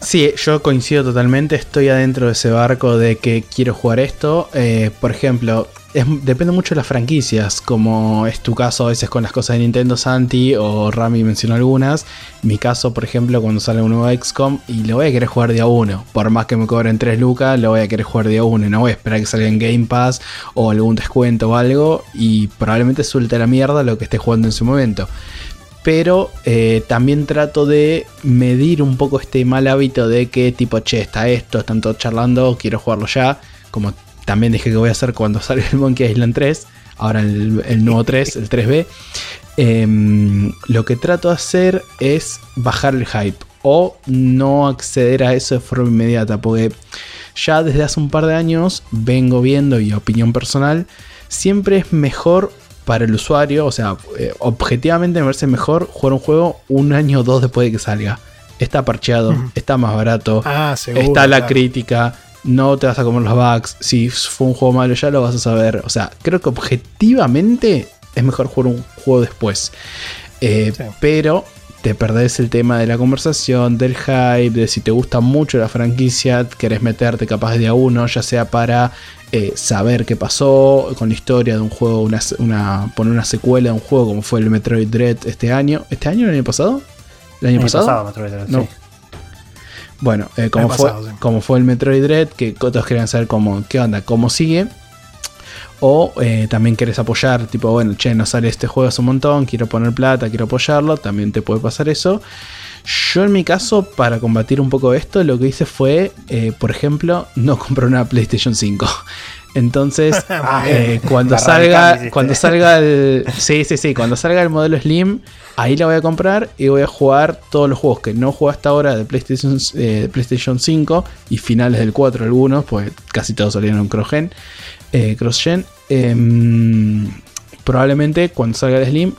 Sí, yo coincido totalmente, estoy adentro de ese barco de que quiero jugar esto. Eh, por ejemplo, depende mucho de las franquicias, como es tu caso a veces con las cosas de Nintendo Santi o Rami mencionó algunas. Mi caso, por ejemplo, cuando sale un nuevo XCOM y lo voy a querer jugar día uno. Por más que me cobren 3 lucas, lo voy a querer jugar día uno. No voy a esperar que salga en Game Pass o algún descuento o algo y probablemente suelte la mierda lo que esté jugando en su momento pero eh, también trato de medir un poco este mal hábito de que tipo, che, está esto, están todos charlando, quiero jugarlo ya, como también dije que voy a hacer cuando salga el Monkey Island 3, ahora el, nuevo 3, el 3B. Em, lo que trato de hacer es bajar el hype o no acceder a eso de forma inmediata, porque ya desde hace un par de años vengo viendo y opinión personal, siempre es mejor para el usuario, o sea, eh, objetivamente me parece mejor jugar un juego un año o dos después de que salga. Está parcheado, está más barato, ah, está la crítica, no te vas a comer los bugs. Si fue un juego malo, ya lo vas a saber. O sea, creo que objetivamente es mejor jugar un juego después. Eh, pero te perdés el tema de la conversación, del hype, de si te gusta mucho la franquicia, querés meterte capaz de a uno, ya sea para eh, saber qué pasó con la historia de un juego, una, poner una secuela de un juego como fue el Metroid Dread este año. ¿Este año o el año pasado? ¿El año, pasado? Metroid Dread, no. Bueno, eh, como, fue, como fue el Metroid Dread, que todos querían saber cómo, qué onda, cómo sigue. O eh, también quieres apoyar, tipo, bueno, che, no sale este juego hace un montón, quiero poner plata, quiero apoyarlo, también te puede pasar eso. Yo en mi caso, para combatir un poco esto, lo que hice fue, eh, por ejemplo, no comprar una PlayStation 5. Entonces, ah, eh, cuando salga, cuando salga el, sí, sí, sí, cuando salga el modelo Slim, ahí la voy a comprar y voy a jugar todos los juegos que no jugué hasta ahora de PlayStation, PlayStation 5 y finales del 4 algunos, pues casi todos salieron en cross-gen eh, cross-gen. Em, probablemente cuando salga el Slim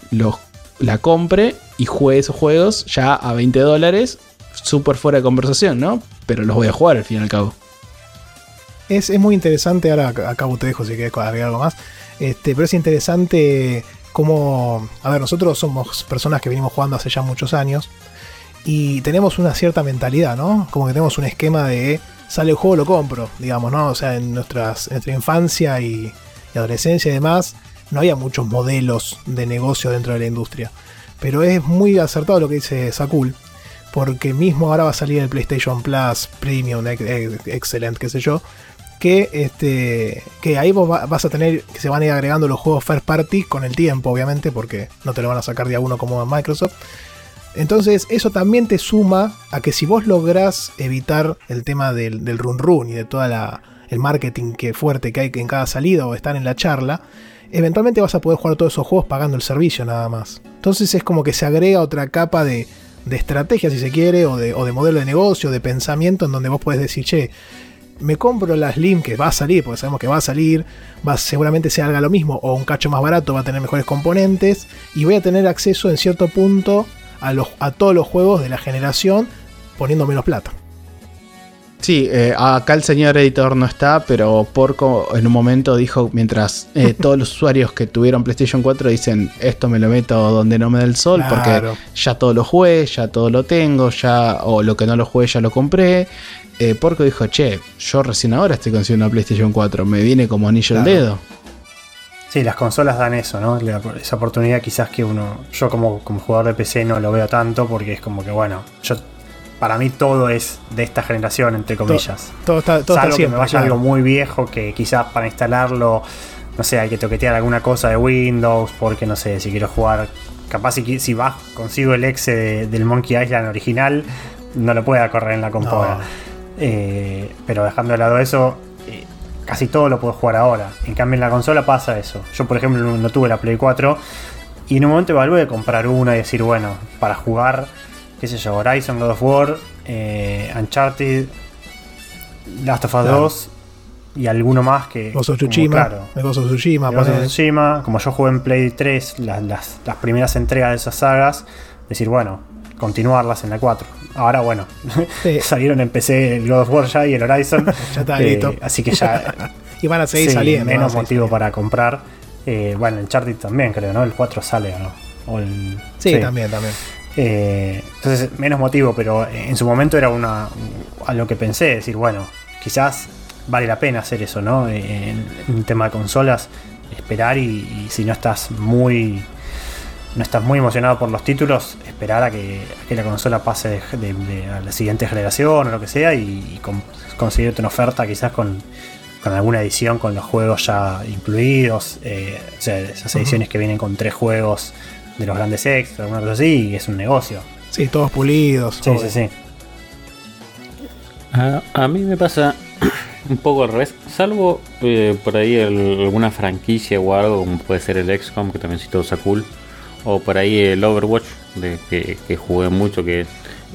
la compre y juegue esos juegos ya a 20 dólares, súper fuera de conversación, ¿no? Pero los voy a jugar al fin y al cabo. Es, muy interesante, ahora acabo te dejo si quieres agregar algo más, este, pero es interesante cómo, a ver, nosotros somos personas que venimos jugando hace ya muchos años y tenemos una cierta mentalidad, ¿no? Como que tenemos un esquema de sale el juego, lo compro, digamos, ¿no? O sea, en nuestras, nuestra infancia y, adolescencia y demás, no había muchos modelos de negocio dentro de la industria. Pero es muy acertado lo que dice Sakul, porque mismo ahora va a salir el PlayStation Plus Premium, excelente, qué sé yo, que, este, que ahí vos vas a tener, que se van a ir agregando los juegos first party con el tiempo, obviamente, porque no te lo van a sacar día uno como en Microsoft. Entonces eso también te suma a que si vos lográs evitar el tema del, run run y de todo el marketing que fuerte que hay en cada salida o estar en la charla, eventualmente vas a poder jugar todos esos juegos pagando el servicio nada más. Entonces es como que se agrega otra capa de, estrategia si se quiere, o de, modelo de negocio, de pensamiento, en donde vos podés decir, che, me compro la Slim que va a salir, porque sabemos que va a salir, va, seguramente se haga lo mismo, o un cacho más barato, va a tener mejores componentes, y voy a tener acceso en cierto punto a, los, a todos los juegos de la generación poniendo menos plata. Sí, eh, acá el señor editor no está, pero Porco en un momento dijo, mientras eh, todos los usuarios que tuvieron PlayStation 4 dicen, esto me lo meto donde no me da el sol, porque ya todo lo jugué, ya todo lo tengo, ya o lo que no lo jugué ya lo compré. Eh, Porco dijo, che, yo recién ahora estoy consiguiendo una PlayStation 4, me viene como anillo el dedo. Sí, las consolas dan eso, ¿no? esa oportunidad quizás que uno, yo como, como jugador de PC no lo veo tanto porque es como que, bueno, yo para mí todo es de esta generación, entre comillas. Todo, está, todo Salvo que me vaya algo muy viejo que quizás para instalarlo, no sé, hay que toquetear alguna cosa de Windows, porque no sé, si quiero jugar, capaz si, si vas, consigo el exe del Monkey Island original, no lo pueda correr en la computadora. Eh, pero dejando de lado eso, casi todo lo puedo jugar ahora. En cambio en la consola pasa eso. Yo por ejemplo no, tuve la Play 4 y en un momento evalué comprar una y decir, bueno, para jugar, qué sé yo, Horizon, God of War, eh, Uncharted, Last of Us 2 y alguno más que... Of Tsushima, claro, of Tsushima, of Tsushima, como yo jugué en Play 3 las, las primeras entregas de esas sagas, decir, bueno, continuarlas en la 4. Ahora, bueno, salieron en PC el God of War ya y el Horizon. ya está listo. Eh, así que ya. y van a seguir saliendo. Menos motivo para comprar. Eh, bueno, el Charted también, creo, ¿no? El 4 sale o no. sí, también, también. Eh, entonces, menos motivo, pero en su momento era una a lo que pensé, decir, bueno, quizás vale la pena hacer eso, ¿no? En, un tema de consolas, esperar y, si no estás muy no estás muy emocionado por los títulos, esperar a que, la consola pase de, a la siguiente generación o lo que sea y, conseguirte una oferta quizás con, alguna edición con los juegos ya incluidos, eh, o sea, esas ediciones que vienen con tres juegos de los grandes extras, alguna cosa así, y es un negocio. Sí, todos pulidos. Sí, sí, sí. A, mí me pasa un poco al revés, salvo eh, por ahí alguna franquicia o algo, como puede ser el XCOM, que también sí todo está cool, o por ahí el Overwatch, de, que, jugué mucho, que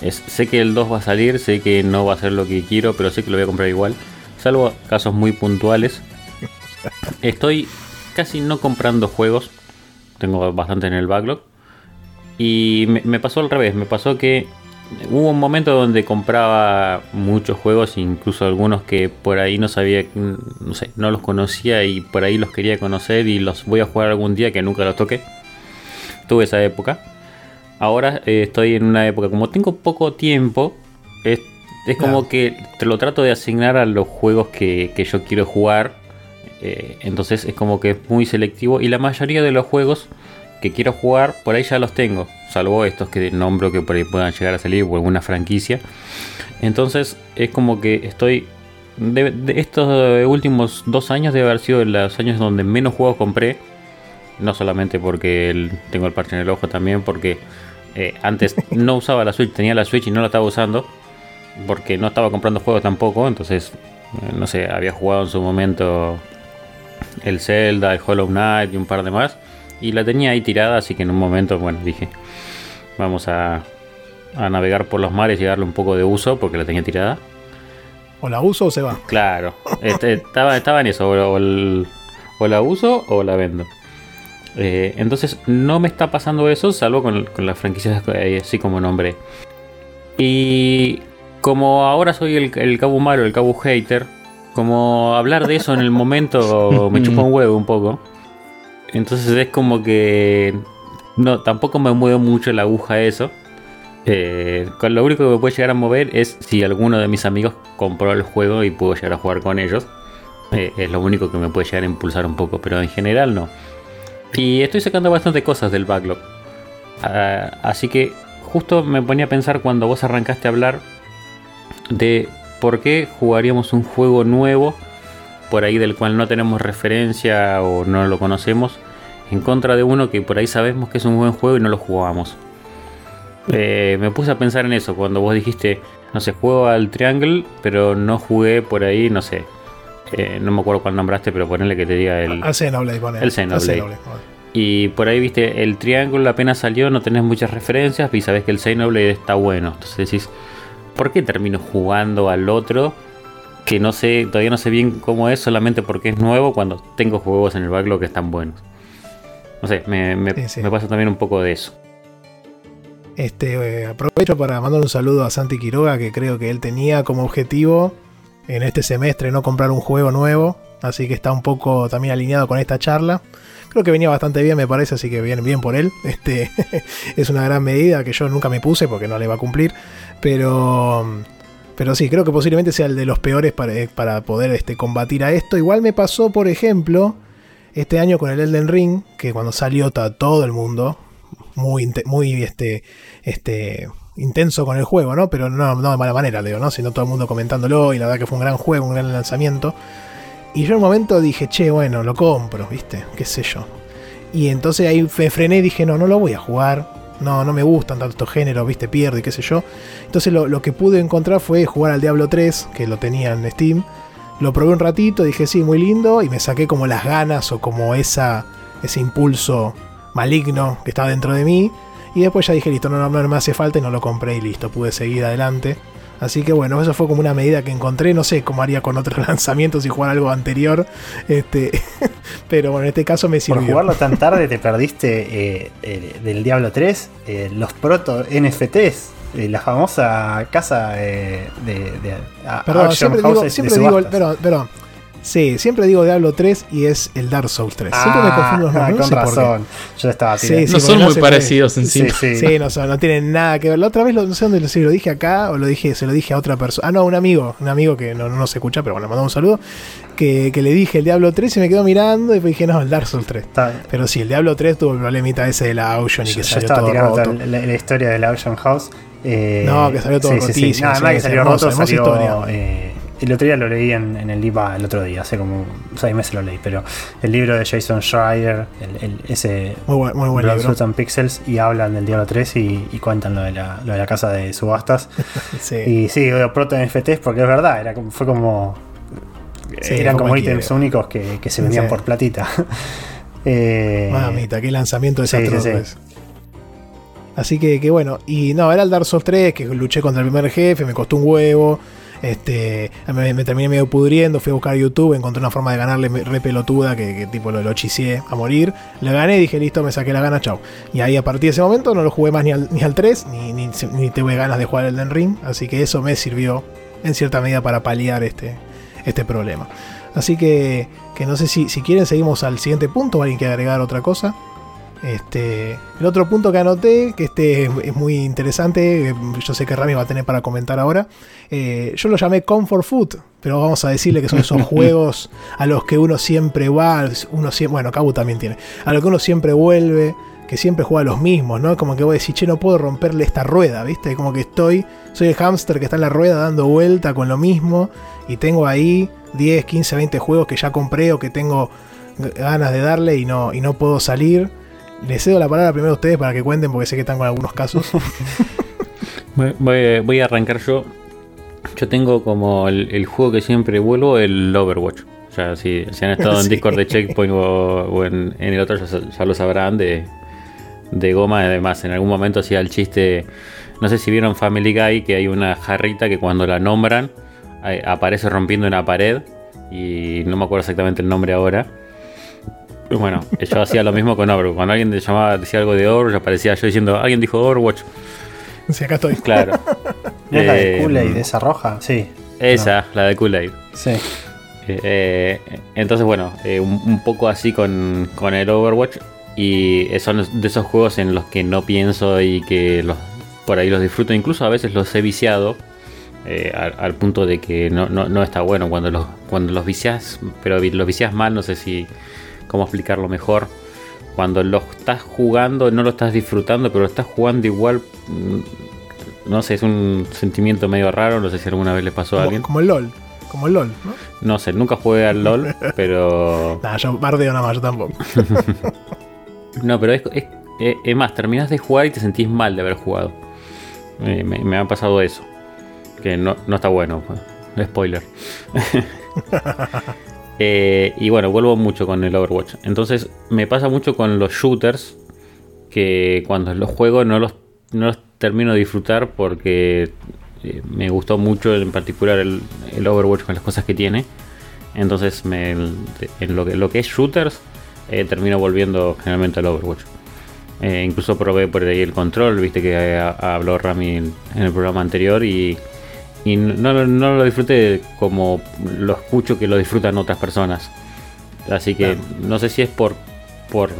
es, sé que el 2 va a salir, sé que no va a ser lo que quiero, pero sé que lo voy a comprar igual, salvo casos muy puntuales. Estoy casi no comprando juegos, tengo bastante en el backlog, y me pasó al revés, me pasó que hubo un momento donde compraba muchos juegos, incluso algunos que por ahí no sabía, no sé, no los conocía y por ahí los quería conocer y los voy a jugar algún día que nunca los toqué. Tuve esa época. Ahora eh, estoy en una época, como tengo poco tiempo, es, como que te lo trato de asignar a los juegos que, yo quiero jugar. Eh, entonces es como que es muy selectivo y la mayoría de los juegos que quiero jugar por ahí ya los tengo salvo estos que nombro que por ahí puedan llegar a salir o alguna franquicia. Entonces es como que estoy... De, estos últimos dos años debe haber sido los años donde menos juegos compré. No solamente porque tengo el parche en el ojo, también porque eh, antes no usaba la Switch, tenía la Switch y no la estaba usando. Porque no estaba comprando juegos tampoco. Entonces, eh, no sé, había jugado en su momento el Zelda, el Hollow Knight y un par de más. Y la tenía ahí tirada, así que en un momento, bueno, dije, Vamos a, navegar por los mares y darle un poco de uso porque la tenía tirada. ¿O la uso o se va? Claro, este, estaba, estaba en eso, o, la uso o la vendo. Eh, entonces no me está pasando eso, salvo con, las franquicias así como nombre. Y como ahora soy el, el Cabo Malo, el Cabo Hater, como hablar de eso en el momento me chupa un huevo un poco. Entonces es como que no, tampoco me mueve mucho la aguja eso. Eh, lo único que me puede llegar a mover es si alguno de mis amigos compró el juego y puedo llegar a jugar con ellos. Eh, es lo único que me puede llegar a impulsar un poco, pero en general no. Y estoy sacando bastante cosas del backlog. Ah, así que justo me ponía a pensar cuando vos arrancaste a hablar de por qué jugaríamos un juego nuevo por ahí del cual no tenemos referencia o no lo conocemos en contra de uno que por ahí sabemos que es un buen juego y no lo jugamos. Eh, me puse a pensar en eso cuando vos dijiste, no sé, juego al Triangle, pero no jugué por ahí, no sé. Eh, no me acuerdo cuál nombraste, pero ponele que te diga el. Al Xenoblade, El Xenoblade. Y por ahí viste, el Triangle apenas salió, no tenés muchas referencias y sabes que el Xenoblade está bueno. Entonces decís, ¿por qué termino jugando al otro? Que no sé, todavía no sé bien cómo es, solamente porque es nuevo cuando tengo juegos en el backlog que están buenos. No sé, me, pasa también un poco de eso. Este, eh, aprovecho para mandar un saludo a Santi Quiroga, que creo que él tenía como objetivo en este semestre no comprar un juego nuevo, así que está un poco también alineado con esta charla. Creo que venía bastante bien, me parece, así que bien, bien por él. Este, es una gran medida que yo nunca me puse porque no le va a cumplir, pero, pero sí, creo que posiblemente sea el de los peores para, eh, para poder este, combatir a esto. Igual me pasó, por ejemplo, este año con el Elden Ring, que cuando salió todo el mundo muy, muy este, este, intenso con el juego, ¿no? Pero no, no de mala manera, Leo, ¿no? Sino todo el mundo comentándolo y la verdad que fue un gran juego, un gran lanzamiento. Y yo en un momento dije, che, bueno, lo compro, ¿viste? ¿Qué sé yo? Y entonces ahí me frené y dije, no, no lo voy a jugar. No, no me gustan tanto estos géneros, ¿viste? Pierdo y qué sé yo. Entonces lo, lo que pude encontrar fue jugar al Diablo 3, que lo tenía en Steam lo probé un ratito, dije sí, muy lindo, y me saqué como las ganas o como esa, ese impulso maligno que estaba dentro de mí. Y después ya dije, listo, no, no, me hace falta y no lo compré y listo, pude seguir adelante. Así que bueno, eso fue como una medida que encontré. No sé cómo haría con otros lanzamientos y jugar algo anterior. Este, pero bueno, en este caso me sirvió. Por jugarlo tan tarde te perdiste eh, del Diablo 3 eh, los proto NFTs. Eh, la famosa casa de, perdón, siempre digo, siempre digo perdón, Sí, siempre digo Diablo 3 y es el Dark Souls 3. Siempre me confundo los ah, nombres. con no sé razón. Yo estaba Sí, tirando. no sí, son porque muy parecidos en sí. Sí, sí. Sí, no, son- no tienen nada que ver. La otra vez lo, no sé dónde lo, si lo dije acá o lo dije, se lo dije a otra persona. Ah, no, un amigo, un amigo que no, no nos escucha, pero bueno, le mandamos un saludo. Que, que le dije el Diablo 3 y me quedó mirando y después dije, no, el Dark Souls 3. Está- Pero sí, el Diablo 3 tuvo el problemita ese de la Auction y yo, que yo salió estaba todo tirando roto. la, la historia de la Ocean House. eh, No, que salió todo rotísimo, No, sí, además que salió hermoso, roto, salió, historia. eh, el otro día lo leí en, en el libro el otro día, hace como seis meses lo leí, pero el libro de Jason Schreier, el, el- ese Muy buen, muy buen Blood, libro. Sweat and Pixels, y hablan del Diablo 3 y, y cuentan lo de, la, lo de la casa de subastas. Sí. Y sí, proto NFTs porque es verdad, era como, fue como. Sí, eran como ítems únicos que, que se vendían Sí. por platita. Eh, Mamita, qué lanzamiento sí, desastroso sí. Así que, que bueno, y no, era el Dark Souls 3, que luché contra el primer jefe, me costó un huevo. Este, me, terminé medio pudriendo, fui a buscar YouTube, encontré una forma de ganarle re pelotuda que, que tipo lo, lo a morir. Le gané, dije listo, me saqué la gana, chau. Y ahí a partir de ese momento no lo jugué más ni al, ni al 3, ni, ni, ni tuve ganas de jugar el Den Ring. Así que eso me sirvió en cierta medida para paliar este, este problema. Así que, que no sé si, si quieren seguimos al siguiente punto o alguien quiere agregar otra cosa. Este, el otro punto que anoté, que este es, muy interesante, eh, yo sé que Rami va a tener para comentar ahora, eh, yo lo llamé Comfort Food, pero vamos a decirle que son esos juegos a los que uno siempre va, uno siempre, bueno, Cabu también tiene, a los que uno siempre vuelve, que siempre juega los mismos, ¿no? Como que voy a decir, che, no puedo romperle esta rueda, ¿viste? Como que estoy, soy el hámster que está en la rueda dando vuelta con lo mismo y tengo ahí 10, 15, 20 juegos que ya compré o que tengo ganas de darle y no, y no puedo salir. Les cedo la palabra primero a ustedes para que cuenten porque sé que están con algunos casos. Voy, voy- a arrancar yo. Yo tengo como el, el juego que siempre vuelvo, el Overwatch. O sea, si, si han estado en Sí. Discord de Checkpoint o, o en, en el otro, ya lo sabrán de, de goma. Además, en algún momento hacía el chiste. No sé si vieron Family Guy, que hay una jarrita que cuando la nombran eh, aparece rompiendo una pared. Y no me acuerdo exactamente el nombre ahora. Bueno, yo hacía lo mismo con Overwatch. Cuando alguien te llamaba, decía algo de Overwatch, aparecía yo diciendo, alguien dijo Overwatch. sí, acá estoy. Claro. ¿No es la de Eh, Kool-Aid, esa roja? Sí. Esa, la de Kool-Aid. Sí. Eh, eh, entonces, bueno, eh, un, un poco así con, con el Overwatch. Y son de esos juegos en los que no pienso y que los, por ahí los disfruto. Incluso a veces los he viciado. eh, al, al punto de que no, no- no está bueno cuando los, cuando los vicias. Pero los vicias mal, no sé si. Cómo explicarlo mejor. Cuando lo estás jugando, no lo estás disfrutando, pero lo estás jugando igual. mm, No sé, es un sentimiento medio raro. No sé si alguna vez le pasó a Como, alguien. como el LOL. Como el LOL, ¿no? No sé, nunca jugué al LOL, pero. Nah, yo bardeo nada más, yo tampoco. No, pero es, es, es- es más, terminás de jugar y te sentís mal de haber jugado. Eh, me, me ha pasado eso. Que no, no está bueno. pues, Spoiler. Eh, y bueno, vuelvo mucho con el Overwatch. Entonces, me pasa mucho con los shooters. Que cuando los juego no los, no los termino de disfrutar porque eh, me gustó mucho en particular el, Overwatch con las cosas que tiene. Entonces, me, en lo que, es shooters, eh, termino volviendo generalmente al Overwatch. Incluso probé por ahí el control, viste que habló Rami en el programa anterior y, y no, no- no lo disfruté como lo escucho que lo disfrutan otras personas. Así que no sé si es por, por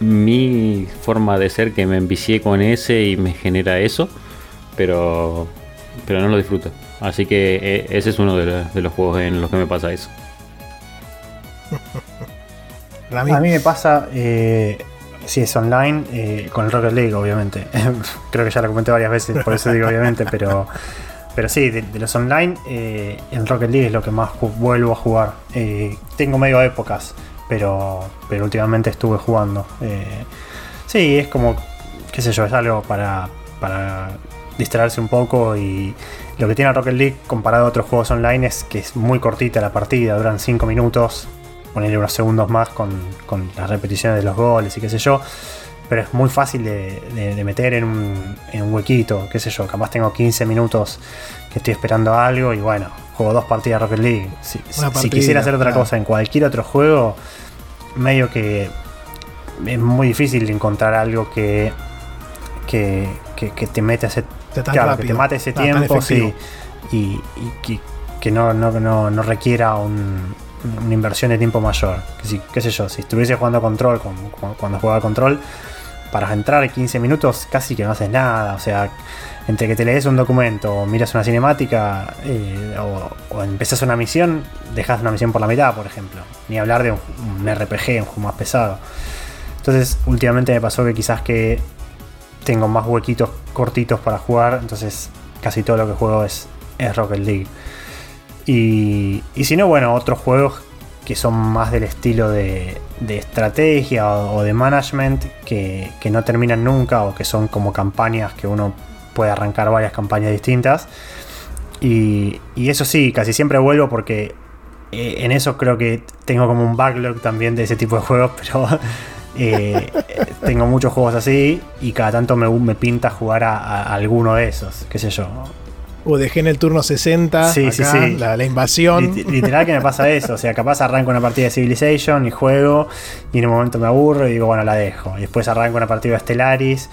mi forma de ser que me envicié con ese y me genera eso, pero, pero no lo disfruto. Así que eh, ese es uno de, la- de los juegos en los que me pasa eso. A mí me pasa, eh, si es online, eh, con el Rocket League, obviamente. Creo que ya lo comenté varias veces, por eso digo obviamente, pero, pero sí, de, los online, eh, el Rocket League es lo que más vuelvo a jugar. Eh, tengo medio épocas, pero, pero últimamente estuve jugando. Eh, sí, es como, qué sé yo, es algo para, para distraerse un poco y lo que tiene Rocket League comparado a otros juegos online es que es muy cortita la partida, duran 5 minutos, ponerle unos segundos más con, con las repeticiones de los goles y qué sé yo. Pero es muy fácil de, de- de meter en un, en un huequito, qué sé yo. Capaz tengo 15 minutos que estoy esperando algo y bueno, juego dos partidas de Rocket League. Si, si- si partida, quisiera hacer otra claro. cosa en cualquier otro juego, medio que es muy difícil encontrar algo que, que, que- que te mete ese Tan claro, que te mate ese Ah, tan tiempo, sí. efectivo. Y, y que, que no, no, no, no requiera un, una inversión de tiempo mayor. Que si, qué sé yo, si estuviese jugando control cuando jugaba control, para entrar 15 minutos casi que no haces nada. O sea, entre que te lees un documento miras una cinemática eh, o, o, empezás una misión, dejas una misión por la mitad, por ejemplo. Ni hablar de un, un RPG, un juego más pesado. Entonces, últimamente me pasó que quizás que tengo más huequitos cortitos para jugar, entonces casi todo lo que juego es, es Rocket League. Y, y si no, bueno, otros juegos que son más del estilo de, estrategia o, de management que, no terminan nunca o que son como campañas que uno puede arrancar varias campañas distintas. Y, y eso sí, casi siempre vuelvo porque eh, en eso creo que tengo como un backlog también de ese tipo de juegos, pero eh, tengo muchos juegos así y cada tanto me, me pinta jugar a, a, alguno de esos, qué sé yo. O dejé en el turno 60 sí, acá, sí, sí. La, la, invasión. Literal que me pasa eso. O sea, capaz arranco una partida de Civilization y juego y en un momento me aburro y digo, bueno, la dejo. Y después arranco una partida de Stellaris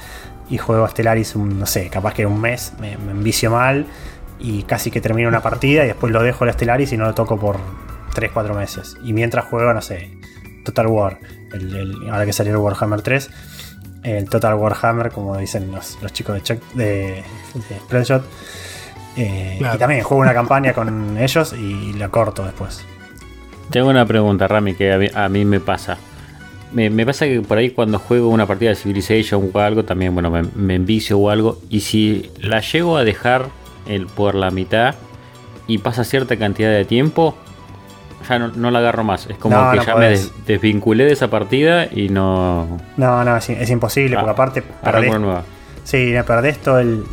y juego a Stellaris, un, no sé, capaz que un mes me, me envicio mal y casi que termino una partida y después lo dejo la Stellaris y no lo toco por 3-4 meses. Y mientras juego, no sé, Total War, el, el, ahora que salió el Warhammer 3, el Total Warhammer, como dicen los, los chicos de, Chuck, de, de Spreadshot. Eh, claro. Y también juego una campaña con ellos y la corto después. Tengo una pregunta, Rami, que a mí, a mí me pasa. Me, me, pasa que por ahí cuando juego una partida de Civilization o algo, también bueno, me, me envicio o algo. Y si la llego a dejar el, por la mitad y pasa cierta cantidad de tiempo, ya no, no la agarro más. Es como no, que no ya podés. me des, desvinculé de esa partida y no. No, no, es, es imposible, ah, porque aparte. Perdés, nueva. Sí, perdés todo el,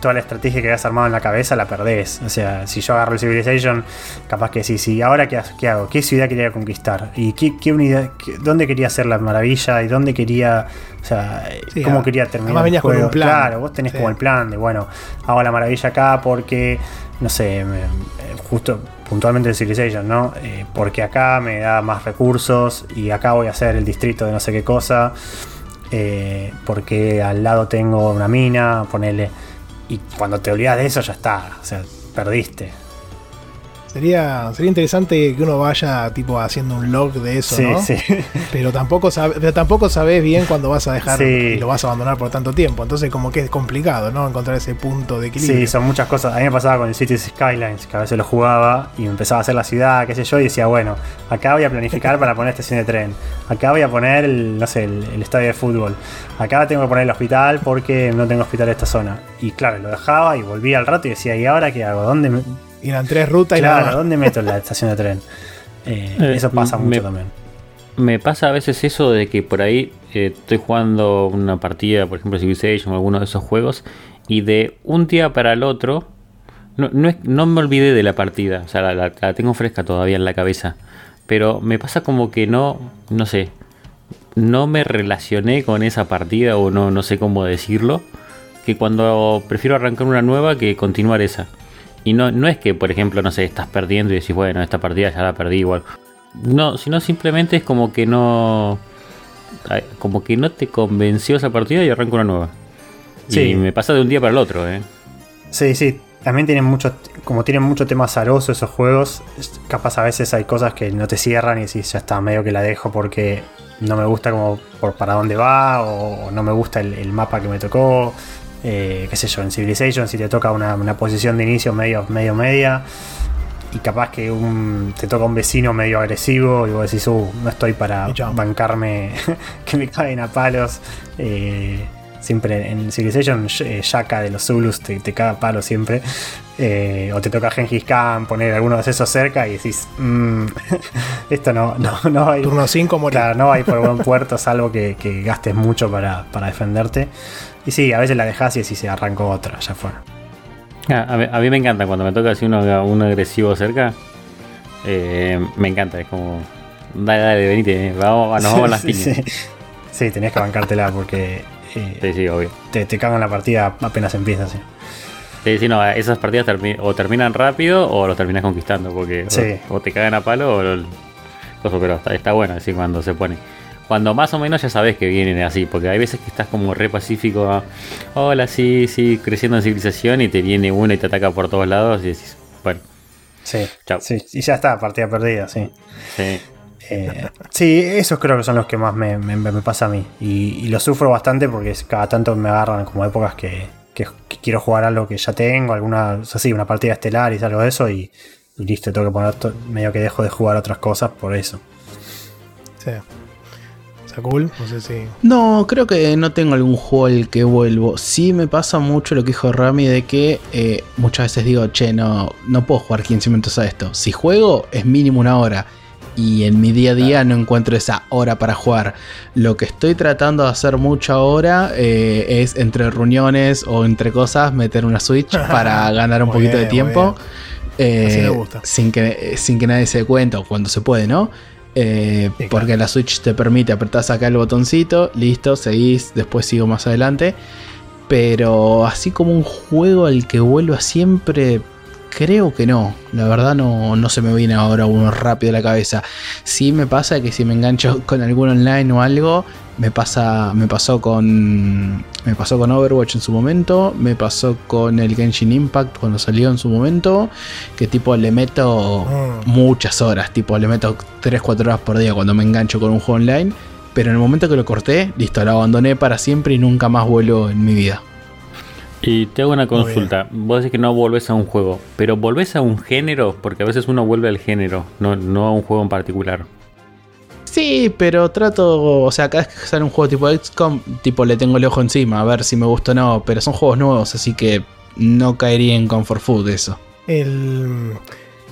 toda la estrategia que habías armado en la cabeza la perdés. O sea, si yo agarro el Civilization, capaz que sí, sí, ahora qué, qué hago, qué ciudad quería conquistar y qué, qué unidad, qué, dónde quería hacer la maravilla y dónde quería, o sea, sí, cómo quería terminar el juego. Plan. Claro, vos tenés sí. como el plan de, bueno, hago la maravilla acá porque, no sé, me, justo puntualmente el Civilization, ¿no? Eh, porque acá me da más recursos y acá voy a hacer el distrito de no sé qué cosa. Eh, porque al lado tengo una mina, ponerle y cuando te olvidas de eso ya está, o sea, perdiste. Sería, sería interesante que uno vaya tipo haciendo un log de eso, sí, ¿no? Sí. Pero tampoco sabe, pero tampoco sabes bien cuándo vas a dejar sí. y lo vas a abandonar por tanto tiempo. Entonces como que es complicado, ¿no? Encontrar ese punto de equilibrio. Sí, son muchas cosas. A mí me pasaba con el Cities Skylines, que a veces lo jugaba y empezaba a hacer la ciudad, qué sé yo, y decía, bueno, acá voy a planificar para poner estación de tren. Acá voy a poner, el, no sé, el, el estadio de fútbol. Acá tengo que poner el hospital porque no tengo hospital en esta zona. Y claro, lo dejaba y volvía al rato y decía, ¿y ahora qué hago? ¿Dónde me y eran tres rutas claro, y nada. ¿dónde meto la estación de tren? Eh, eh, eso pasa mucho me, también. Me pasa a veces eso de que por ahí eh, estoy jugando una partida, por ejemplo, Civilization o alguno de esos juegos, y de un día para el otro, no, no, es, no me olvidé de la partida, o sea, la, la, la, tengo fresca todavía en la cabeza, pero me pasa como que no, no sé, no me relacioné con esa partida o no, no sé cómo decirlo, que cuando prefiero arrancar una nueva que continuar esa. Y no, no es que, por ejemplo, no sé, estás perdiendo y decís, bueno, esta partida ya la perdí igual. No, sino simplemente es como que no. Como que no te convenció esa partida y arranco una nueva. Sí. Y me pasa de un día para el otro, ¿eh? Sí, sí. También tienen mucho. Como tienen mucho tema azaroso esos juegos, capaz a veces hay cosas que no te cierran y decís, ya está, medio que la dejo porque no me gusta como por para dónde va o, no me gusta el, el mapa que me tocó eh, qué sé yo, en Civilization, si te toca una, una, posición de inicio medio, medio media, y capaz que un, te toca un vecino medio agresivo, y vos decís, uh, no estoy para bancarme que me caen a palos. Eh, siempre en Civilization, Shaka de los Zulus te, te caga a palos siempre. Eh, o te toca Gengis Khan, poner alguno de esos cerca y decís, mmm, esto no, no, no va a ir. Turno 5 morir. Claro, no va a ir por buen puerto, salvo que, que gastes mucho para, para defenderte. Y sí, a veces la dejas y así se arrancó otra, ya fue. Ah, a, mí, a, mí, me encanta cuando me toca así uno, un agresivo cerca. Eh, me encanta, es como. Dale, dale, venite, vamos, nos vamos a las piñas. Sí, sí, tenés que bancártela porque. Eh, sí, sí, obvio. Te, te cagan la partida apenas empieza, sí. Sí, sí, no, esas partidas termi o terminan rápido o los terminas conquistando, porque sí. o, o, te cagan a palo o. Lo, pero está, está bueno así cuando se pone cuando más o menos ya sabes que vienen así, porque hay veces que estás como re pacífico, a, hola, sí, sí, creciendo en civilización y te viene uno y te ataca por todos lados y decís, bueno, Sí, Chau. sí, y ya está, partida perdida, sí. Sí. Eh, sí, esos creo que son los que más me, me- me pasa a mí. Y, y lo sufro bastante porque cada tanto me agarran como épocas que, que- que quiero jugar algo que ya tengo, alguna, o sea, sí, una partida estelar y algo de eso, y, y listo, tengo que poner medio que dejo de jugar otras cosas por eso. Sí. No sé si. No, creo que no tengo algún juego al que vuelvo. Sí me pasa mucho lo que dijo Rami de que eh, muchas veces digo, che, no, no puedo jugar 15 minutos a esto. Si juego es mínimo una hora. Y en mi día a día no encuentro esa hora para jugar. Lo que estoy tratando de hacer mucho ahora eh, es entre reuniones o entre cosas meter una Switch para ganar un Muy poquito de tiempo. Eh, Así me gusta. Sin que, sin que nadie se dé cuenta o cuando se puede, ¿no? Eh, Sí, claro. porque la Switch te permite apretar acá el botoncito, listo, seguís, después sigo más adelante. Pero así como un juego al que vuelvo siempre, creo que no. La verdad no, no se me viene ahora uno rápido a la cabeza. Sí me pasa que si me engancho con algún online o algo, me pasa. Me pasó con. Me pasó con Overwatch en su momento. Me pasó con el Genshin Impact cuando salió en su momento. Que tipo le meto Mm. muchas horas. Tipo le meto 3-4 horas por día cuando me engancho con un juego online. Pero en el momento que lo corté, listo, lo abandoné para siempre y nunca más vuelo en mi vida. Y te hago una consulta. Vos decís que no volvés a un juego, pero volvés a un género, porque a veces uno vuelve al género, no, no a un juego en particular. Sí, pero trato, o sea, cada vez que sale un juego tipo XCOM, tipo le tengo el ojo encima, a ver si me gusta o no, pero son juegos nuevos, así que no caería en comfort food eso. El,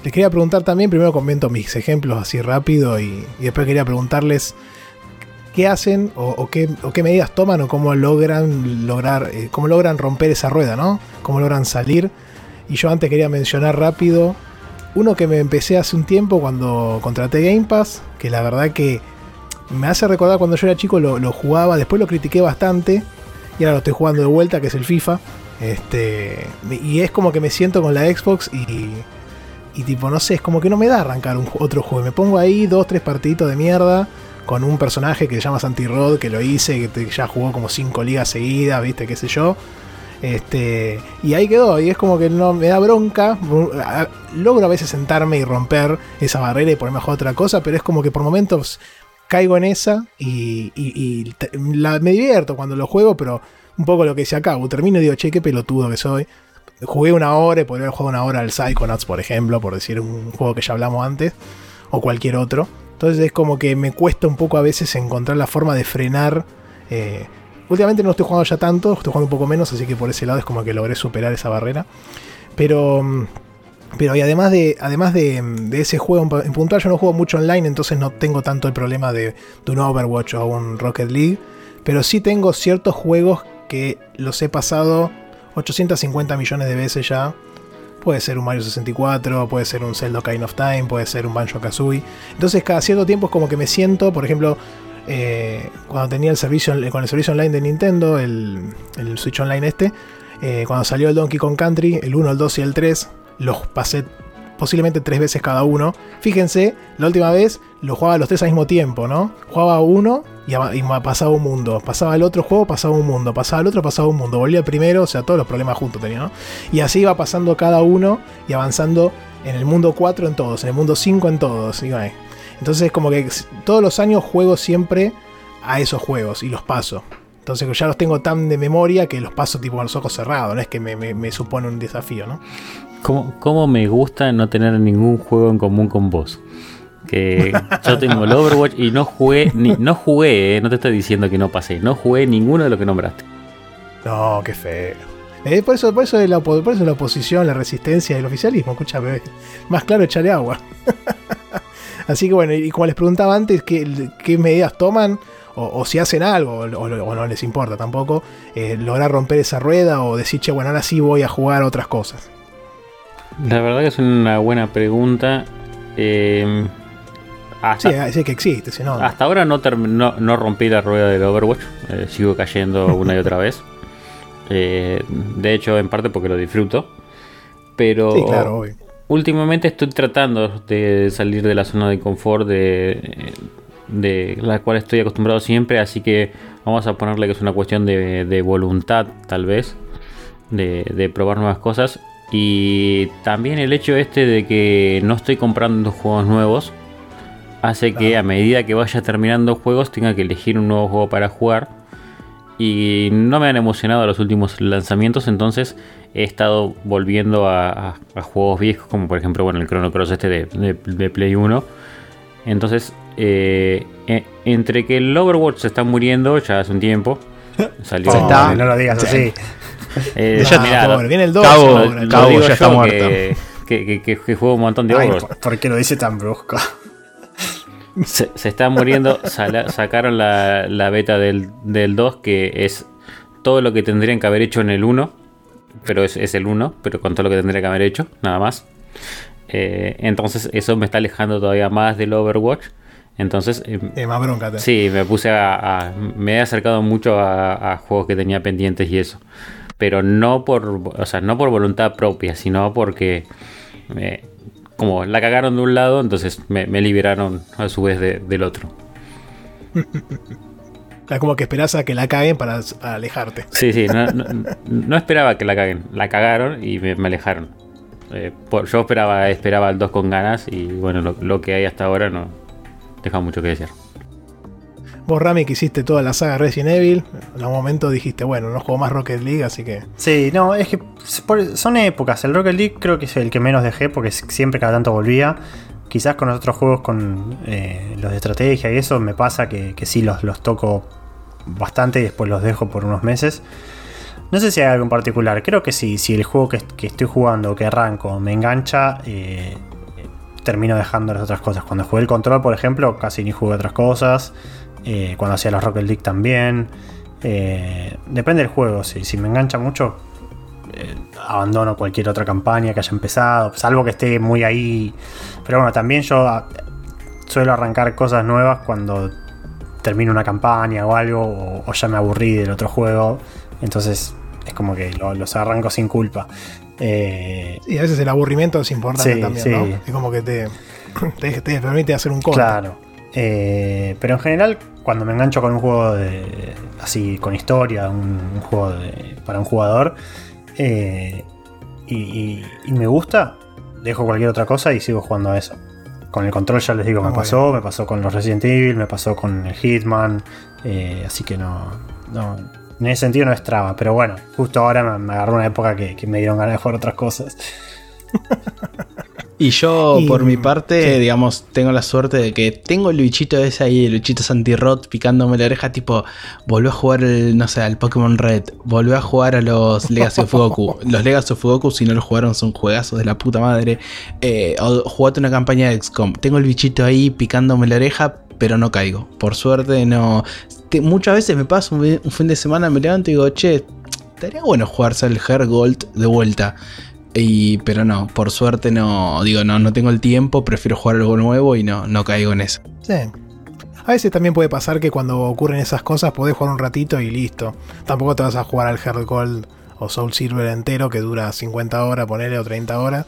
les quería preguntar también, primero comento mis ejemplos así rápido y, y después quería preguntarles qué hacen o, qué, o qué medidas toman o cómo logran lograr, eh, cómo logran romper esa rueda, ¿no? Cómo logran salir. Y yo antes quería mencionar rápido uno que me empecé hace un tiempo cuando contraté Game Pass, que la verdad que me hace recordar cuando yo era chico lo, jugaba, después lo critiqué bastante y ahora lo estoy jugando de vuelta, que es el FIFA. Este, y es como que me siento con la Xbox y, y tipo, no sé, es como que no me da arrancar otro juego. Me pongo ahí dos, tres partiditos de mierda con un personaje que se llama Santi Rod, que lo hice, que ya jugó como cinco ligas seguidas, viste, qué sé yo. Este, y ahí quedó, y es como que no me da bronca. Logro a veces sentarme y romper esa barrera y ponerme a jugar otra cosa, pero es como que por momentos caigo en esa y, y- me divierto cuando lo juego, pero un poco lo que se acabo. Termino y digo, che, qué pelotudo que soy. Jugué una hora y podría haber jugado una hora al Psychonauts, por ejemplo, por decir un juego que ya hablamos antes, o cualquier otro. Entonces es como que me cuesta un poco a veces encontrar la forma de frenar. eh, últimamente no estoy jugando ya tanto, estoy jugando un poco menos, así que por ese lado es como que logré superar esa barrera. Pero, mm, pero y además de, además de, mm, ese juego en puntual, yo no juego mucho online, entonces no tengo tanto el problema de, de un Overwatch o un Rocket League. Pero sí tengo ciertos juegos que los he pasado 850 millones de veces ya. Puede ser un Mario 64, puede ser un Zelda Kind of Time, puede ser un Banjo Kazooie. Entonces cada cierto tiempo es como que me siento, por ejemplo, eh, cuando tenía el servicio con el servicio online de Nintendo, el, el Switch Online este, eh, cuando salió el Donkey Kong Country, el 1, el 2 y el 3, los pasé posiblemente tres veces cada uno. Fíjense, la última vez lo jugaba los tres al mismo tiempo, ¿no? Jugaba uno y, y pasaba un mundo. Pasaba el otro juego, pasaba un mundo. Pasaba el otro, pasaba un mundo. Volvía al primero, o sea, todos los problemas juntos tenía, ¿no? Y así iba pasando cada uno y avanzando en el mundo 4 en todos, en el mundo 5 en todos. y bueno. Entonces, como que todos los años juego siempre a esos juegos y los paso. Entonces ya los tengo tan de memoria que los paso tipo con los ojos cerrados, no es que me, me- me supone un desafío, ¿no? ¿Cómo, cómo me gusta no tener ningún juego en común con vos? Que yo tengo el Overwatch y no jugué, ni, no jugué, eh, no te estoy diciendo que no pasé, no jugué ninguno de lo que nombraste. No, qué feo. Eh, por, eso, por, eso es la, por eso la oposición, la resistencia y el oficialismo. Escúchame, más claro echarle agua. Así que bueno, y como les preguntaba antes, ¿qué, qué medidas toman? O, o si hacen algo, o, no les importa tampoco, eh, lograr romper esa rueda o decir, che, bueno, ahora sí voy a jugar otras cosas. La verdad que es una buena pregunta. Eh, hasta, Sí, sí que existe, si no. hasta ahora no, no rompí la rueda del Overwatch, eh, sigo cayendo una y otra vez. Eh, de hecho, en parte porque lo disfruto. Pero sí, claro, obvio. Últimamente estoy tratando de salir de la zona de confort de, de la cual estoy acostumbrado siempre, así que vamos a ponerle que es una cuestión de, de voluntad tal vez, de, de probar nuevas cosas. Y también el hecho este de que no estoy comprando juegos nuevos hace que a medida que vaya terminando juegos tenga que elegir un nuevo juego para jugar. Y no me han emocionado los últimos lanzamientos, entonces he estado volviendo a, juegos viejos, como por ejemplo bueno, el Chrono Cross este de, Play 1. Entonces, eh, e, entre que el Overwatch se está muriendo ya hace un tiempo, salió. está, no lo digas así. Eh, ya, viene el 2. Cabo, ya está muerto. Que, que, juego un montón de Overwatch. ¿Por qué lo dice tan brusco? Se, está muriendo. sacaron la, beta del, 2, que es todo lo que tendrían que haber hecho en el 1. Pero es, el 1, pero con todo lo que tendría que haber hecho, nada más. Eh, entonces, eso me está alejando todavía más del Overwatch. Entonces, eh, eh, más bronca. Sí, me puse a, Me he acercado mucho a, juegos que tenía pendientes y eso. Pero no por, o sea, no por voluntad propia, sino porque como la cagaron de un lado, entonces me, liberaron a su vez del otro. Es como que esperas a que la caguen para alejarte. Sí, sí, no, esperaba que la caguen. La cagaron y me, alejaron. Eh, yo esperaba, esperaba el 2 con ganas y bueno, lo, que hay hasta ahora no deja mucho que decir. Vos, Rami, que hiciste toda la saga Resident Evil, en algún momento dijiste, bueno, no juego más Rocket League, así que. Sí, no, es que son épocas. El Rocket League creo que es el que menos dejé porque siempre cada tanto volvía. Quizás con los otros juegos, con eh, los de estrategia y eso, me pasa que, sí los, los toco bastante y después los dejo por unos meses. No sé si hay algo en particular. Creo que sí, si el juego que, estoy jugando, que arranco, me engancha, eh, termino dejando las otras cosas. Cuando jugué el control, por ejemplo, casi ni jugué otras cosas. Eh, cuando hacía los Rocket League también. Eh, depende del juego, si, si me engancha mucho, eh, abandono cualquier otra campaña que haya empezado, salvo que esté muy ahí. Pero bueno, también yo ah, suelo arrancar cosas nuevas cuando termino una campaña o algo, o, ya me aburrí del otro juego. Entonces es como que los arranco sin culpa. y a veces el aburrimiento es importante también, ¿no? Es como que te, te, permite hacer un corte. Claro. Pero en general cuando me engancho con un juego de, así con historia, un, juego para un jugador eh, y, me gusta, dejo cualquier otra cosa y sigo jugando a eso. Con el control ya les digo, me pasó, me pasó con los Resident Evil, me pasó con el Hitman, eh, así que no, no, en ese sentido no es traba, pero bueno, justo ahora me, agarró una época que, que me dieron ganas de jugar otras cosas. Y yo, por mi parte, digamos, tengo la suerte de que tengo el bichito ese ahí, el bichito Santi-Rot picándome la oreja, tipo, volvió a jugar, el, no sé, al Pokémon Red, volvió a jugar a los Legacy of Goku. los Legacy of Goku, si no los jugaron, son juegazos de la puta madre. Eh, o jugaste una campaña de XCOM. Tengo el bichito ahí picándome la oreja, pero no caigo. Por suerte, no. muchas veces me paso un, fin de semana, me levanto y digo, che, estaría bueno jugarse el Hair Gold de vuelta. Y, pero no, por suerte no, digo, no, no tengo el tiempo, prefiero jugar algo nuevo y no, no caigo en eso. Sí. A veces también puede pasar que cuando ocurren esas cosas podés jugar un ratito y listo. Tampoco te vas a jugar al Heart Gold o Soul Silver entero que dura 50 horas, ponele, o 30 horas.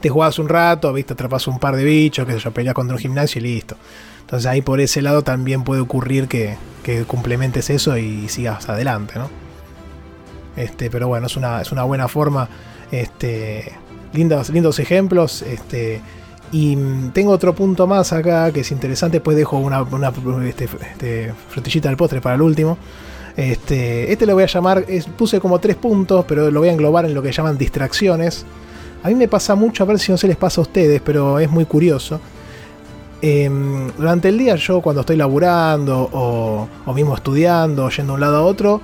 Te jugás un rato, viste, atrapas un par de bichos, que se yo, peleas contra un gimnasio y listo. Entonces ahí por ese lado también puede ocurrir que, que complementes eso y sigas adelante, ¿no? Este, pero bueno, es una, es una buena forma este, lindos, ejemplos. Este, y tengo otro punto más acá que es interesante. Después dejo una, este, este, frutillita del postre para el último. Este, lo voy a llamar, puse como tres puntos, pero lo voy a englobar en lo que llaman distracciones. A mí me pasa mucho, a ver si no se les pasa a ustedes, pero es muy curioso. Em, durante el día yo cuando estoy laburando o, o, mismo estudiando, yendo de un lado a otro,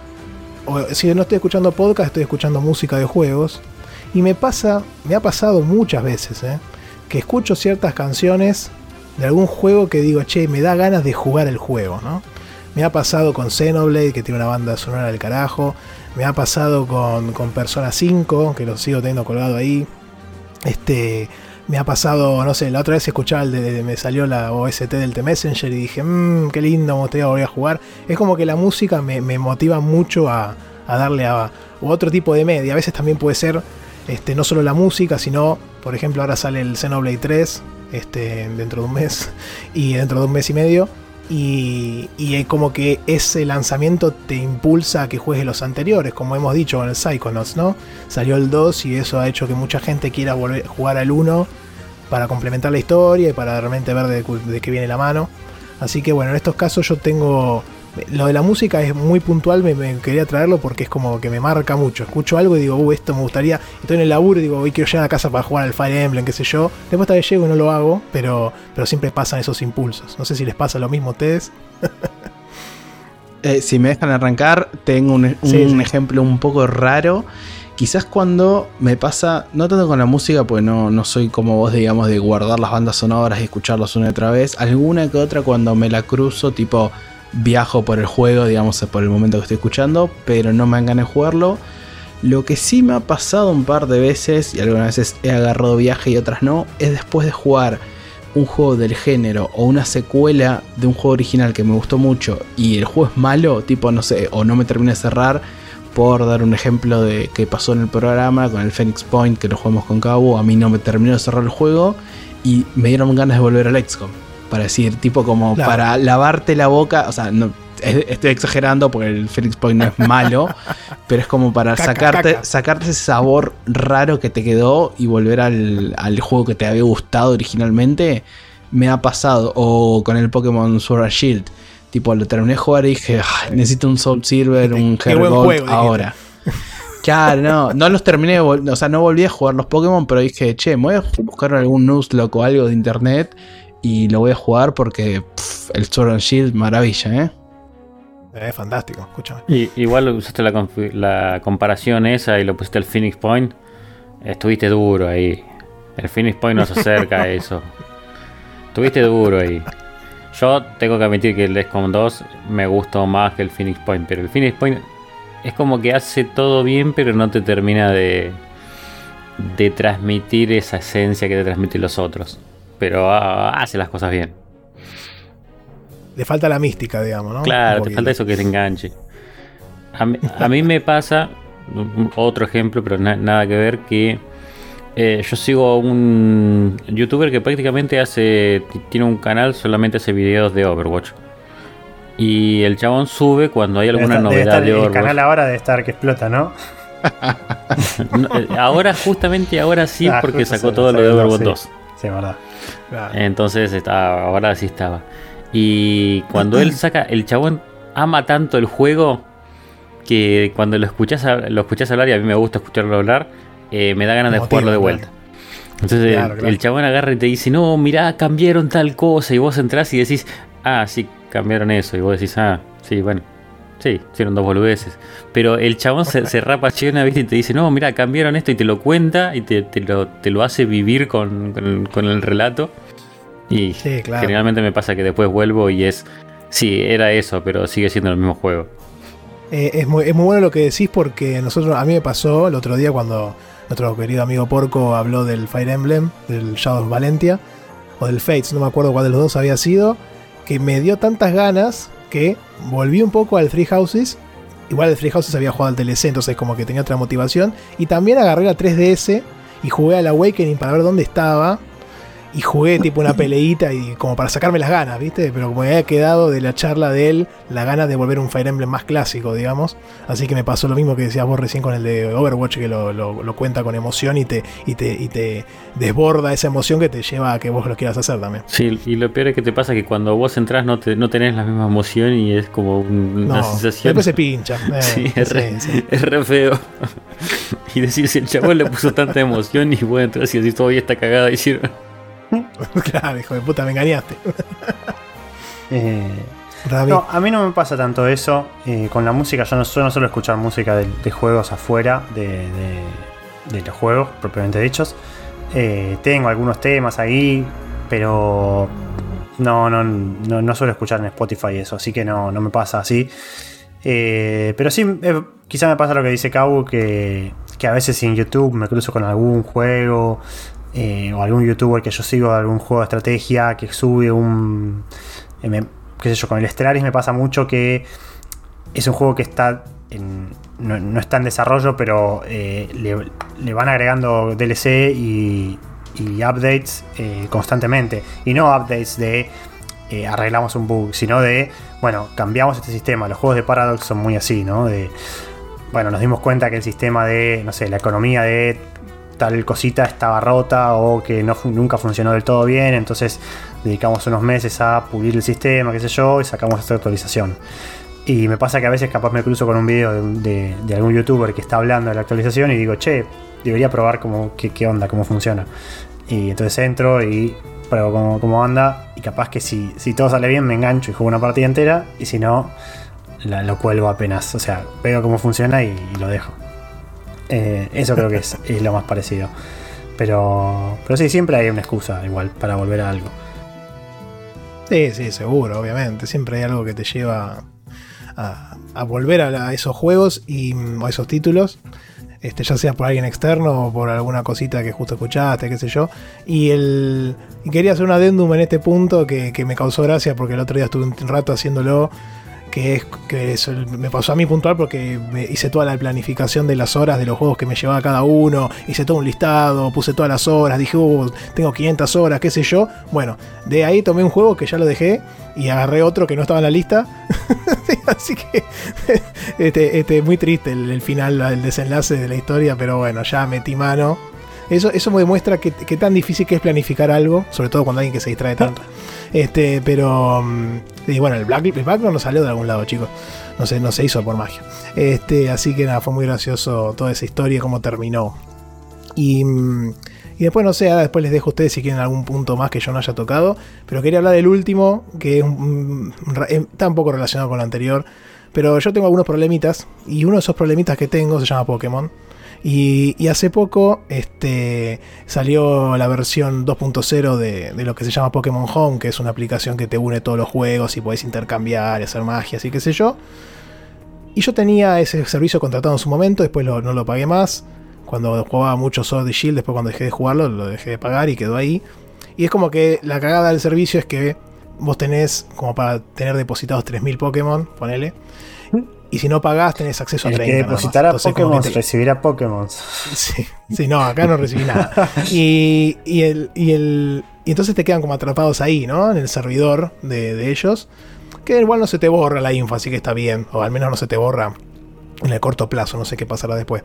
o si no estoy escuchando podcast, estoy escuchando música de juegos. Y me pasa, me ha pasado muchas veces, ¿eh? que escucho ciertas canciones de algún juego que digo, che, me da ganas de jugar el juego, ¿no? Me ha pasado con Xenoblade, que tiene una banda sonora del carajo. Me ha pasado con, con Persona 5, que lo sigo teniendo colgado ahí. Este, me ha pasado, no sé, la otra vez escuchaba el de, me salió la OST del T-Messenger y dije, mmm, qué lindo, me gustaría volver a jugar. Es como que la música me, motiva mucho a, darle a, otro tipo de media. A veces también puede ser este, no solo la música, sino, por ejemplo, ahora sale el Xenoblade 3 este, dentro de un mes y dentro de un mes y medio. y, y como que ese lanzamiento te impulsa a que juegues los anteriores, como hemos dicho con el Psychonauts, ¿no? Salió el 2 y eso ha hecho que mucha gente quiera volver jugar al 1 para complementar la historia y para realmente ver de qué viene la mano. Así que bueno, en estos casos yo tengo lo de la música es muy puntual, me, quería traerlo porque es como que me marca mucho. Escucho algo y digo, uh, esto me gustaría. Estoy en el laburo y digo, hoy quiero llegar a casa para jugar al Fire Emblem, qué sé yo. Después tal vez llego y no lo hago, pero, pero siempre pasan esos impulsos. No sé si les pasa lo mismo a ustedes. Eh, si me dejan arrancar, tengo un, ejemplo un poco raro. Quizás cuando me pasa, no tanto con la música, pues no, no soy como vos, digamos, de guardar las bandas sonoras y escucharlas una y otra vez. Alguna que otra cuando me la cruzo, tipo, viajo por el juego, digamos, por el momento que estoy escuchando, pero no me han ganas de jugarlo. Lo que sí me ha pasado un par de veces, y algunas veces he agarrado viaje y otras no, es después de jugar un juego del género o una secuela de un juego original que me gustó mucho y el juego es malo, tipo, no sé, o no me termina de cerrar, por dar un ejemplo de que pasó en el programa con el Phoenix Point, que lo jugamos con Cabo, a mí no me terminó de cerrar el juego y me dieron ganas de volver al XCOM para decir, tipo como para lavarte la boca, o sea, no, estoy exagerando porque el Phoenix Point no es malo, pero es como para sacarte, sacarte ese sabor raro que te quedó y volver al, juego que te había gustado originalmente. Me ha pasado, o con el Pokémon Sword and Shield, tipo lo terminé de jugar y dije, necesito un Soul Silver, un Hergold ahora. Claro, no, no los terminé, o sea, no volví a jugar los Pokémon, pero dije, che, me voy a buscar algún Nuzlocke o algo de internet y lo voy a jugar porque el Sword and Shield, maravilla, ¿eh? Es fantástico, escúchame. Y, igual usaste la, comparación esa y lo pusiste el Phoenix Point. Estuviste duro ahí. El Phoenix Point no se acerca a eso. Estuviste duro ahí. Yo tengo que admitir que el XCOM 2 me gustó más que el Phoenix Point. Pero el Phoenix Point es como que hace todo bien, pero no te termina de, de transmitir esa esencia que te transmiten los otros pero ah, hace las cosas bien. Le falta la mística, digamos, ¿no? Claro, te falta eso que te enganche. A mí, me pasa, otro ejemplo, pero nada que ver, que eh, yo sigo a un youtuber que prácticamente hace, tiene un canal, solamente hace videos de Overwatch. Y el chabón sube cuando hay alguna novedad de Overwatch. El canal ahora de estar que explota, ¿no? Eh, ahora, justamente ahora sí, ah, porque sacó todo lo de Overwatch 2. Sí, verdad. Entonces estaba, ahora sí estaba. Y cuando él saca, el chabón ama tanto el juego que cuando lo escuchas, lo escuchas hablar, y a mí me gusta escucharlo hablar, eh, me da ganas de jugarlo de vuelta. Entonces el, chabón agarra y te dice, no, mirá, cambiaron tal cosa. Y vos entras y decís, ah, sí, cambiaron eso. Y vos decís, ah, sí, bueno, Sí, hicieron dos boludeces. Pero el chabón se, se rapa una vez y te dice, no, mira, cambiaron esto y te lo cuenta y te, lo, hace vivir con, el relato. Y generalmente me pasa que después vuelvo y es, sí, era eso, pero sigue siendo el mismo juego. Eh, es, muy, es muy bueno lo que decís porque nosotros, a mí me pasó el otro día cuando nuestro querido amigo Porco habló del Fire Emblem, del Shadows Valentia, o del Fates, no me acuerdo cuál de los dos había sido, que me dio tantas ganas que volví un poco al Three Houses. Igual el Three Houses había jugado al TLC, entonces como que tenía otra motivación. Y también agarré la 3DS y jugué al Awakening para ver dónde estaba y jugué tipo una peleita y como para sacarme las ganas, ¿viste? Pero como me había quedado de la charla de él, la gana de volver un Fire Emblem más clásico, digamos. Así que me pasó lo mismo que decías vos recién con el de Overwatch, que lo, cuenta con emoción y te, y, te, y te desborda esa emoción que te lleva a que vos lo quieras hacer también. Sí, y lo peor es que te pasa que cuando vos entras no, te, no tenés la misma emoción y es como una sensación. Después se pincha. Eh, sí, es, re, feo. y decir si el chabón le puso tanta emoción y vos entras y decís todavía está cagada sirve. claro, hijo de puta, me engañaste. Eh, no, a mí no me pasa tanto eso. Eh, con la música, yo no, suelo escuchar música de, juegos afuera de, los juegos propiamente dichos. Eh, tengo algunos temas ahí, pero no, no, no, suelo escuchar en Spotify eso, así que no, no me pasa así. pero sí, quizá me pasa lo que dice Cabo, que, que a veces en YouTube me cruzo con algún juego eh, o algún youtuber que yo sigo algún juego de estrategia que sube un. Eh, qué sé yo, con el Stellaris me pasa mucho que es un juego que está no, está en desarrollo, pero eh, le, van agregando DLC y, updates constantemente. Y no updates de arreglamos un bug, sino de, bueno, cambiamos este sistema. Los juegos de Paradox son muy así, ¿no? De, bueno, nos dimos cuenta que el sistema de, no sé, la economía de tal cosita estaba rota o que no, nunca funcionó del todo bien, entonces dedicamos unos meses a pulir el sistema, qué sé yo, y sacamos esta actualización. Y me pasa que a veces capaz me cruzo con un video de, algún youtuber que está hablando de la actualización y digo, che, debería probar cómo, qué, qué onda, cómo funciona. Y entonces entro y pruebo cómo, cómo anda y capaz que si, si todo sale bien me engancho y juego una partida entera y si no lo cuelgo apenas, o sea, veo cómo funciona y, lo dejo. Eh, eso creo que es, lo más parecido. Pero, pero sí, siempre hay una excusa igual para volver a algo. Sí, sí, seguro, obviamente. Siempre hay algo que te lleva a, a volver a, esos juegos y a esos títulos este, ya sea por alguien externo o por alguna cosita que justo escuchaste, qué sé yo. Y, el, quería hacer un adendum en este punto que me causó gracia porque el otro día estuve un rato haciéndolo que es que me pasó a mí puntual porque hice toda la planificación de las horas de los juegos que me llevaba cada uno, hice todo un listado, puse todas las horas, dije, uh, tengo 500 horas, qué sé yo. Bueno, de ahí tomé un juego que ya lo dejé y agarré otro que no estaba en la lista. Así que este, este, muy triste el, final, el desenlace de la historia, pero bueno, ya metí mano. Eso, eso me demuestra que, tan difícil que es planificar algo, sobre todo cuando alguien que se distrae tanto. Este, pero. Mm, y bueno, el, Black, el Background no salió de algún lado, chicos. No se, no se hizo por magia. Este, así que nada, fue muy gracioso toda esa historia, cómo terminó. Y. Mm, y después, no sé, después les dejo a ustedes si quieren algún punto más que yo no haya tocado. Pero quería hablar del último, que es está un poco relacionado con lo anterior. Pero yo tengo algunos problemitas. Y uno de esos problemitas que tengo se llama Pokémon. Y, hace poco este, salió la versión 2.0 de, lo que se llama Pokémon Home, que es una aplicación que te une todos los juegos y podés intercambiar hacer magia, y qué sé yo. Y yo tenía ese servicio contratado en su momento, después no lo pagué más. Cuando jugaba mucho Sword y Shield, después cuando dejé de jugarlo, lo dejé de pagar y quedó ahí. Y es como que la cagada del servicio es que vos tenés como para tener depositados 3.000 Pokémon, ponele. Y si no pagás, tenés acceso a 30. Que depositará Pokémon, recibirá Pokémon. Sí, sí, no, acá no recibí nada. Y, y, el, y, el, y entonces te quedan como atrapados ahí, ¿no? En el servidor de, de, ellos. Que igual no se te borra la info, así que está bien. O al menos no se te borra en el corto plazo, no sé qué pasará después.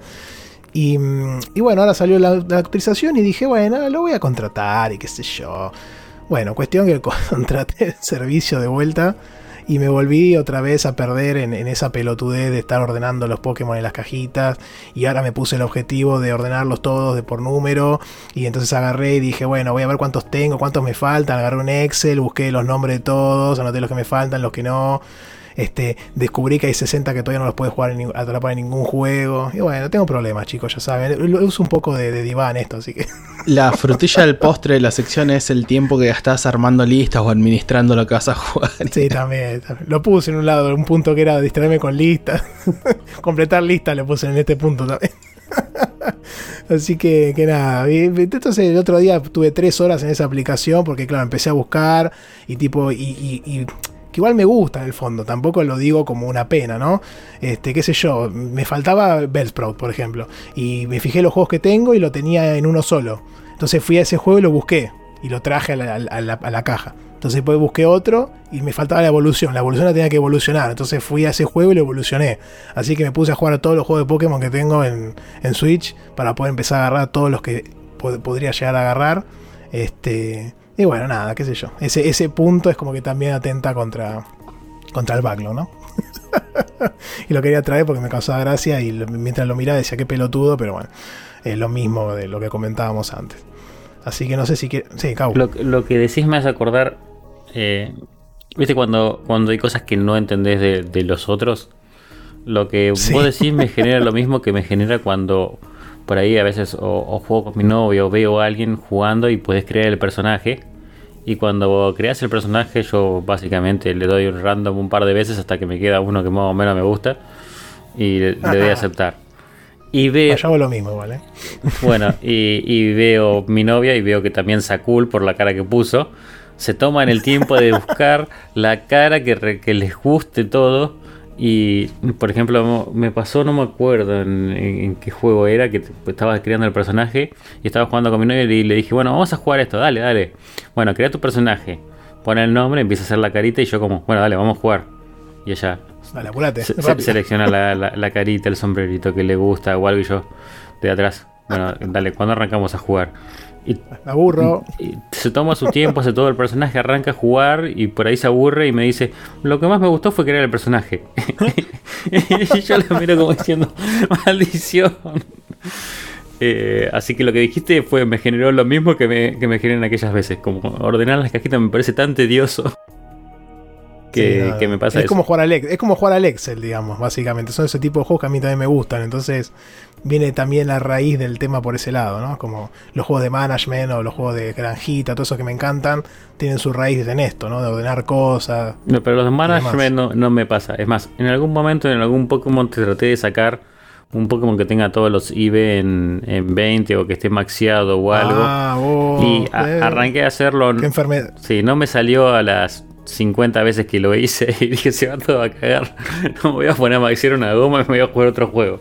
Y, y bueno, ahora salió la, la, actualización y dije, bueno, lo voy a contratar y qué sé yo. Bueno, cuestión que contraté el servicio de vuelta y me volví otra vez a perder en, esa pelotudez de estar ordenando los Pokémon en las cajitas y ahora me puse el objetivo de ordenarlos todos de por número y entonces agarré y dije bueno voy a ver cuántos tengo, cuántos me faltan, agarré un Excel, busqué los nombres de todos, anoté los que me faltan, los que no este, descubrí que hay 60 que todavía no los puedes jugar en, atrapar en ningún juego. Y bueno, tengo problemas, chicos, ya saben. Uso un poco de, de diván esto, así que. La frutilla del postre de la sección es el tiempo que gastás armando listas o administrando lo que vas a jugar. Sí, también. Lo puse en un lado, un punto que era distraerme con listas. Completar listas lo puse en este punto también. Así que, que nada. Entonces el otro día tuve tres horas en esa aplicación porque claro, empecé a buscar y tipo, y que igual me gusta en el fondo, tampoco lo digo como una pena, ¿no? Este, qué sé yo, me faltaba Bellsprout, por ejemplo, y me fijé los juegos que tengo y lo tenía en uno solo. Entonces fui a ese juego y lo busqué, y lo traje a la, caja. Entonces después busqué otro y me faltaba la evolución. La evolución la tenía que evolucionar. Entonces fui a ese juego y lo evolucioné. Así que me puse a jugar a todos los juegos de Pokémon que tengo en, en Switch para poder empezar a agarrar todos los que podría llegar a agarrar. Este, y bueno, nada, qué sé yo. Ese, ese punto es como que también atenta contra, contra el backlog, ¿no? y lo quería traer porque me causaba gracia y mientras lo miraba decía qué pelotudo, pero bueno, es lo mismo de lo que comentábamos antes. Así que no sé si quiere... Sí, Cabo. Lo, que decís me hace acordar... Eh, ¿Viste cuando, cuando hay cosas que no entendés de, los otros? Lo que vos decís me genera lo mismo que me genera cuando por ahí a veces o, juego con mi novio o veo a alguien jugando y puedes crear el personaje. Y cuando creas el personaje yo básicamente le doy un random un par de veces hasta que me queda uno que más o menos me gusta y le, doy a aceptar. Y veo... Yo hago lo mismo, ¿vale? Bueno, y, veo mi novia y veo que también Sakul por la cara que puso. Se toman el tiempo de buscar la cara que, que les guste todo y, por ejemplo, me pasó, no me acuerdo en, qué juego era, que estaba creando el personaje y estaba jugando con mi novia y le dije, bueno, vamos a jugar esto, dale, dale. Bueno, crea tu personaje. pone el nombre, empieza a hacer la carita y yo como, bueno, dale, vamos a jugar. Y ella Dale, apurate. se- se- selecciona la, la- la carita, el sombrerito que le gusta o algo y yo de atrás. Bueno, dale, ¿cuándo arrancamos a jugar? Y, Me aburro. y se toma su tiempo, hace todo el personaje, arranca a jugar y por ahí se aburre y me dice, lo que más me gustó fue crear el personaje. y yo la miro como diciendo, maldición. Eh, así que lo que dijiste fue me generó lo mismo que me, que me generan aquellas veces. Como ordenar las cajitas me parece tan tedioso que, Sí, nada. que me pasa es eso. como jugar al es como jugar al Excel, digamos, básicamente. Son ese tipo de juegos que a mí también me gustan. Entonces, viene también la raíz del tema por ese lado, ¿no? Como los juegos de management o los juegos de granjita, todo eso que me encantan, tienen su raíz en esto, ¿no? De ordenar cosas. No, pero los de management no, no me pasa. Es más, en algún momento en algún Pokémon te traté de sacar un Pokémon que tenga todos los IV en, en 20 o que esté maxiado o algo. Ah, oh, y a- eh, arranqué a hacerlo. Qué enfermedad. Sí, no me salió a las 50 veces que lo hice y dije, se va todo a cagar. No me voy a poner a maxiar una goma y me voy a jugar otro juego.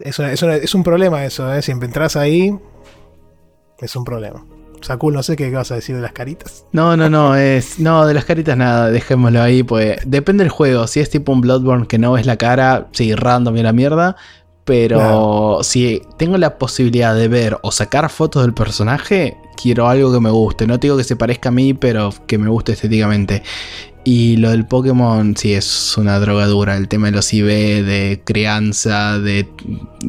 Es, una- es una- es un problema eso, ¿eh? Si entras ahí, es un problema. Sakul, no sé qué vas a decir de las caritas. No, no, no, es. No, de las caritas nada, dejémoslo ahí, pues. Depende del juego. Si es tipo un Bloodborne que no ves la cara, sí, random y la mierda. Pero Claro. si tengo la posibilidad de ver o sacar fotos del personaje, quiero algo que me guste. No te digo que se parezca a mí, pero que me guste estéticamente. Y lo del Pokémon, sí, es una drogadura. El tema de los IV, de crianza, de.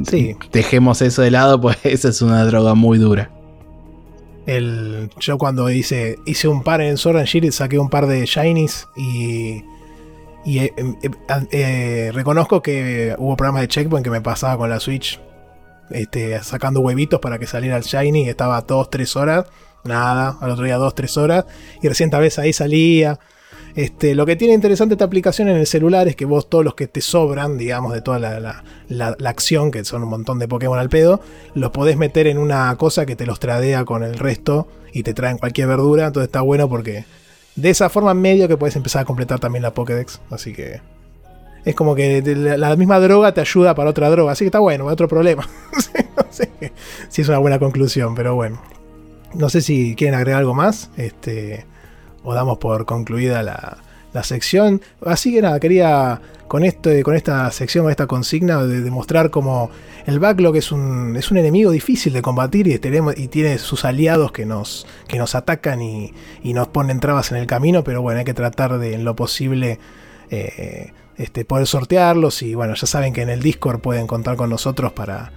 Sí. Dejemos eso de lado, pues esa es una droga muy dura. El, yo cuando hice, hice un par en Sword and Shield saqué un par de Shinies y, y eh, eh, eh, reconozco que hubo programas de Checkpoint que me pasaba con la Switch este, sacando huevitos para que saliera el Shiny estaba 2-3 horas, nada, al otro día 2-3 horas y recién tal vez ahí salía. Este, lo que tiene interesante esta aplicación en el celular es que vos todos los que te sobran, digamos, de toda la, la- acción, que son un montón de Pokémon al pedo, los podés meter en una cosa que te los tradea con el resto y te traen cualquier verdura. Entonces está bueno porque de esa forma medio que puedes empezar a completar también la Pokédex. Así que es como que la misma droga te ayuda para otra droga. Así que está bueno, otro problema. no sé si es una buena conclusión, pero bueno. No sé si quieren agregar algo más. Este, o damos por concluida la, la sección. Así que nada, quería con esto, con esta sección, con esta consigna, de demostrar como el backlog es un, es un enemigo difícil de combatir y, tenemos, y tiene sus aliados que nos, que nos atacan y, y nos ponen trabas en el camino, pero bueno, hay que tratar de en lo posible eh, este, poder sortearlos y bueno, ya saben que en el Discord pueden contar con nosotros para,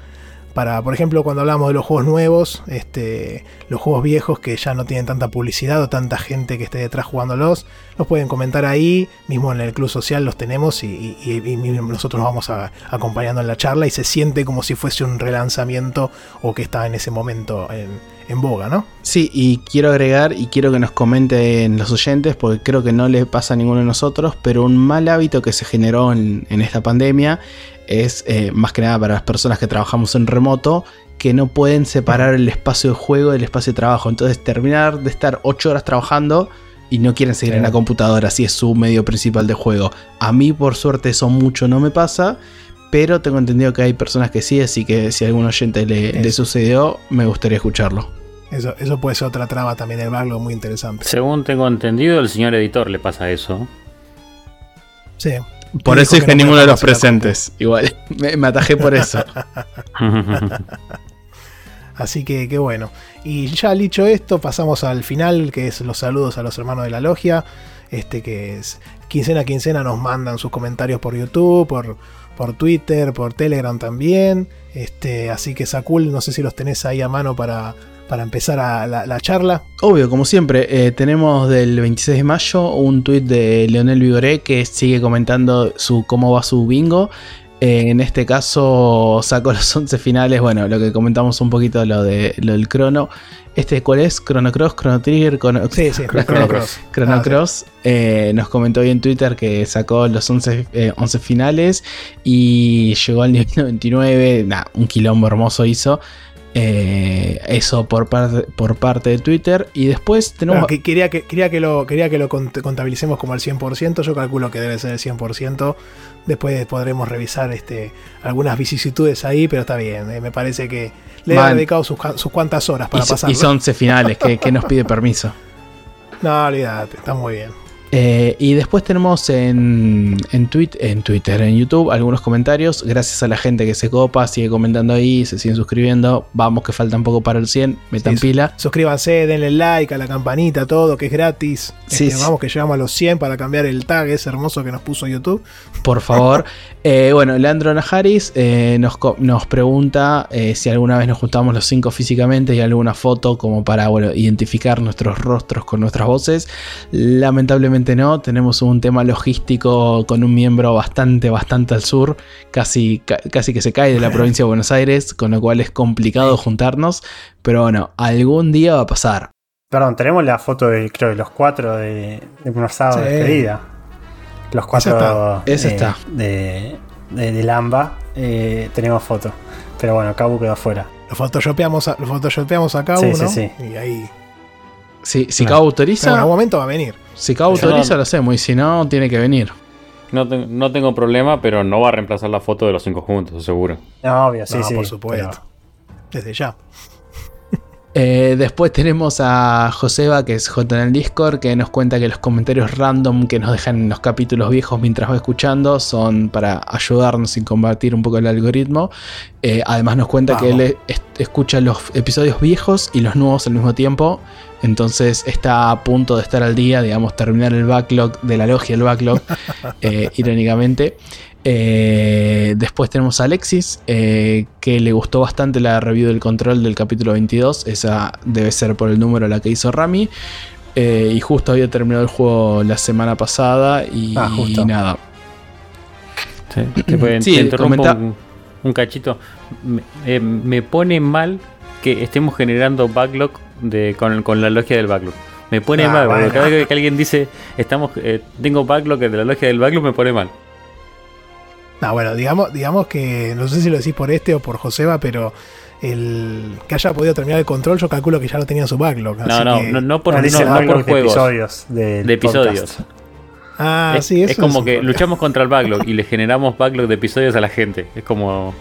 para, por ejemplo, cuando hablamos de los juegos nuevos, este, los juegos viejos que ya no tienen tanta publicidad o tanta gente que esté detrás jugándolos, los pueden comentar ahí, mismo en el club social los tenemos y, y- y- nosotros vamos a- acompañando en la charla y se siente como si fuese un relanzamiento o que está en ese momento en, boga, ¿no? Sí, y quiero agregar y quiero que nos comenten los oyentes, porque creo que no le pasa a ninguno de nosotros, pero un mal hábito que se generó en, en esta pandemia es eh, más que nada para las personas que trabajamos en remoto, que no pueden separar el espacio de juego del espacio de trabajo. Entonces terminar de estar 8 horas trabajando y no quieren seguir en la computadora, si es su medio principal de juego. A mí por suerte eso mucho no me pasa. Pero tengo entendido que hay personas que sí, así que si a algún oyente le, sucedió, me gustaría escucharlo. Eso, eso puede ser otra traba también del backlog muy interesante. Según tengo entendido, el señor editor le pasa eso. Sí. Por eso dije que no ninguno de los presentes. Igual, me, me atajé por eso. Así que qué bueno. Y ya dicho esto, pasamos al final, que es los saludos a los hermanos de la logia. Este que es quincena a quincena nos mandan sus comentarios por YouTube, por, por Twitter, por Telegram también. Este, así que Sakul, no sé si los tenés ahí a mano para, para empezar a la, la charla. Obvio, como siempre, eh, tenemos del 26 de mayo un tuit de Leonel Vigoré que sigue comentando su cómo va su bingo. Eh, en este caso sacó los 11 finales, bueno, lo que comentamos un poquito lo, de, lo del crono. Este, ¿cuál es? Chrono Cross, Chrono Trigger, Chrono, Sí, sí, Chrono Chrono Cross. Chrono Ah. Cross, eh, nos comentó hoy en Twitter que sacó los 11, eh, 11 finales y llegó al nivel 99. Nah, un quilombo hermoso hizo. Eh, eso por parte, por parte de Twitter. Y después tenemos. Bueno, que quería, que, quería, que lo, quería que lo cont- contabilicemos como al 100%. Yo calculo que debe ser el 100%. Después podremos revisar este, algunas vicisitudes ahí, pero está bien. eh, me parece que le Man. han dedicado sus, sus cuantas horas para pasarlo. hizo 11 finales, que, que nos pide permiso. No, olvídate, está muy bien. Eh, y después tenemos en, en, en Twitter, en YouTube, algunos comentarios. Gracias a la gente que se copa, sigue comentando ahí, se siguen suscribiendo. Vamos que falta un poco para el 100, metan Sí, pila. Suscríbanse, denle like a la campanita, todo, que es gratis. Sí, Este, sí. Vamos que llegamos a los 100 para cambiar el tag ese hermoso que nos puso YouTube. Por favor. Eh, bueno, Leandro Najaris eh, nos, nos pregunta si alguna vez nos juntamos los cinco físicamente y alguna foto como para bueno, identificar nuestros rostros con nuestras voces. Lamentablemente no, tenemos un tema logístico con un miembro bastante, bastante al sur, casi, ca- casi que se cae de la provincia de Buenos Aires, con lo cual es complicado juntarnos. Pero bueno, algún día va a pasar. Perdón, tenemos la foto de, creo, de los cuatro de, de un asado de Sí. despedida. Los Esa cuatro está. Esa eh, está. de, de, de Lamba. eh, tenemos foto. Pero bueno, Cabu quedó afuera. Lo photoshopeamos a, lo photoshopeamos a Sí, uno. sí, Y ahí. Si, si No. Cabo Pero en autoriza, algún momento va a venir. si Cabo Yo no- autoriza, lo hacemos. Y si no, tiene que venir. No, te- no tengo problema, pero no va a reemplazar la foto de los cinco juntos, seguro. No, obvio, sí, no, sí. por supuesto. pero- Desde ya. Eh, después tenemos a Joseba, que es J en el Discord, que nos cuenta que los comentarios random que nos dejan en los capítulos viejos mientras va escuchando son para ayudarnos y combatir un poco el algoritmo. Eh, además nos cuenta que él es- escucha los episodios viejos y los nuevos al mismo tiempo. Entonces está a punto de estar al día, digamos, terminar el backlog de la logia del backlog, eh, irónicamente. Eh, después tenemos a Alexis, eh, que le gustó bastante la review del control del capítulo 22. Esa debe ser por el número la que hizo Rami. Eh, y justo había terminado el juego la semana pasada y, Ah, justo. nada. Te, pueden- Sí, te interrumpo un, un cachito. Me, eh, me pone mal que estemos generando backlog de, con, con la logia del backlog. Me pone Ah, mal, porque bueno. cada vez que alguien dice estamos eh, tengo backlog de la logia del backlog, me pone mal. No, bueno, digamos, digamos que no sé si lo decís por este o por Joseba, pero el que haya podido terminar el control, yo calculo que ya lo tenía en su backlog. No, así no, que- no, no por, No, no, juegos, episodios. de episodios. Ah, es, sí, eso es como que luchamos contra el backlog y le generamos backlog de episodios a la gente. Es como.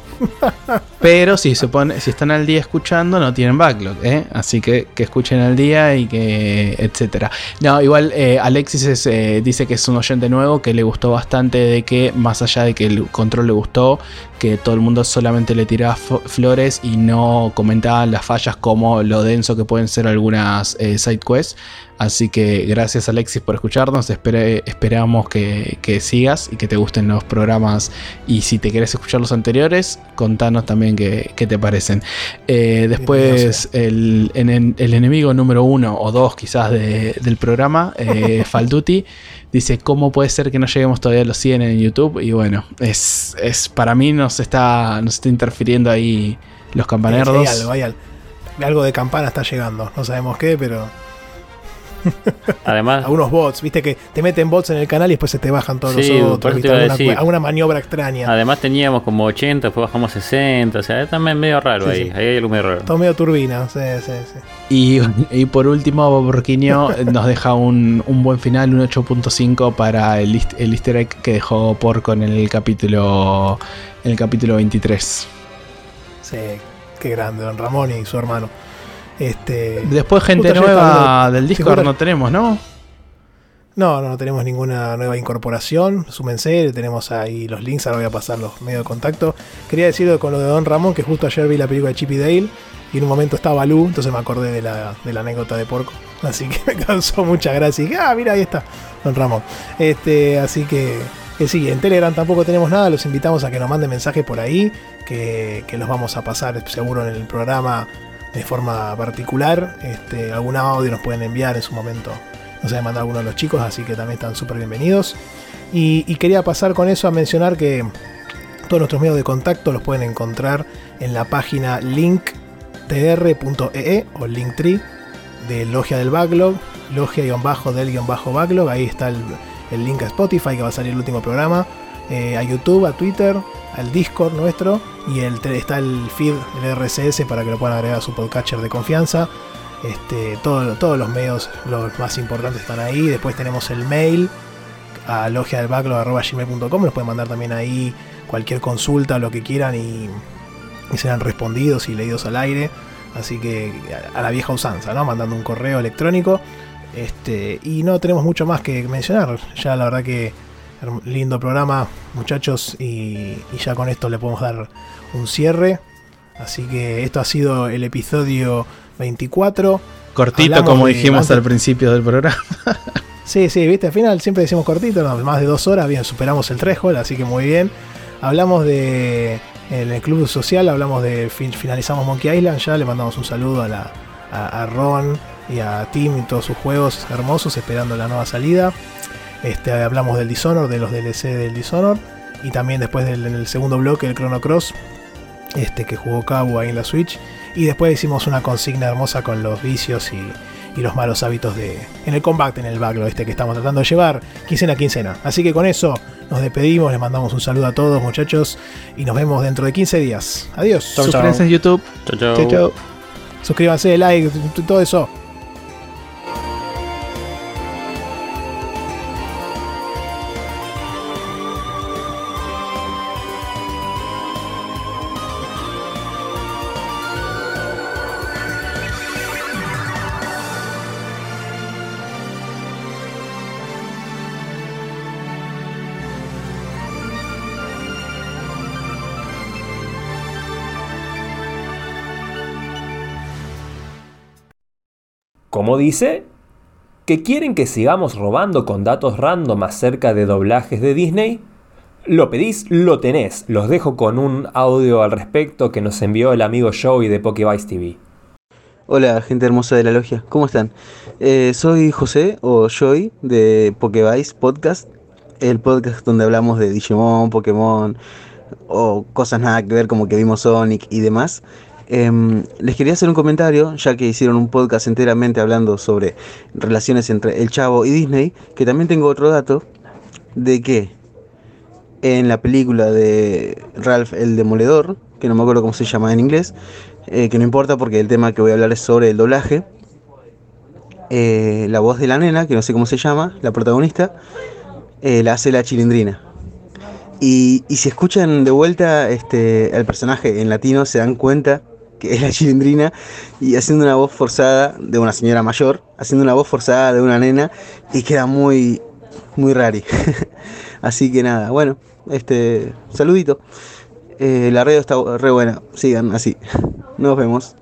Pero si se pone, si están al día escuchando, no tienen backlog, ¿eh? Así que que escuchen al día y que. etcétera. No, igual eh, Alexis eh, dice que es un oyente nuevo, que le gustó bastante de que, más allá de que el control le gustó, que todo el mundo solamente le tiraba flores y no comentaba las fallas como lo denso que pueden ser algunas eh, side quests. Así que gracias Alexis por escucharnos. Esperamos que, que sigas y que te gusten los programas. Y si te querés escuchar los anteriores, contanos también qué, qué te parecen. Eh, después, el, en- en- el enemigo número uno o dos, quizás, de- del programa, eh, Falduti, dice: ¿Cómo puede ser que no lleguemos todavía a los 100 en YouTube? Y bueno, es, es para mí nos está, nos está interfiriendo ahí los campanerdos. hay algo, hay algo. Algo de campana está llegando. No sabemos qué, pero. Además, Algunos bots, viste que te meten bots en el canal y después se te bajan todos Sí, los otros. ¿viste? te iba a alguna maniobra extraña. además teníamos como 80, después bajamos 60. O sea, está me- medio raro Sí, ahí. sí. Ahí hay algo medio raro. Todo medio turbina. Sí, sí, sí. Y, y por último, Bob Borquiño nos deja un, un buen final, un 8.5 para el, el easter egg que dejó Porco en el capítulo, en el capítulo 23. Sí, qué grande, don Ramón y su hermano. Este. Después, gente nueva del Discord no tenemos, ¿no? No, no, no tenemos ninguna nueva incorporación. Súmense, tenemos ahí los links, ahora voy a pasar los medios de contacto. Quería decirlo con lo de Don Ramón, que justo ayer vi la película de Chip y Dale y en un momento estaba Lu, entonces me acordé de la, de la anécdota de Porco. Así que me causó mucha gracia. Y dije, ah, mira, ahí está, Don Ramón. Este, así que, que sí, en Telegram tampoco tenemos nada, los invitamos a que nos manden mensajes por ahí, que, que los vamos a pasar seguro en el programa de forma particular. Este, algún audio nos pueden enviar en su momento nos ha mandado alguno de los chicos, así que también están súper bienvenidos. Y, quería pasar con eso a mencionar que todos nuestros medios de contacto los pueden encontrar en la página linktr.ee o linktree de Logia del Backlog, logia-del-backlog, ahí está el, el link a Spotify que va a salir el último programa, eh, a YouTube, a Twitter, al Discord nuestro y está el feed, el RSS para que lo puedan agregar a su podcatcher de confianza. Este, todo- todos los medios, los más importantes están ahí. Después tenemos el mail a logiadelbacklog.gmail.com. Nos pueden mandar también ahí cualquier consulta, lo que quieran y, y serán respondidos y leídos al aire. Así que a la vieja usanza, ¿no? Mandando un correo electrónico. Este, y no tenemos mucho más que mencionar. Ya la verdad que lindo programa, muchachos, y, y ya con esto le podemos dar un cierre. Así que esto ha sido el episodio 24. Cortito, Hablamos como dijimos antes- al principio del programa. Sí, sí, viste, al final siempre decimos cortito, no, más de dos horas, bien, superamos el threshold, así que muy bien. Hablamos de. En el club social, hablamos de. fin- finalizamos Monkey Island, ya le mandamos un saludo a, la, a, a Ron y a Tim y todos sus juegos hermosos, esperando la nueva salida. Este, hablamos del Dishonor, de los DLC del Dishonor. Y también después del en el segundo bloque, el Chrono Cross, este, que jugó Cabo ahí en la Switch. Y después hicimos una consigna hermosa con los vicios y, y los malos hábitos de en el combat, en el backlog este que estamos tratando de llevar quincena a quincena. Así que con eso nos despedimos, les mandamos un saludo a todos muchachos y nos vemos dentro de 15 días. Adiós. Chau, chau. Suscríbanse en YouTube. Chau, chau. Chau, chau. Suscríbanse, like, todo eso. ¿Cómo dice? ¿Que quieren que sigamos robando con datos random acerca de doblajes de Disney? Lo pedís, lo tenés. Los dejo con un audio al respecto que nos envió el amigo Joey de Pokevice TV. Hola, gente hermosa de la logia, ¿cómo están? Eh, soy José o Joy de Pokevice Podcast, el podcast donde hablamos de Digimon, Pokémon o cosas nada que ver como que vimos Sonic y demás. Em, les quería hacer un comentario, ya que hicieron un podcast enteramente hablando sobre relaciones entre el Chavo y Disney, que también tengo otro dato de que en la película de Ralph el Demoledor, que no me acuerdo cómo se llama en inglés, eh, que no importa porque el tema que voy a hablar es sobre el doblaje. Eh, la voz de la nena, que no sé cómo se llama, la protagonista, eh, la hace la chilindrina. Y, y si escuchan de vuelta este, al personaje en latino, se dan cuenta que es la chilindrina y haciendo una voz forzada de una señora mayor, haciendo una voz forzada de una nena y queda muy, muy rari. Así que nada, bueno, este, saludito. Eh, la radio está re buena, sigan así. Nos vemos.